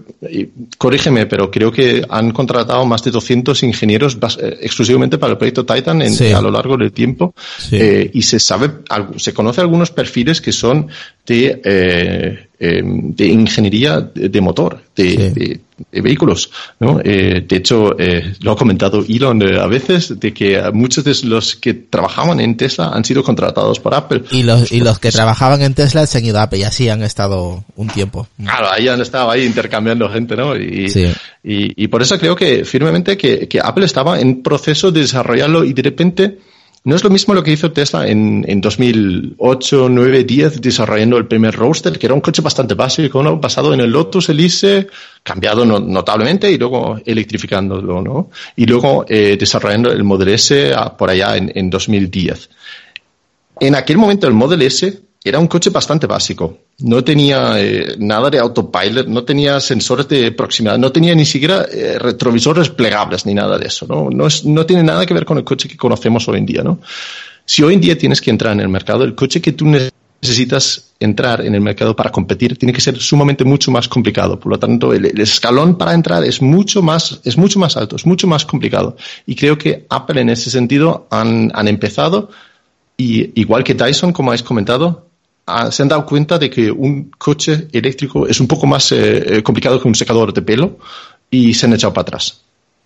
S8: corrígeme, pero creo que han contratado más de 200 ingenieros eh, exclusivamente para el proyecto Titan en, sí. a lo largo del tiempo. Sí. Eh, y se sabe, se conoce algunos perfiles que son de, eh, de ingeniería de, motor, de, sí. de, de, vehículos, ¿no? de hecho, lo ha comentado Elon a veces, de que muchos de los que trabajaban en Tesla han sido contratados por Apple.
S2: Y los, y los que trabajaban en Tesla se han ido a Apple y así han estado un tiempo.
S8: Claro, ahí han estado ahí intercambiando gente, ¿no? Y, sí. y, y, por eso creo que firmemente que, que, Apple estaba en proceso de desarrollarlo y de repente no es lo mismo lo que hizo Tesla en, en 2008, 9, 10 desarrollando el primer Roadster, que era un coche bastante básico, ¿no? Basado en el Lotus Elise, cambiado no, notablemente y luego electrificándolo, ¿no? Y luego eh, desarrollando el Model S a, por allá en 2010. En aquel momento el Model S era un coche bastante básico. No tenía eh, nada de autopilot, no tenía sensores de proximidad, no tenía ni siquiera eh, retrovisores plegables ni nada de eso. ¿no? No, es, no tiene nada que ver con el coche que conocemos hoy en día. ¿no? Si hoy en día tienes que entrar en el mercado, el coche que tú necesitas entrar en el mercado para competir tiene que ser sumamente mucho más complicado. Por lo tanto, el, el escalón para entrar es mucho más, es mucho más alto, es mucho más complicado. Y creo que Apple en ese sentido han, han empezado y igual que Dyson, como habéis comentado, se han dado cuenta de que un coche eléctrico es un poco más eh, complicado que un secador de pelo y se han echado para atrás.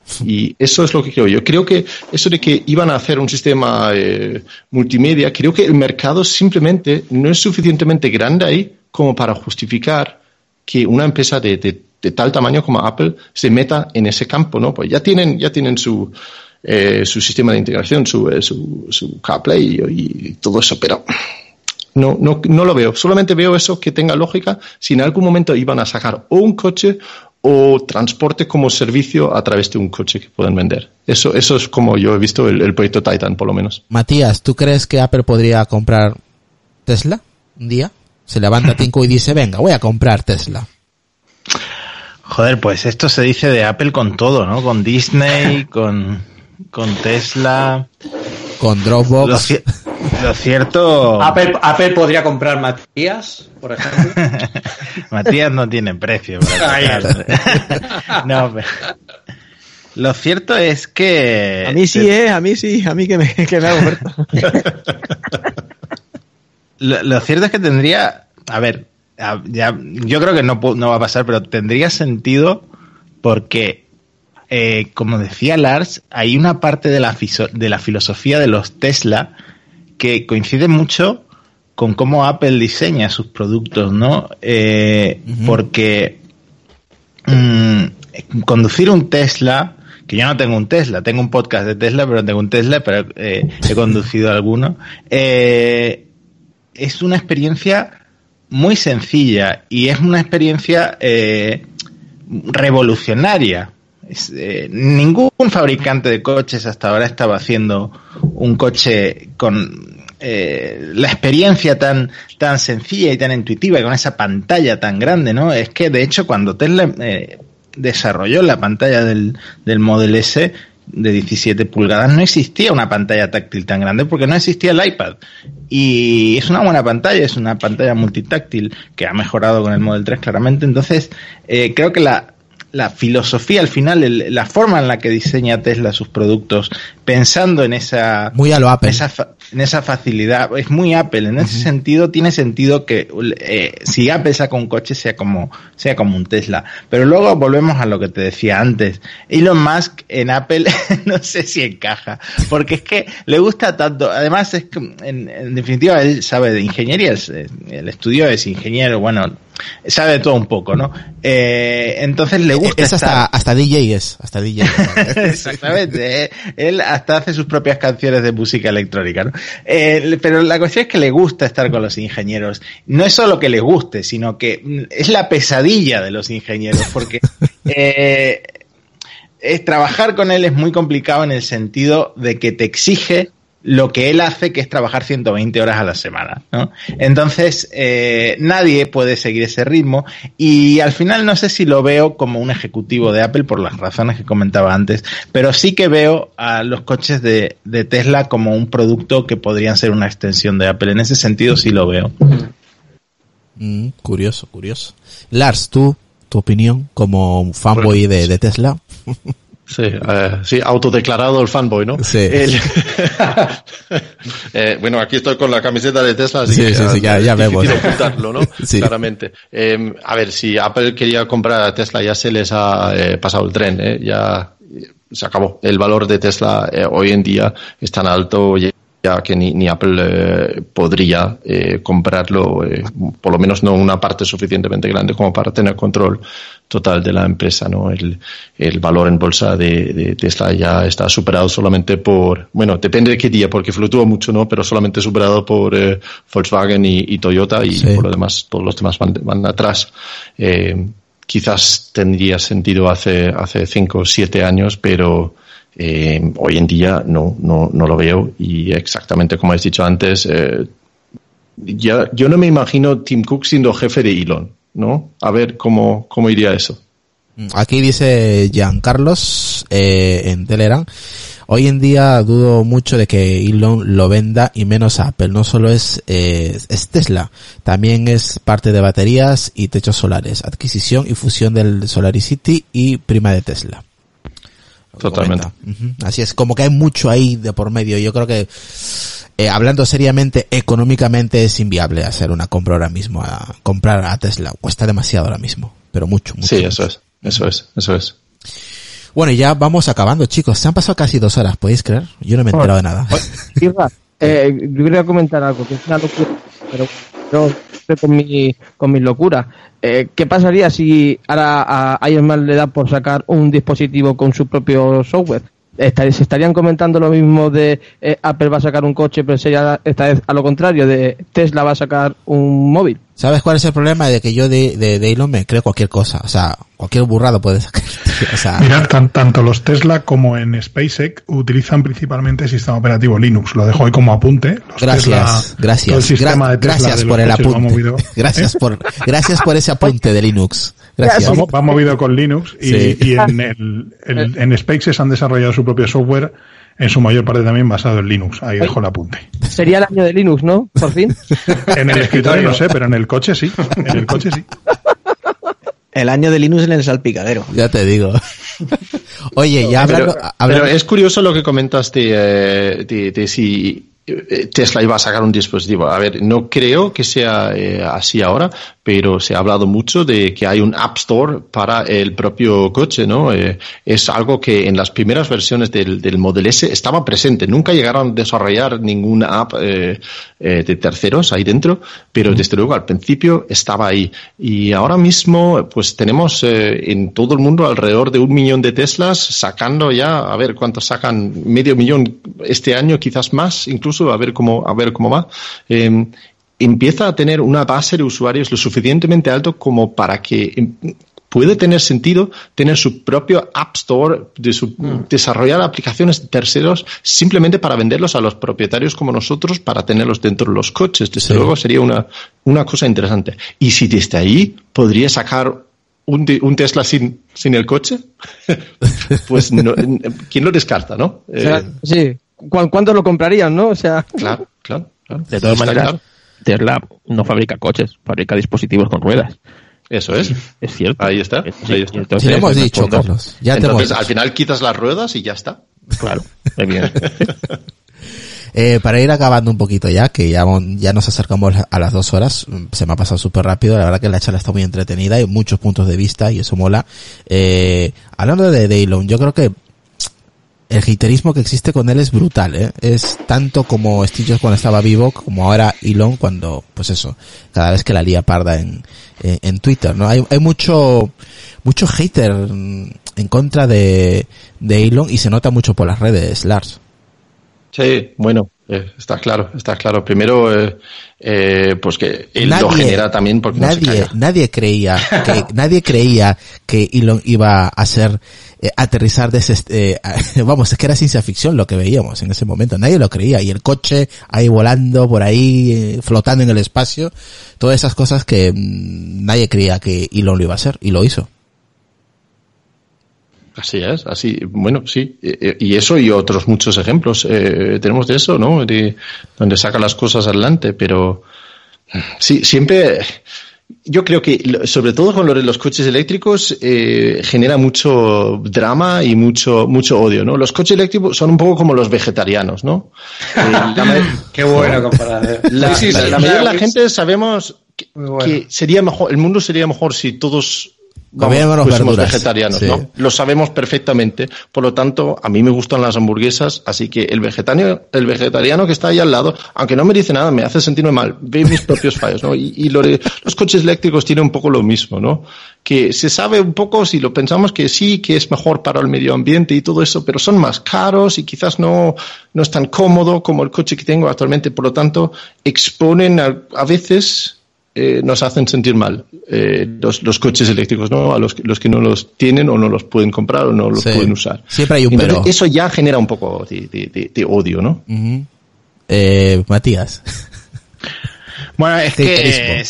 S8: Y eso es lo que creo yo. Creo que eso de que iban a hacer un sistema eh, multimedia, creo que el mercado simplemente no es suficientemente grande ahí como para justificar que una empresa de, de, de tal tamaño como Apple se meta en ese campo, ¿no? Pues ya tienen, ya tienen su, eh, su sistema de integración, su, eh, su, su CarPlay y, y, todo eso, pero no, no, no lo veo. Solamente veo eso que tenga lógica si en algún momento iban a sacar o un coche o transporte como servicio a través de un coche que pueden vender. Eso, eso es como yo he visto el, el proyecto Titan, por lo menos.
S2: Matías, ¿tú crees que Apple podría comprar Tesla un día? Se levanta Tinko y dice, venga, voy a comprar Tesla.
S7: Joder, pues esto se dice de Apple con todo, ¿no? Con Disney, con, con Tesla.
S2: Con Dropbox.
S7: Lo, lo cierto.
S3: Apple, Apple, podría comprar Matías, por ejemplo.
S7: Matías no tiene precio. no, pero... Lo cierto es que.
S11: A mí sí, eh, a mí sí, a mí que me, que me hago muerto.
S7: lo, lo, cierto es que tendría. A ver, ya, yo creo que no, no va a pasar, pero tendría sentido porque, eh, como decía Lars, hay una parte de la, de la filosofía de los Tesla que coincide mucho con cómo Apple diseña sus productos, ¿no? Eh, uh -huh. Porque mmm, conducir un Tesla, que yo no tengo un Tesla, tengo un podcast de Tesla, pero no tengo un Tesla, pero eh, he conducido alguno, eh, es una experiencia muy sencilla y es una experiencia eh, revolucionaria. Eh, ningún fabricante de coches hasta ahora estaba haciendo un coche con eh, la experiencia tan, tan sencilla y tan intuitiva y con esa pantalla tan grande, ¿no? Es que de hecho cuando Tesla eh, desarrolló la pantalla del, del Model S, de 17 pulgadas no existía una pantalla táctil tan grande porque no existía el iPad. Y es una buena pantalla, es una pantalla multitáctil que ha mejorado con el Model 3 claramente. Entonces, eh, creo que la, la filosofía al final, el, la forma en la que diseña Tesla sus productos, pensando en esa,
S2: muy a lo Apple.
S7: Esa, en esa facilidad, es muy Apple. En ese uh -huh. sentido, tiene sentido que eh, si Apple saca un coche sea como, sea como un Tesla. Pero luego volvemos a lo que te decía antes. Elon Musk en Apple no sé si encaja, porque es que le gusta tanto. Además, es que, en, en definitiva, él sabe de ingeniería, el estudio es ingeniero, bueno, sabe de todo un poco, ¿no? Eh, entonces le gusta.
S2: Es hasta,
S7: estar...
S2: hasta DJ es, hasta DJ.
S7: Exactamente. eh, él hasta hace sus propias canciones de música electrónica, ¿no? Eh, pero la cuestión es que le gusta estar con los ingenieros. No es solo que le guste, sino que es la pesadilla de los ingenieros, porque es, trabajar con él es muy complicado en el sentido de que te exige lo que él hace, que es trabajar 120 horas a la semana. ¿no? Entonces, eh, nadie puede seguir ese ritmo y al final no sé si lo veo como un ejecutivo de Apple por las razones que comentaba antes, pero sí que veo a los coches de, de Tesla como un producto que podrían ser una extensión de Apple. En ese sentido sí lo veo.
S2: Mm, curioso, curioso. Lars, tú, tu opinión como un fanboy de, de Tesla.
S8: Sí, eh, sí, autodeclarado el fanboy, ¿no?
S2: Sí.
S8: El, eh, bueno, aquí estoy con la camiseta de Tesla, así
S2: sí,
S8: que
S2: sí, sí, ya, ya vemos.
S8: ocultarlo, ¿no?
S2: Sí.
S8: Claramente. Eh, a ver, si Apple quería comprar a Tesla, ya se les ha eh, pasado el tren, ¿eh? Ya se acabó. El valor de Tesla eh, hoy en día es tan alto ya que ni, ni Apple eh, podría eh, comprarlo, eh, por lo menos no una parte suficientemente grande como para tener control total de la empresa. ¿no? El, el valor en bolsa de, de, Tesla ya está superado solamente por, bueno, depende de qué día, porque fluctúa mucho, ¿no? pero solamente superado por eh, Volkswagen y, y, Toyota y sí. por lo demás, todos los demás van, van atrás. Eh, quizás tendría sentido hace, hace cinco o siete años, pero eh, hoy en día no, no, no lo veo y exactamente como has dicho antes, eh, ya, yo no me imagino Tim Cook siendo jefe de Elon, ¿no? A ver cómo, cómo iría eso.
S2: Aquí dice Jean Carlos eh, en Telegram. Hoy en día dudo mucho de que Elon lo venda y menos Apple. No solo es, eh, es Tesla, también es parte de baterías y techos solares, adquisición y fusión del SolarCity y prima de Tesla.
S8: Totalmente.
S2: Uh -huh. Así es, como que hay mucho ahí de por medio. Yo creo que, eh, hablando seriamente, económicamente es inviable hacer una compra ahora mismo, a comprar a Tesla. Cuesta demasiado ahora mismo, pero mucho, mucho.
S8: Sí,
S2: mucho.
S8: eso es, eso es, eso es.
S2: Bueno, ya vamos acabando, chicos. Se han pasado casi dos horas, ¿podéis creer? Yo no me he enterado de nada.
S11: eh, yo quería comentar algo, que es una locura, pero con mi, con mi locura. Eh, ¿Qué pasaría si ahora a iOS le da por sacar un dispositivo con su propio software? se estarían comentando lo mismo de eh, Apple va a sacar un coche, pero sería esta vez a lo contrario, de Tesla va a sacar un móvil.
S2: ¿Sabes cuál es el problema? De que yo de, de, Elon me creo cualquier cosa. O sea, cualquier burrado puede sacar. O sea...
S9: Mira, tanto los Tesla como en SpaceX utilizan principalmente el sistema operativo Linux. Lo dejo ahí como apunte.
S2: gracias, gracias. gracias por el apunte. gracias ¿eh? por, gracias por ese apunte de Linux. Gracias.
S9: Va, movido con Linux y, en, el, en SpaceX han desarrollado su propio software en su mayor parte también basado en Linux. Ahí dejo el apunte.
S11: Sería el año de Linux, ¿no? Por fin.
S9: en el escritorio no sé, pero en el coche sí. En el coche sí.
S4: El año de Linux en el salpicadero.
S2: Ya te digo. Oye, ya
S8: hablando, pero, es curioso lo que comentaste eh, de, si eh, Tesla iba a sacar un dispositivo. A ver, no creo que sea eh, así ahora, pero se ha hablado mucho de que hay un App Store para el propio coche, ¿no? Eh, es algo que en las primeras versiones del, del Model S estaba presente. Nunca llegaron a desarrollar ninguna app eh, eh, de terceros ahí dentro, pero desde luego al principio estaba ahí. Y ahora mismo, pues tenemos en todo el mundo alrededor de un millón de Teslas sacando ya, a ver cuántos sacan, medio millón este año, quizás más, incluso a ver cómo, a ver cómo va empieza a tener una base de usuarios lo suficientemente alto como para que em, puede tener sentido tener su propio App Store, de mm. desarrollar aplicaciones de terceros simplemente para venderlos a los propietarios como nosotros para tenerlos dentro de los coches. Desde luego sería una, una cosa interesante. Y si desde ahí podría sacar un, un Tesla sin, sin el coche, pues no, ¿quién lo descarta, no?
S11: Eh, sí. ¿Cuántos lo comprarían, no? O sea.
S8: Claro, claro.
S11: De todas maneras, Tesla no fabrica coches, fabrica dispositivos con ruedas.
S8: Eso es.
S11: Es cierto.
S8: Ahí está. Ahí
S2: está. Entonces, hemos dicho, Carlos.
S8: Ya entonces, al final quitas las ruedas y ya está.
S11: Claro, bien.
S2: eh, para ir acabando un poquito ya, que ya, ya nos acercamos a las dos horas, se me ha pasado súper rápido, la verdad que la charla está muy entretenida, hay muchos puntos de vista y eso mola. Eh, hablando de Daylon, yo creo que el haterismo que existe con él es brutal, ¿eh? Es tanto como Steve cuando estaba vivo, como ahora Elon cuando, pues eso, cada vez que la lía parda en, en, Twitter, ¿no? Hay, hay mucho, mucho hater en contra de, de Elon y se nota mucho por las redes, Lars.
S8: Sí, bueno, eh, está claro, está claro. Primero, eh, eh, pues que él lo genera también porque
S2: nadie, nadie creía que nadie creía que Elon iba a ser aterrizar de ese, vamos, es que era ciencia ficción lo que veíamos en ese momento. Nadie lo creía y el coche ahí volando por ahí, flotando en el espacio, todas esas cosas que mm, nadie creía que Elon lo iba a hacer y lo hizo.
S8: Así es, así, bueno, sí, y eso y otros muchos ejemplos eh, tenemos de eso, ¿no? De donde saca las cosas adelante, pero sí, siempre, yo creo que sobre todo con los coches eléctricos eh, genera mucho drama y mucho mucho odio, ¿no? Los coches eléctricos son un poco como los vegetarianos, ¿no?
S3: Eh, Qué bueno comparar.
S8: La, la, mayoría de la gente sabemos que sería mejor, el mundo sería mejor si todos somos vegetarianos, ¿no? Lo sabemos perfectamente. Por lo tanto, a mí me gustan las hamburguesas, así que el vegetariano, el vegetariano que está ahí al lado, aunque no me dice nada, me hace sentirme mal. Ve mis propios fallos, ¿no? Y, los coches eléctricos tienen un poco lo mismo, ¿no? Que se sabe un poco, si lo pensamos, que sí, que es mejor para el medio ambiente y todo eso, pero son más caros y quizás no, no es tan cómodo como el coche que tengo actualmente. Por lo tanto, exponen a veces eh, nos hacen sentir mal eh, los, coches eléctricos, ¿no? A los, los, que no los tienen o no los pueden comprar o no los pueden usar.
S2: Siempre hay un pero.
S8: Eso ya genera un poco de, odio, ¿no?
S2: eh, Matías.
S7: Bueno, es que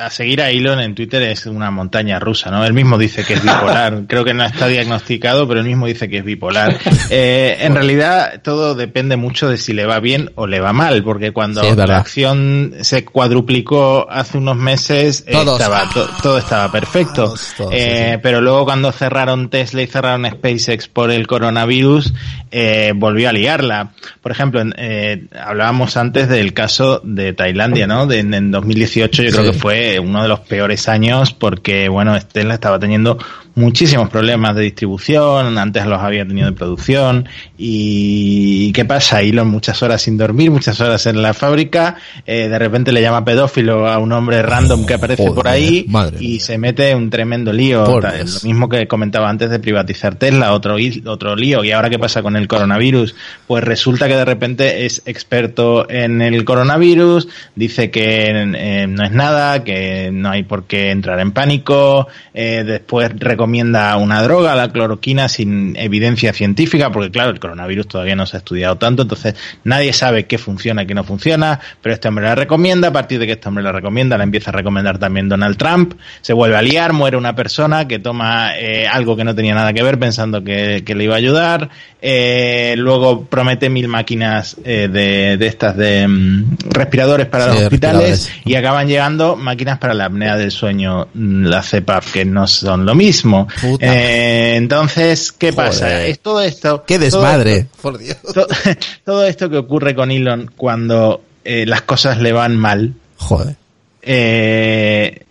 S7: a seguir a Elon en Twitter es una montaña rusa, ¿no? Él mismo dice que es bipolar. Creo que no está diagnosticado, pero él mismo dice que es bipolar. Eh, en realidad, todo depende mucho de si le va bien o le va mal, porque cuando la acción se cuadruplicó hace unos meses, estaba, todo estaba perfecto. eh, pero luego cuando cerraron Tesla y cerraron SpaceX por el coronavirus, eh, volvió a liarla. Por ejemplo, eh, hablábamos antes del caso de Tailandia, ¿no? De en, en 2018 yo creo que fue uno de los peores años porque, bueno, Tesla estaba teniendo muchísimos problemas de distribución, antes los había tenido de producción y ¿qué pasa? Elon muchas horas sin dormir, muchas horas en la fábrica, eh, de repente le llama pedófilo a un hombre random que aparece por ahí y se mete un tremendo lío, lo mismo que comentaba antes de privatizar Tesla, otro, otro lío. Y ahora qué pasa con el coronavirus? Pues resulta que de repente es experto en el coronavirus, dice que eh, no es nada, que no hay por qué entrar en pánico, eh, después recomienda una droga, la cloroquina, sin evidencia científica, porque claro, el coronavirus todavía no se ha estudiado tanto, entonces nadie sabe qué funciona y qué no funciona, pero este hombre la recomienda, a partir de que este hombre la recomienda, la empieza a recomendar también Donald Trump, se vuelve a liar, muere una persona que toma eh, algo que no tenía nada que ver pensando que, le iba a ayudar, eh, luego promete mil máquinas eh, de, estas de mm, respiradores para los hospitales y acaban llegando máquinas para la apnea del sueño, mm, la CEPAP, que no son lo mismo. Eh, entonces, ¿qué pasa? Es todo esto.
S2: ¡Qué desmadre!
S7: Todo, esto que ocurre con Elon cuando eh, las cosas le van mal.
S2: Joder.
S7: Eh,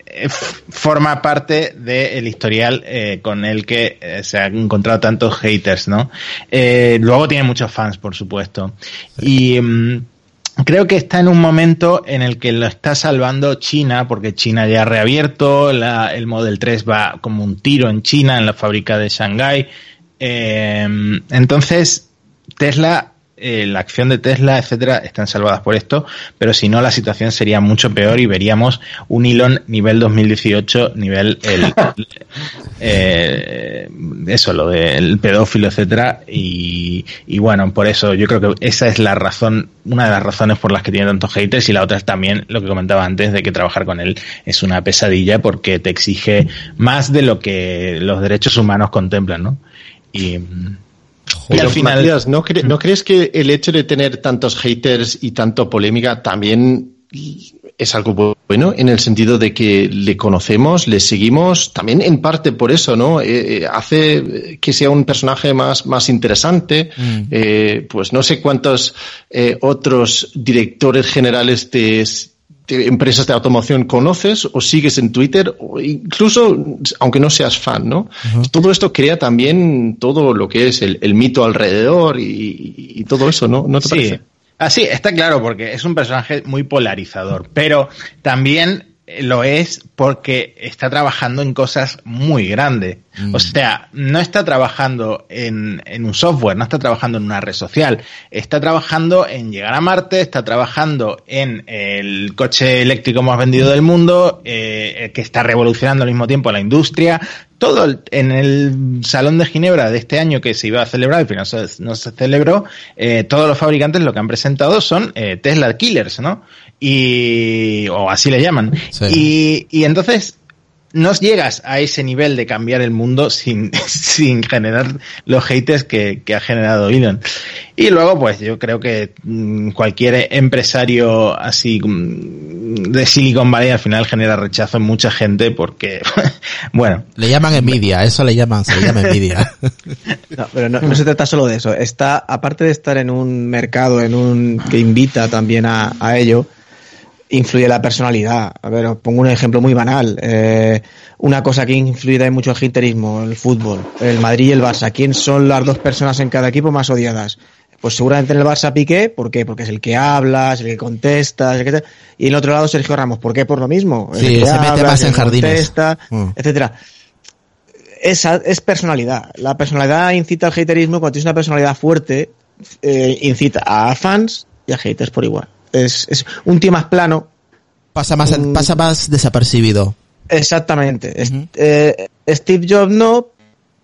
S7: forma parte del historial con el que se han encontrado tantos haters, ¿no? luego tiene muchos fans, por supuesto. Y. Mm, creo que está en un momento en el que lo está salvando China, porque China ya ha reabierto, el Model 3 va como un tiro en China, en la fábrica de Shanghái. Eh, entonces, Tesla eh, la acción de Tesla, etcétera, están salvadas por esto, pero si no la situación sería mucho peor y veríamos un Elon nivel 2018, nivel el, eh, eso, lo del pedófilo, etcétera, y, y bueno, por eso yo creo que esa es la razón, una de las razones por las que tiene tantos haters y la otra es también lo que comentaba antes de que trabajar con él es una pesadilla porque te exige más de lo que los derechos humanos contemplan, ¿no? Y,
S10: y al final, ¿no, ¿no crees que el hecho de tener tantos haters y tanto polémica también es algo bueno en el sentido de que le conocemos, le seguimos, también en parte por eso, ¿no? Eh, eh, hace que sea un personaje más, más interesante. Mm. Eh, pues no sé cuántos otros directores generales te, empresas de automoción conoces o sigues en Twitter, o incluso aunque no seas fan, ¿no? Todo esto crea también todo lo que es el, mito alrededor y, todo eso, ¿no? ¿No te parece?
S7: Ah, sí, está claro, porque es un personaje muy polarizador, pero también lo es porque está trabajando en cosas muy grandes. Mm. O sea, no está trabajando en, en, un software, no está trabajando en una red social, está trabajando en llegar a Marte, está trabajando en el coche eléctrico más vendido del mundo, eh, que está revolucionando al mismo tiempo la industria. Todo en el Salón de Ginebra de este año que se iba a celebrar, al final no se celebró, eh, todos los fabricantes lo que han presentado son eh, Tesla Killers, ¿no? Y o así le llaman. Y, y entonces no llegas a ese nivel de cambiar el mundo sin, sin generar los haters que, que, ha generado Elon. Y luego, pues yo creo que mm, cualquier empresario así mm, de Silicon Valley al final genera rechazo en mucha gente porque, bueno.
S2: Le llaman envidia, eso le llaman, se le llama envidia.
S4: No, pero no, no, se trata solo de eso. Está, aparte de estar en un mercado, en un, que invita también a, a ello, influye la personalidad. A ver, os pongo un ejemplo muy banal. Eh, una cosa que influye en mucho el hinterismo, el fútbol, el Madrid y el Barça. ¿Quién son las dos personas en cada equipo más odiadas? Pues seguramente en el Barça Piqué, ¿por qué? Porque es el que habla, es el que contesta, es el que... y en el otro lado Sergio Ramos, ¿por qué? Por lo mismo.
S2: Sí, se mete más en jardines.
S4: Contesta, mm. etcétera. Esa es personalidad. La personalidad incita al haterismo cuando tienes una personalidad fuerte, eh, incita a fans y a haters por igual es, un tío más plano.
S2: Pasa más, pasa más desapercibido.
S4: Exactamente. Eh, Steve Jobs no,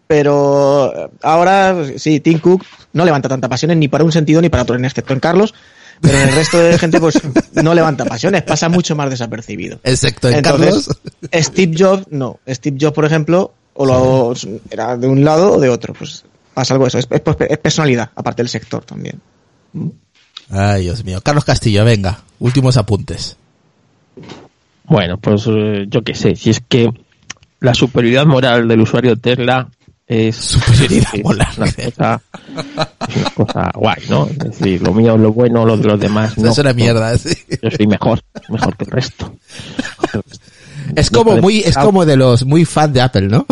S4: pero ahora sí, Tim Cook no levanta tanta pasiones ni para un sentido ni para otro, excepto en Carlos. Pero en el resto de gente, pues no levanta pasiones, pasa mucho más desapercibido.
S2: Excepto en Carlos.
S4: Steve Jobs, no. Steve Jobs, por ejemplo, o lo, era de un lado o de otro. Pues pasa algo eso. Es, es personalidad, aparte del sector también.
S2: Ay, Dios mío. Carlos Castillo, venga, últimos apuntes.
S5: Bueno, pues eh, yo qué sé, si es que la superioridad moral del usuario Tesla es,
S2: Superioridad
S5: es
S2: moral.
S5: una cosa, es una cosa guay, ¿no? Es decir, lo mío es lo bueno, lo de los demás no.
S2: es una mierda, sí.
S5: Yo soy mejor, mejor que el resto.
S2: Es como muy, es como de los muy fan de Apple, ¿no?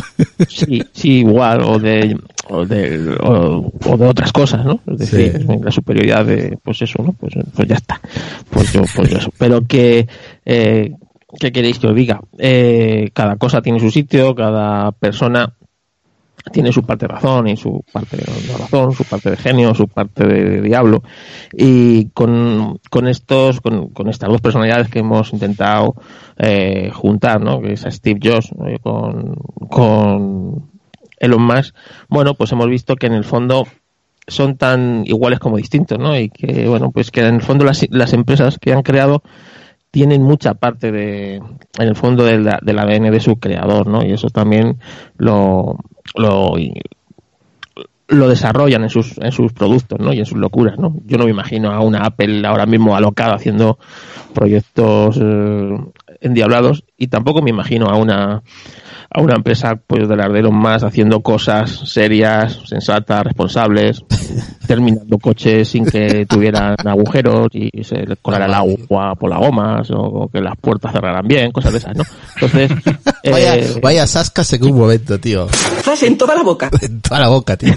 S5: Sí, sí, igual, o de, o de, o, o de otras cosas, ¿no? Es decir, la superioridad de, pues eso, ¿no? Pues, pues ya está. Pues yo, pues eso. Pero que, eh, ¿qué queréis que os diga? Eh, cada cosa tiene su sitio, cada persona tiene su parte de razón y su parte de razón, su parte de genio, su parte de diablo. Y con, con estos, con, con estas dos personalidades que hemos intentado eh, juntar, ¿no? Que es a Steve Jobs ¿no? Con, con Elon Musk, bueno, pues hemos visto que en el fondo son tan iguales como distintos, ¿no? Y que, bueno, pues que en el fondo las, empresas que han creado tienen mucha parte de, en el fondo del, del ADN de su creador, ¿no? Y eso también lo, lo, lo desarrollan en sus, en sus productos, ¿no? Y en sus locuras, ¿no? Yo no me imagino a una Apple ahora mismo alocada haciendo proyectos eh, endiablados y tampoco me imagino a una a una empresa pues de las de Elon Musk haciendo cosas serias, sensatas, responsables, terminando coches sin que tuvieran agujeros y se colara el agua por las gomas o que las puertas cerraran bien, cosas de esas, ¿no? Entonces,
S2: Vaya,
S5: eh,
S2: vaya sascas en un momento, tío.
S12: en toda la boca.
S2: En toda la boca, tío.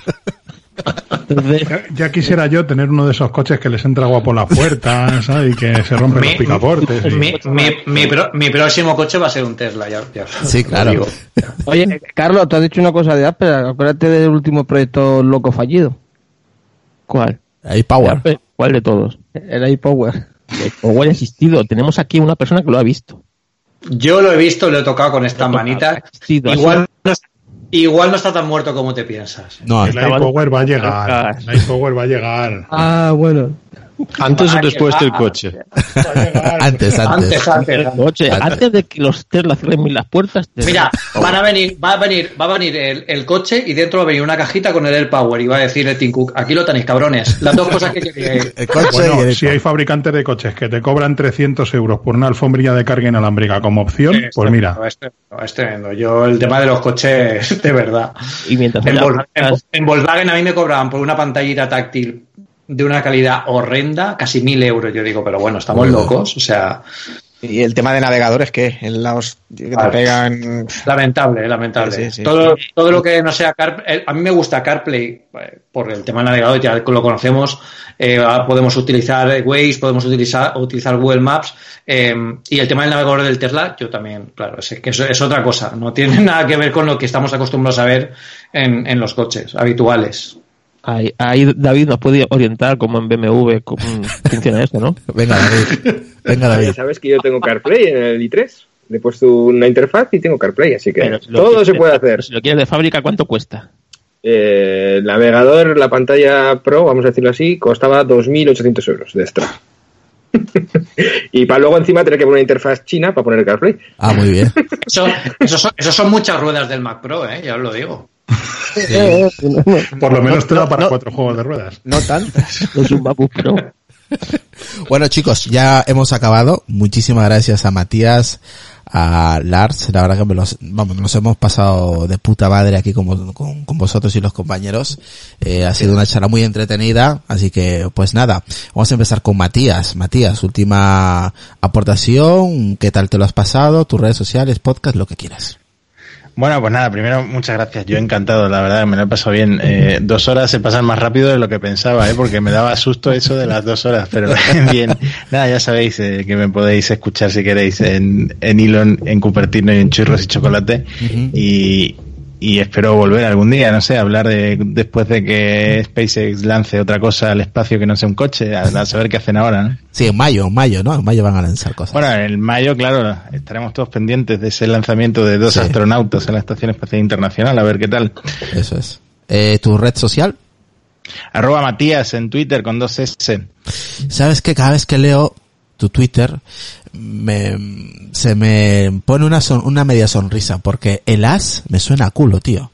S5: Entonces,
S9: Ya, ya quisiera yo tener uno de esos coches que les entra agua por las puertas, ¿sabes? Y que se rompen
S3: Mi-
S9: los picaportes. y-
S3: Mi, mi, mi, pro- mi próximo coche va a ser un Tesla, ya. ya
S2: Sí, claro.
S3: digo.
S11: Oye, Carlos, tú has dicho una cosa de Apple. Acuérdate del último proyecto loco fallido.
S5: ¿cuál?
S2: Ahí Power.
S5: ¿Cuál de todos?
S11: El iPower.
S5: Power ha existido. Tenemos aquí una persona que lo ha visto.
S3: Yo lo he visto, lo he tocado con estas manitas. Igual no, igual no está tan muerto como te piensas.
S2: No,
S9: El
S5: Estaban-
S9: iPower va a llegar. El iPower va a llegar.
S11: Ah, bueno.
S10: Antes o después del coche.
S2: Antes, antes.
S3: Antes, antes.
S5: El coche,
S2: Antes.
S5: antes de que los Tesla cierren las puertas. te-
S3: Mira, van a venir, va a venir, va a venir el, el coche y dentro va a venir una cajita con el AirPower y va a decir el Tim Cook, aquí lo tenéis, cabrones. Las dos cosas que queréis.
S2: El coche y
S9: Bueno,
S2: el
S9: si hay fabricantes de coches que te cobran 300 euros por una alfombrilla de carga inalámbrica como opción, pues mira,
S3: Es tremendo, es tremendo. Yo el tema de los coches, de verdad.
S5: Y mientras
S3: En, Vol- en Volkswagen a mí me cobraban por una pantallita táctil de una calidad horrenda, casi mil euros. Yo digo, pero bueno, estamos
S2: Bueno.
S3: locos. O sea,
S4: Y el tema de navegadores, ¿qué? En los que te
S3: Vale.
S4: pegan.
S3: lamentable, lamentable.
S4: Sí, sí, sí.
S3: todo, todo lo que no sea CarPlay, a mí me gusta CarPlay eh, por el tema navegador, ya lo conocemos. eh, podemos utilizar Waze, podemos utilizar, utilizar Google Maps. eh, y el tema del navegador del Tesla, yo también, claro, es que eso es otra cosa. No tiene nada que ver con lo que estamos acostumbrados a ver en, en los coches habituales.
S5: Ahí, ahí David nos puede orientar cómo en BMW cómo funciona esto, ¿no?
S2: Venga, David. Venga,
S6: Ya
S2: David.
S6: sabes que yo tengo CarPlay en el i3. Le he puesto una interfaz y tengo CarPlay, así que
S5: Pero si
S6: todo
S5: quieres
S6: se
S5: de-
S6: puede hacer.
S5: Si lo quieres de fábrica, ¿cuánto cuesta?
S6: Eh, el navegador, la pantalla Pro, vamos a decirlo así, costaba 2.800 euros de extra. y para luego encima tener que poner una interfaz china para poner el CarPlay.
S2: Ah, muy bien.
S3: Eso, eso, son, eso son muchas ruedas del Mac Pro, ¿eh? ya os lo digo.
S9: por lo menos te da para
S4: no.
S9: cuatro juegos de ruedas.
S4: No tan.
S5: Es un MacBook Pro.
S2: Bueno, chicos, ya hemos acabado. Muchísimas gracias a Matías, a Lars. La verdad que me los, vamos, nos hemos pasado de puta madre aquí con, con, con vosotros y los compañeros. Eh, ha sido una charla muy entretenida. Así que, pues nada, vamos a empezar con Matías. Matías, última aportación. ¿Qué tal te lo has pasado? Tus redes sociales, podcast, lo que quieras.
S7: Bueno, pues nada, primero muchas gracias. Yo encantado, la verdad, me lo he pasado bien. Eh, dos horas se pasan más rápido de lo que pensaba, ¿eh? porque me daba susto eso de las dos horas, pero bien. Nada, ya sabéis eh, que me podéis escuchar si queréis en, en Elon, en Cupertino y en Churros y Chocolate. y, y espero volver algún día, no sé, a hablar de después de que SpaceX lance otra cosa al espacio que no sea un coche, a, a saber qué hacen ahora, ¿no?
S2: Sí, en mayo, en mayo, ¿no? En mayo van a lanzar cosas.
S7: Bueno, en mayo, claro, estaremos todos pendientes de ese lanzamiento de dos
S2: Sí.
S7: astronautas en la Estación Espacial Internacional, a ver qué tal.
S2: Eso es. Eh, ¿Tu red social?
S7: Arroba Matías en Twitter con dos S.
S2: ¿Sabes que cada vez que leo tu Twitter me, se me pone una, son- una media sonrisa porque el as me suena a culo, tío.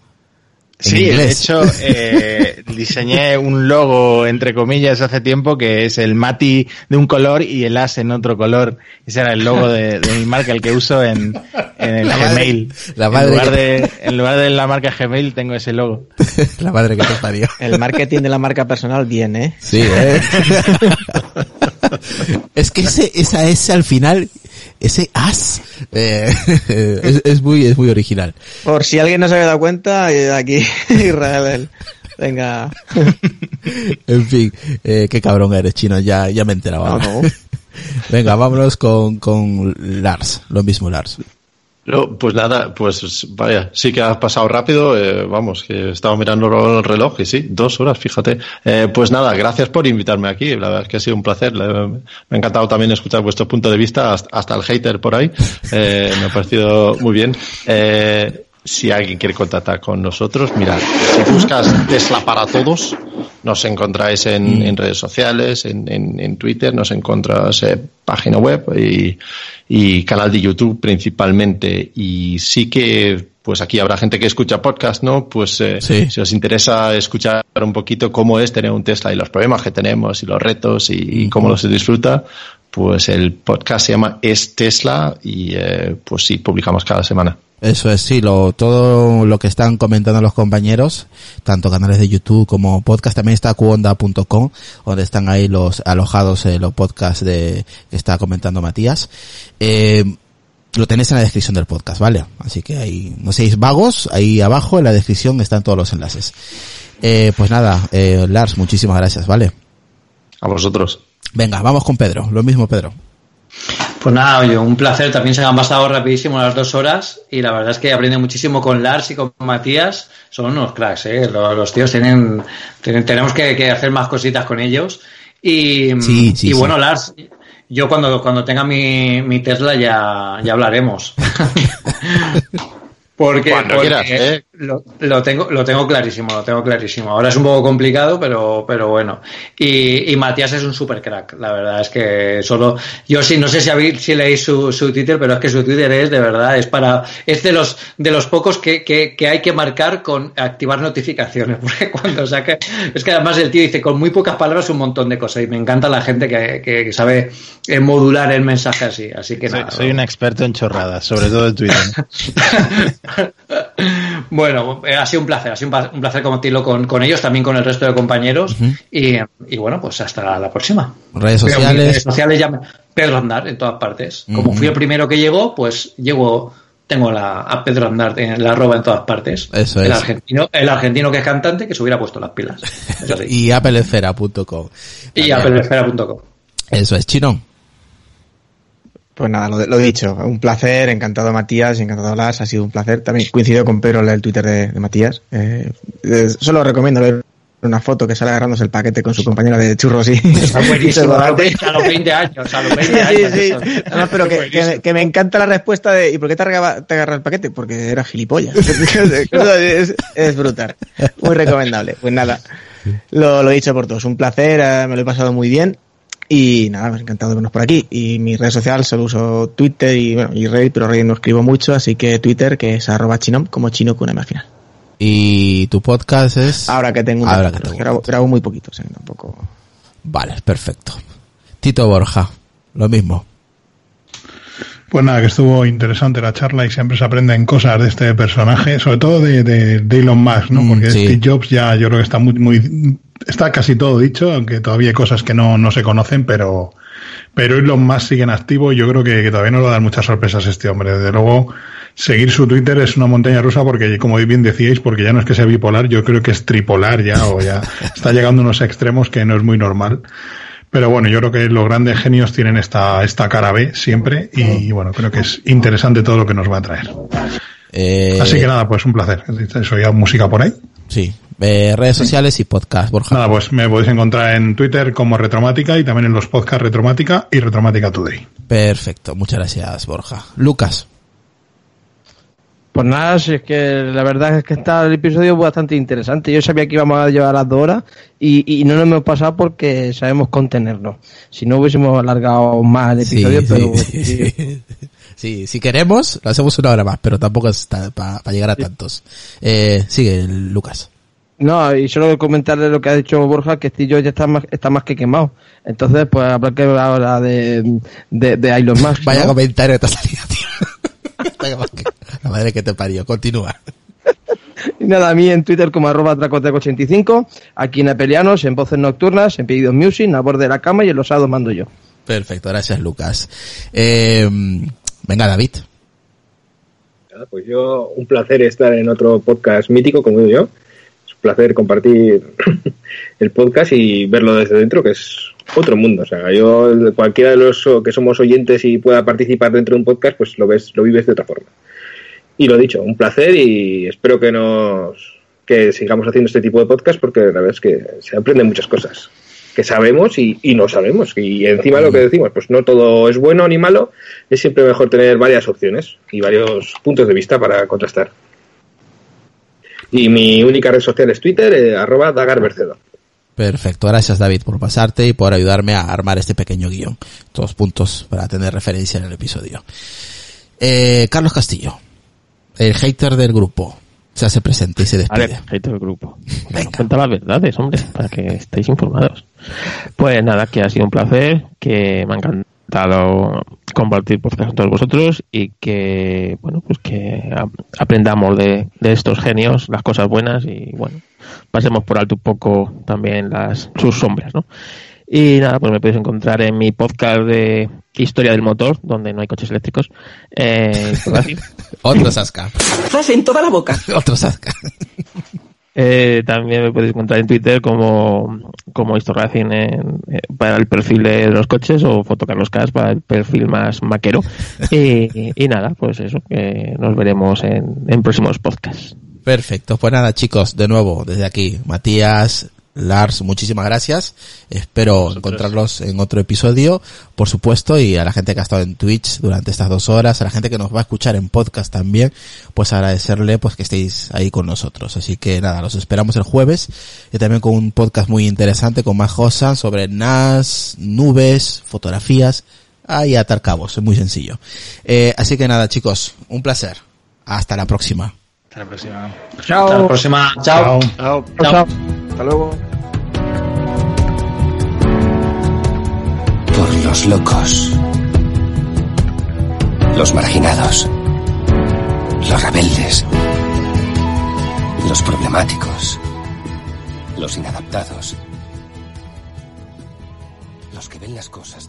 S7: Sí, de hecho, eh, diseñé un logo, entre comillas, hace tiempo que es el Mati de un color y el As en otro color. Ese era el logo de, mi marca, el que uso en, en el Gmail. la en, lugar de, en lugar de la marca Gmail tengo ese logo.
S2: la madre que te parió.
S4: El marketing de la marca personal bien, ¿eh?
S2: Sí, ¿eh? es que ese, esa S al final ese as eh, es, muy es muy original.
S4: Por si alguien no se había dado cuenta, eh, aquí Israel. Venga.
S2: en fin, eh, qué cabrón eres, chino, ya, ya me he enterado. Venga, vámonos con, con Lars, lo mismo Lars.
S8: No, pues nada, pues vaya, sí que ha pasado rápido, eh, vamos, que estaba mirando el reloj y sí, dos horas, fíjate. Eh, pues nada, gracias por invitarme aquí, la verdad es que ha sido un placer. Me ha encantado también escuchar vuestro punto de vista, hasta, el hater por ahí, eh, me ha parecido muy bien. Si alguien quiere contactar con nosotros, mira, si buscas Tesla para todos, nos encontráis en, en redes sociales, en, en, en, Twitter, nos encontráis en página web y, y, canal de YouTube principalmente. Y sí que, pues aquí habrá gente que escucha podcast, ¿no? Pues eh, si os interesa escuchar un poquito cómo es tener un Tesla y los problemas que tenemos y los retos y, y cómo los se disfruta, pues el podcast se llama Es Tesla y eh, pues sí, publicamos cada semana.
S2: Eso es, sí, lo, todo lo que están comentando los compañeros, tanto canales de YouTube como podcast, también está cuonda.com, donde están ahí los alojados eh, los podcasts de, que está comentando Matías. Eh, lo tenéis en la descripción del podcast, ¿vale? Así que ahí, no seáis vagos, ahí abajo en la descripción están todos los enlaces. Eh, pues nada, eh, Lars, muchísimas gracias, ¿vale?
S8: A vosotros.
S2: Venga, vamos con Pedro, lo mismo Pedro.
S3: Pues nada, oye, un placer. También se han pasado rapidísimo las dos horas y la verdad es que aprende muchísimo con Lars y con Matías. Son unos cracks, ¿eh? Los, tíos tienen, tenemos que, hacer más cositas con ellos. Y, y bueno, Lars, yo cuando, cuando tenga mi, mi Tesla ya, ya hablaremos. Porque, ¿eh? Lo, tengo, lo tengo clarísimo, lo tengo clarísimo. Ahora es un poco complicado, pero, pero bueno. Y, y Matías es un super crack, la verdad es que solo, yo sí, no sé si, si leéis su, su Twitter, pero es que su Twitter es de verdad, es para, es de los, de los pocos que, que, que hay que marcar con activar notificaciones, porque cuando saque, es que además el tío dice con muy pocas palabras un montón de cosas y me encanta la gente que, que, sabe eh, modular el mensaje así, así que
S7: soy, Soy un experto en chorradas, sobre todo en Twitter.
S3: bueno, eh, ha sido un placer, ha sido un placer compartirlo con, con ellos, también con el resto de compañeros. y, y, bueno, pues hasta la próxima.
S2: Redes sociales.
S3: Redes sociales ya Pedro Andar en todas partes. Como fui el primero que llegó, pues llego, tengo la, a Pedro Andar en la arroba en todas partes.
S2: Eso
S3: el
S2: es.
S3: Argentino, el argentino que es cantante que se hubiera puesto las pilas.
S2: y applesfera.com.
S3: Y applesfera.com.
S2: Eso es, chino.
S4: Pues nada, lo, he dicho, un placer, encantado Matías, encantado Las, ha sido un placer. También coincido con Pedro el Twitter de, Matías. Eh, eh, solo recomiendo ver una foto que sale agarrándose el paquete con su compañera de churros y...
S3: Está buenísimo, a los 20 años, a los 20 años.
S4: Sí, sí. No, pero que, que, me encanta la respuesta de ¿y por qué te agarras te el paquete? Porque era gilipollas. es, es, brutal. Muy recomendable. Pues nada, lo, lo he dicho por todos. Un placer, eh, me lo he pasado muy bien y nada, me encantado de vernos por aquí. Y mi red social solo uso Twitter y, bueno, y Reddit, pero Reddit no escribo mucho, así que Twitter, que es arroba chinom, como chino con una final.
S2: ¿Y tu podcast es?
S4: Ahora que tengo
S2: Ahora que tengo
S4: grabo, grabo, muy poquito, o sea, tampoco...
S2: Vale, perfecto. Tito Borja, lo mismo.
S9: Pues nada, que estuvo interesante la charla y siempre se aprenden cosas de este personaje, sobre todo de, de, Elon Musk, ¿no? Mm, Porque Steve Jobs ya yo creo que está muy, muy está casi todo dicho, aunque todavía hay cosas que no, no se conocen, pero, pero Elon Musk sigue en activo y yo creo que, todavía nos va a dar muchas sorpresas este hombre. Desde luego, seguir su Twitter es una montaña rusa porque, como bien decíais, porque ya no es que sea bipolar, yo creo que es tripolar ya, o ya está llegando a unos extremos que no es muy normal. Pero bueno, yo creo que los grandes genios tienen esta, esta cara B siempre y bueno, creo que es interesante todo lo que nos va a traer. Eh, Así que nada, pues un placer. Eso ya música por ahí.
S2: Sí, eh, redes sociales y podcast, Borja.
S9: Nada, pues me podéis encontrar en Twitter como Retromática y también en los podcasts Retromática y Retromática Today.
S2: Perfecto, muchas gracias, Borja. Lucas.
S11: Pues nada, si es que la verdad es que está el episodio bastante interesante. Yo sabía que íbamos a llevar las dos horas y, no nos hemos pasado porque sabemos contenernos. Si no hubiésemos alargado más el episodio, pero...
S2: Sí, si queremos, lo hacemos una hora más, pero tampoco es para llegar a tantos. Eh, sigue, Lucas.
S11: No, y solo comentarle lo que ha dicho Borja, que Steve ya está más, está más que quemado. Entonces, pues habrá que hablar de, de, de Elon Musk.
S2: Vaya comentario. La madre que te parió. Continúa.
S11: Y nada, a mí en Twitter como arroba tracoteco85, aquí en Apelianos, en Voces Nocturnas, en Pedidos Music, a borde de la cama y en los sábados mando yo.
S2: Perfecto, gracias Lucas. Eh, venga David.
S6: Pues yo, un placer estar en otro podcast mítico, como digo yo placer compartir el podcast y verlo desde dentro, que es otro mundo. O sea, yo, cualquiera de los que somos oyentes y pueda participar dentro de un podcast, pues lo ves, lo vives de otra forma. Y lo dicho, un placer y espero que nos, que sigamos haciendo este tipo de podcast porque la verdad es que se aprenden muchas cosas que sabemos y, no sabemos. Y encima lo que decimos, pues no todo es bueno ni malo, es siempre mejor tener varias opciones y varios puntos de vista para contrastar. Y mi única red social es Twitter, eh, arroba dagarbercedo.
S2: Perfecto, gracias David por pasarte y por ayudarme a armar este pequeño guion. Todos puntos para tener referencia en el episodio. Eh, Carlos Castillo, el hater del grupo, se hace presente y se despide.
S5: Vale, hater del grupo. Venga. Cuenta las verdades, hombre, para que estéis informados. Pues nada, que ha sido un placer, que me ha encantado compartir podcast con todos vosotros y que bueno pues que aprendamos de, estos genios las cosas buenas y bueno pasemos por alto un poco también las sus sombras ¿no? y nada pues me podéis encontrar en mi podcast de historia del motor donde no hay coches eléctricos eh,
S2: otro sasca
S12: en toda la boca
S2: otro sasca
S5: eh, también me podéis encontrar en Twitter como, como eh, para el perfil de los coches o Fotocarlos Cas para el perfil más maquero. Y, y, nada, pues eso, que nos veremos en, en próximos podcasts.
S2: Perfecto, pues nada chicos, de nuevo, desde aquí, Matías, Lars, muchísimas gracias. Espero encontrarlos en otro episodio, por supuesto, y a la gente que ha estado en Twitch durante estas dos horas, a la gente que nos va a escuchar en podcast también, pues agradecerle pues que estéis ahí con nosotros. Así que nada, los esperamos el jueves y también con un podcast muy interesante con más cosas sobre NAS, nubes, fotografías, ahí atar cabos, es muy sencillo. Eh, así que nada chicos, un placer. Hasta la próxima.
S3: Hasta la próxima.
S4: Chao.
S3: Hasta la próxima. Chao.
S4: Chao. Chao. Hasta luego.
S1: Por los locos. Los marginados. Los rebeldes. Los problemáticos. Los inadaptados. Los que ven las cosas